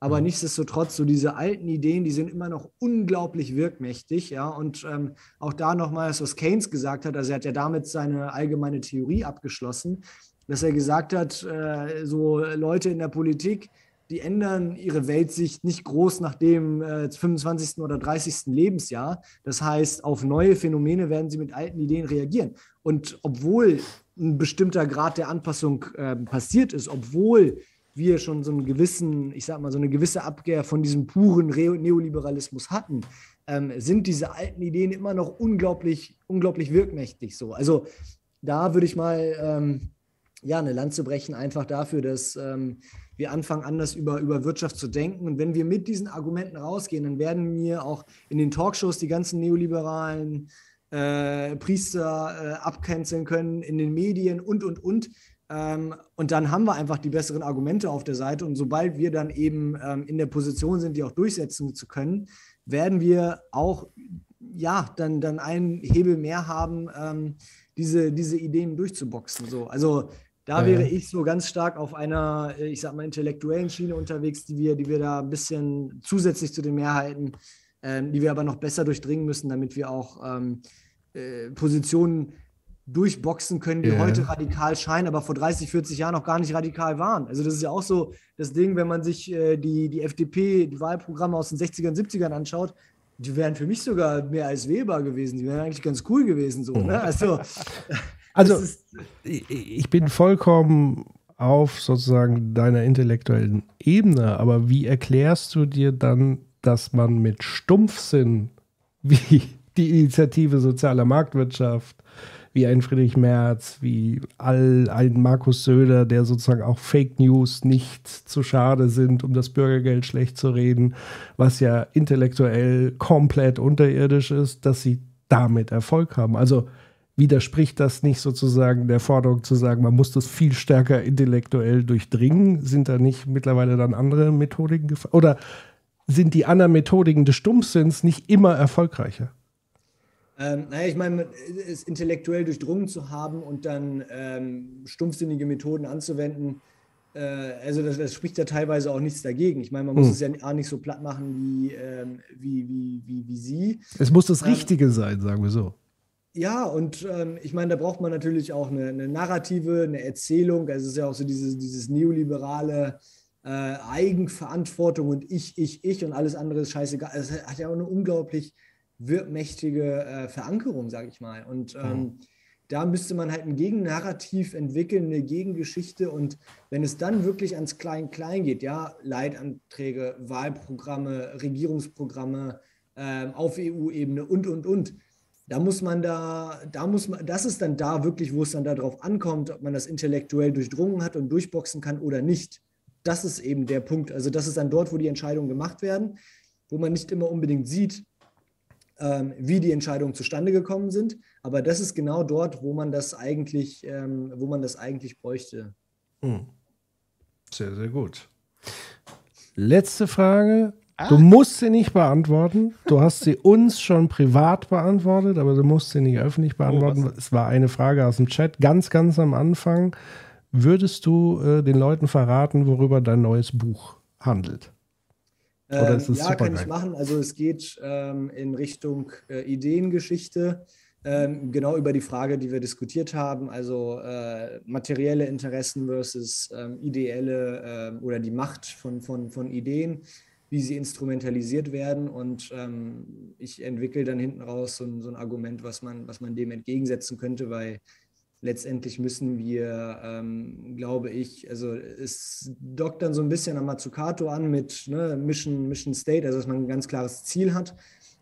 Aber mhm. nichtsdestotrotz, so diese alten Ideen, die sind immer noch unglaublich wirkmächtig. Ja? Und ähm, auch da nochmal, was Keynes gesagt hat, also er hat ja damit seine allgemeine Theorie abgeschlossen, dass er gesagt hat, äh, so Leute in der Politik, die ändern ihre Weltsicht nicht groß nach dem äh, 25. oder 30. Lebensjahr. Das heißt, auf neue Phänomene werden sie mit alten Ideen reagieren. Und obwohl ein bestimmter Grad der Anpassung äh, passiert ist, obwohl wir schon so einen gewissen, ich sag mal, so eine gewisse Abkehr von diesem puren Neoliberalismus hatten, ähm, sind diese alten Ideen immer noch unglaublich, unglaublich wirkmächtig so. Also da würde ich mal ähm, ja, eine Lanze brechen, einfach dafür, dass ähm, wir anfangen, anders über, über Wirtschaft zu denken. Und wenn wir mit diesen Argumenten rausgehen, dann werden wir auch in den Talkshows die ganzen neoliberalen äh, Priester äh, abcanceln können, in den Medien und, und, und. Ähm, und dann haben wir einfach die besseren Argumente auf der Seite. Und sobald wir dann eben ähm, in der Position sind, die auch durchsetzen zu können, werden wir auch ja, dann, dann einen Hebel mehr haben, ähm, diese, diese Ideen durchzuboxen. So. Also da wäre ich so ganz stark auf einer, äh, ich sag mal, intellektuellen Schiene unterwegs, die wir, die wir da ein bisschen zusätzlich zu den Mehrheiten, die wir aber noch besser durchdringen müssen, damit wir auch äh, Positionen durchboxen können, die Ja. heute radikal scheinen, aber vor 30, 40 Jahren noch gar nicht radikal waren. Also das ist ja auch so das Ding, wenn man sich äh, die, die FDP, die Wahlprogramme aus den 60ern, 70ern anschaut, die wären für mich sogar mehr als wählbar gewesen. Die wären eigentlich ganz cool gewesen. So, ne? Also, Also, das ist, ich bin vollkommen auf sozusagen deiner intellektuellen Ebene, aber wie erklärst du dir dann, dass man mit Stumpfsinn wie die Initiative Soziale Marktwirtschaft, wie ein Friedrich Merz, wie all ein Markus Söder, der sozusagen auch Fake News nicht zu schade sind, um das Bürgergeld schlecht zu reden, was ja intellektuell komplett unterirdisch ist, dass sie damit Erfolg haben. Also widerspricht das nicht sozusagen der Forderung zu sagen, man muss das viel stärker intellektuell durchdringen? Sind da nicht mittlerweile dann andere Methodiken gefallen? Oder sind die anderen Methodiken des Stumpfsinns nicht immer erfolgreicher? Ähm, naja, ich meine, es intellektuell durchdrungen zu haben und dann ähm, stumpfsinnige Methoden anzuwenden, äh, also das, das spricht ja teilweise auch nichts dagegen. Ich meine, man muss Hm. es ja auch nicht so platt machen wie, ähm, wie, wie, wie, wie Sie. Es muss das Ähm, Richtige sein, sagen wir so. Ja, und ähm, ich meine, da braucht man natürlich auch eine, eine Narrative, eine Erzählung. Also es ist ja auch so dieses, dieses neoliberale äh, Eigenverantwortung und ich, ich, ich und alles andere ist scheißegal. Es hat ja auch eine unglaublich wirkmächtige äh, Verankerung, sage ich mal. Und ähm, da müsste man halt ein Gegennarrativ entwickeln, eine Gegengeschichte. Und wenn es dann wirklich ans Klein-Klein geht, ja, Leitanträge, Wahlprogramme, Regierungsprogramme ähm, auf EU-Ebene und, und, und, da muss man da, da muss man, das ist dann da wirklich, wo es dann darauf ankommt, ob man das intellektuell durchdrungen hat und durchboxen kann oder nicht. Das ist eben der Punkt. Also das ist dann dort, wo die Entscheidungen gemacht werden, wo man nicht immer unbedingt sieht, wie die Entscheidungen zustande gekommen sind. Aber das ist genau dort, wo man das eigentlich, ähm, wo man das eigentlich bräuchte. Hm. Sehr, sehr gut. Letzte Frage. Du musst sie nicht beantworten. Du hast sie uns schon privat beantwortet, aber du musst sie nicht öffentlich beantworten. es war eine Frage aus dem Chat, ganz, ganz am Anfang. Würdest du äh, den Leuten verraten, worüber dein neues Buch handelt? Oder Ähm, ist es ja, super kann ich machen. Also es geht ähm, in Richtung äh, Ideengeschichte, ähm, genau über die Frage, die wir diskutiert haben, also äh, materielle Interessen versus ähm, ideelle ähm, oder die Macht von, von, von Ideen, wie sie instrumentalisiert werden. Und ähm, ich entwickle dann hinten raus so ein, so ein Argument, was man, was man dem entgegensetzen könnte, weil letztendlich müssen wir, ähm, glaube ich, also es dockt dann so ein bisschen am Mazzucato an mit ne, Mission, Mission State, also dass man ein ganz klares Ziel hat,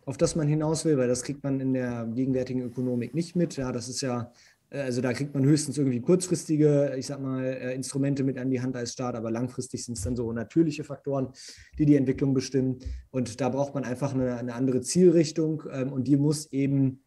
auf das man hinaus will, weil das kriegt man in der gegenwärtigen Ökonomik nicht mit. Ja, das ist ja, äh, also da kriegt man höchstens irgendwie kurzfristige, ich sag mal, äh, Instrumente mit an die Hand als Staat, aber langfristig sind es dann so natürliche Faktoren, die die Entwicklung bestimmen. Und da braucht man einfach eine, eine andere Zielrichtung ähm, und die muss eben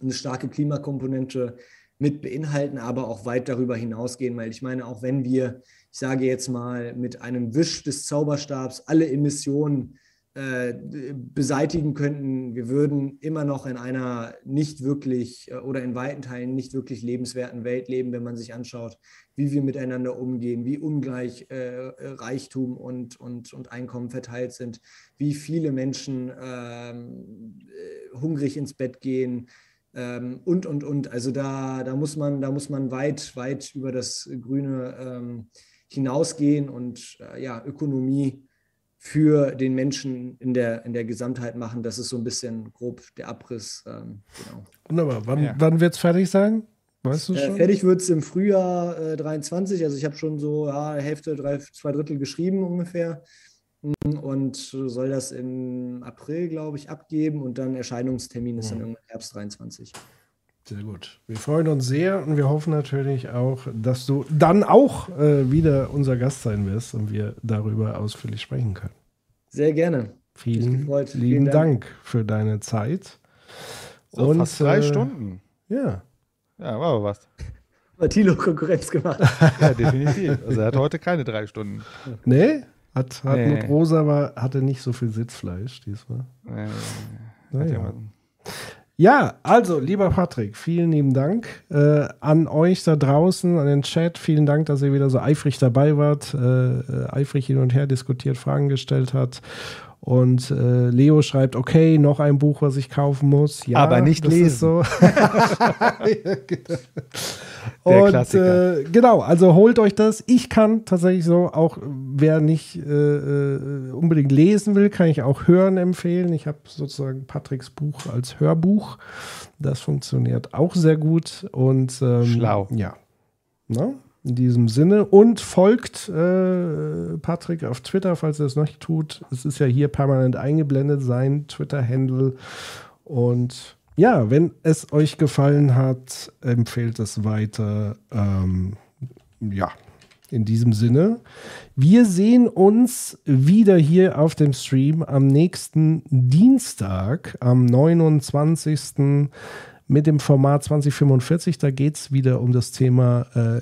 eine starke Klimakomponente mit beinhalten, aber auch weit darüber hinausgehen, weil ich meine, auch wenn wir, ich sage jetzt mal, mit einem Wisch des Zauberstabs alle Emissionen äh, beseitigen könnten, wir würden immer noch in einer nicht wirklich äh, oder in weiten Teilen nicht wirklich lebenswerten Welt leben, wenn man sich anschaut, wie wir miteinander umgehen, wie ungleich äh, Reichtum und, und, und Einkommen verteilt sind, wie viele Menschen ähm, äh, hungrig ins Bett gehen, ähm, und, und, und. Also da, da, muss man, da muss man weit, weit über das Grüne ähm, hinausgehen und äh, ja, Ökonomie für den Menschen in der, in der Gesamtheit machen. Das ist so ein bisschen grob der Abriss. Ähm, genau. Wunderbar. Wann, Ja. wann wird es fertig sein? Weißt du Äh, schon? fertig wird es im Frühjahr äh, 23. Also ich habe schon so ja, Hälfte, drei, zwei Drittel geschrieben ungefähr. Und soll das im April, glaube ich, abgeben und dann Erscheinungstermin ist dann irgendwann Herbst 23. Sehr gut. Wir freuen uns sehr und wir hoffen natürlich auch, dass du dann auch äh, wieder unser Gast sein wirst und wir darüber ausführlich sprechen können. Sehr gerne. Vielen lieben Vielen Dank. Dank. für deine Zeit. So, fast drei äh, Stunden. Ja. Ja, war aber was. Hat Thilo Konkurrenz gemacht. Ja, definitiv. Also er hat heute keine drei Stunden. Nee? Hat, hat Nee. mit Rosa aber hatte nicht so viel Sitzfleisch diesmal. Naja. hat ja Ja, also, lieber Patrick, vielen lieben Dank äh, an euch da draußen, an den Chat. Vielen Dank, dass ihr wieder so eifrig dabei wart, äh, äh, eifrig hin und her diskutiert, Fragen gestellt hat. Und äh, Leo schreibt, okay, noch ein Buch, was ich kaufen muss. Ja, Aber nicht lesen. So. Der und äh, genau, also holt euch das. Ich kann tatsächlich so, auch wer nicht äh, äh, unbedingt lesen will, kann ich auch hören empfehlen. Ich habe sozusagen Patricks Buch als Hörbuch. Das funktioniert auch sehr gut. Und ähm, Schlau. Ja. Ne? In diesem Sinne. Und folgt äh, Patrick auf Twitter, falls er es noch nicht tut. Es ist ja hier permanent eingeblendet, sein Twitter-Handle. Und ja, wenn es euch gefallen hat, empfehlt es weiter. Ähm, ja, in diesem Sinne. Wir sehen uns wieder hier auf dem Stream am nächsten Dienstag, am 29. mit dem Format 2045. Da geht es wieder um das Thema äh,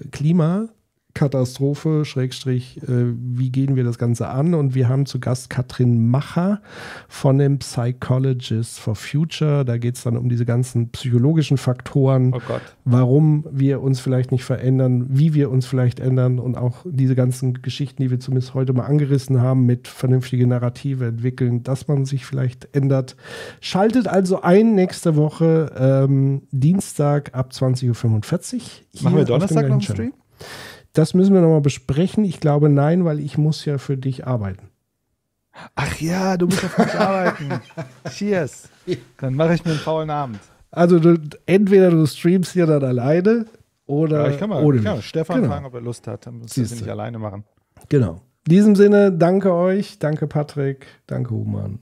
Klimakatastrophe, Schrägstrich, äh, wie gehen wir das Ganze an? Und wir haben zu Gast Katrin Macher von dem Psychologist for Future. Da geht es dann um diese ganzen psychologischen Faktoren Oh Gott. warum wir uns vielleicht nicht verändern, wie wir uns vielleicht ändern und auch diese ganzen Geschichten, die wir zumindest heute mal angerissen haben, mit vernünftige Narrative entwickeln, dass man sich vielleicht ändert. Schaltet also ein nächste Woche, ähm, Dienstag ab 20.45 Uhr. hier Machen wir Donnerstag noch einen gleichen Channel. Das müssen wir nochmal besprechen. Ich glaube nein, weil ich muss ja für dich arbeiten. Ach ja, du musst auf mich arbeiten. Cheers. Dann mache ich mir einen faulen Abend. Also du, entweder du streamst hier dann alleine oder Ja, ich kann mal, ohne ich kann mal. Stefan Genau. fragen, ob er Lust hat. Dann muss ich das Siehste. nicht alleine machen. Genau. In diesem Sinne, danke euch, danke Patrick, danke Human.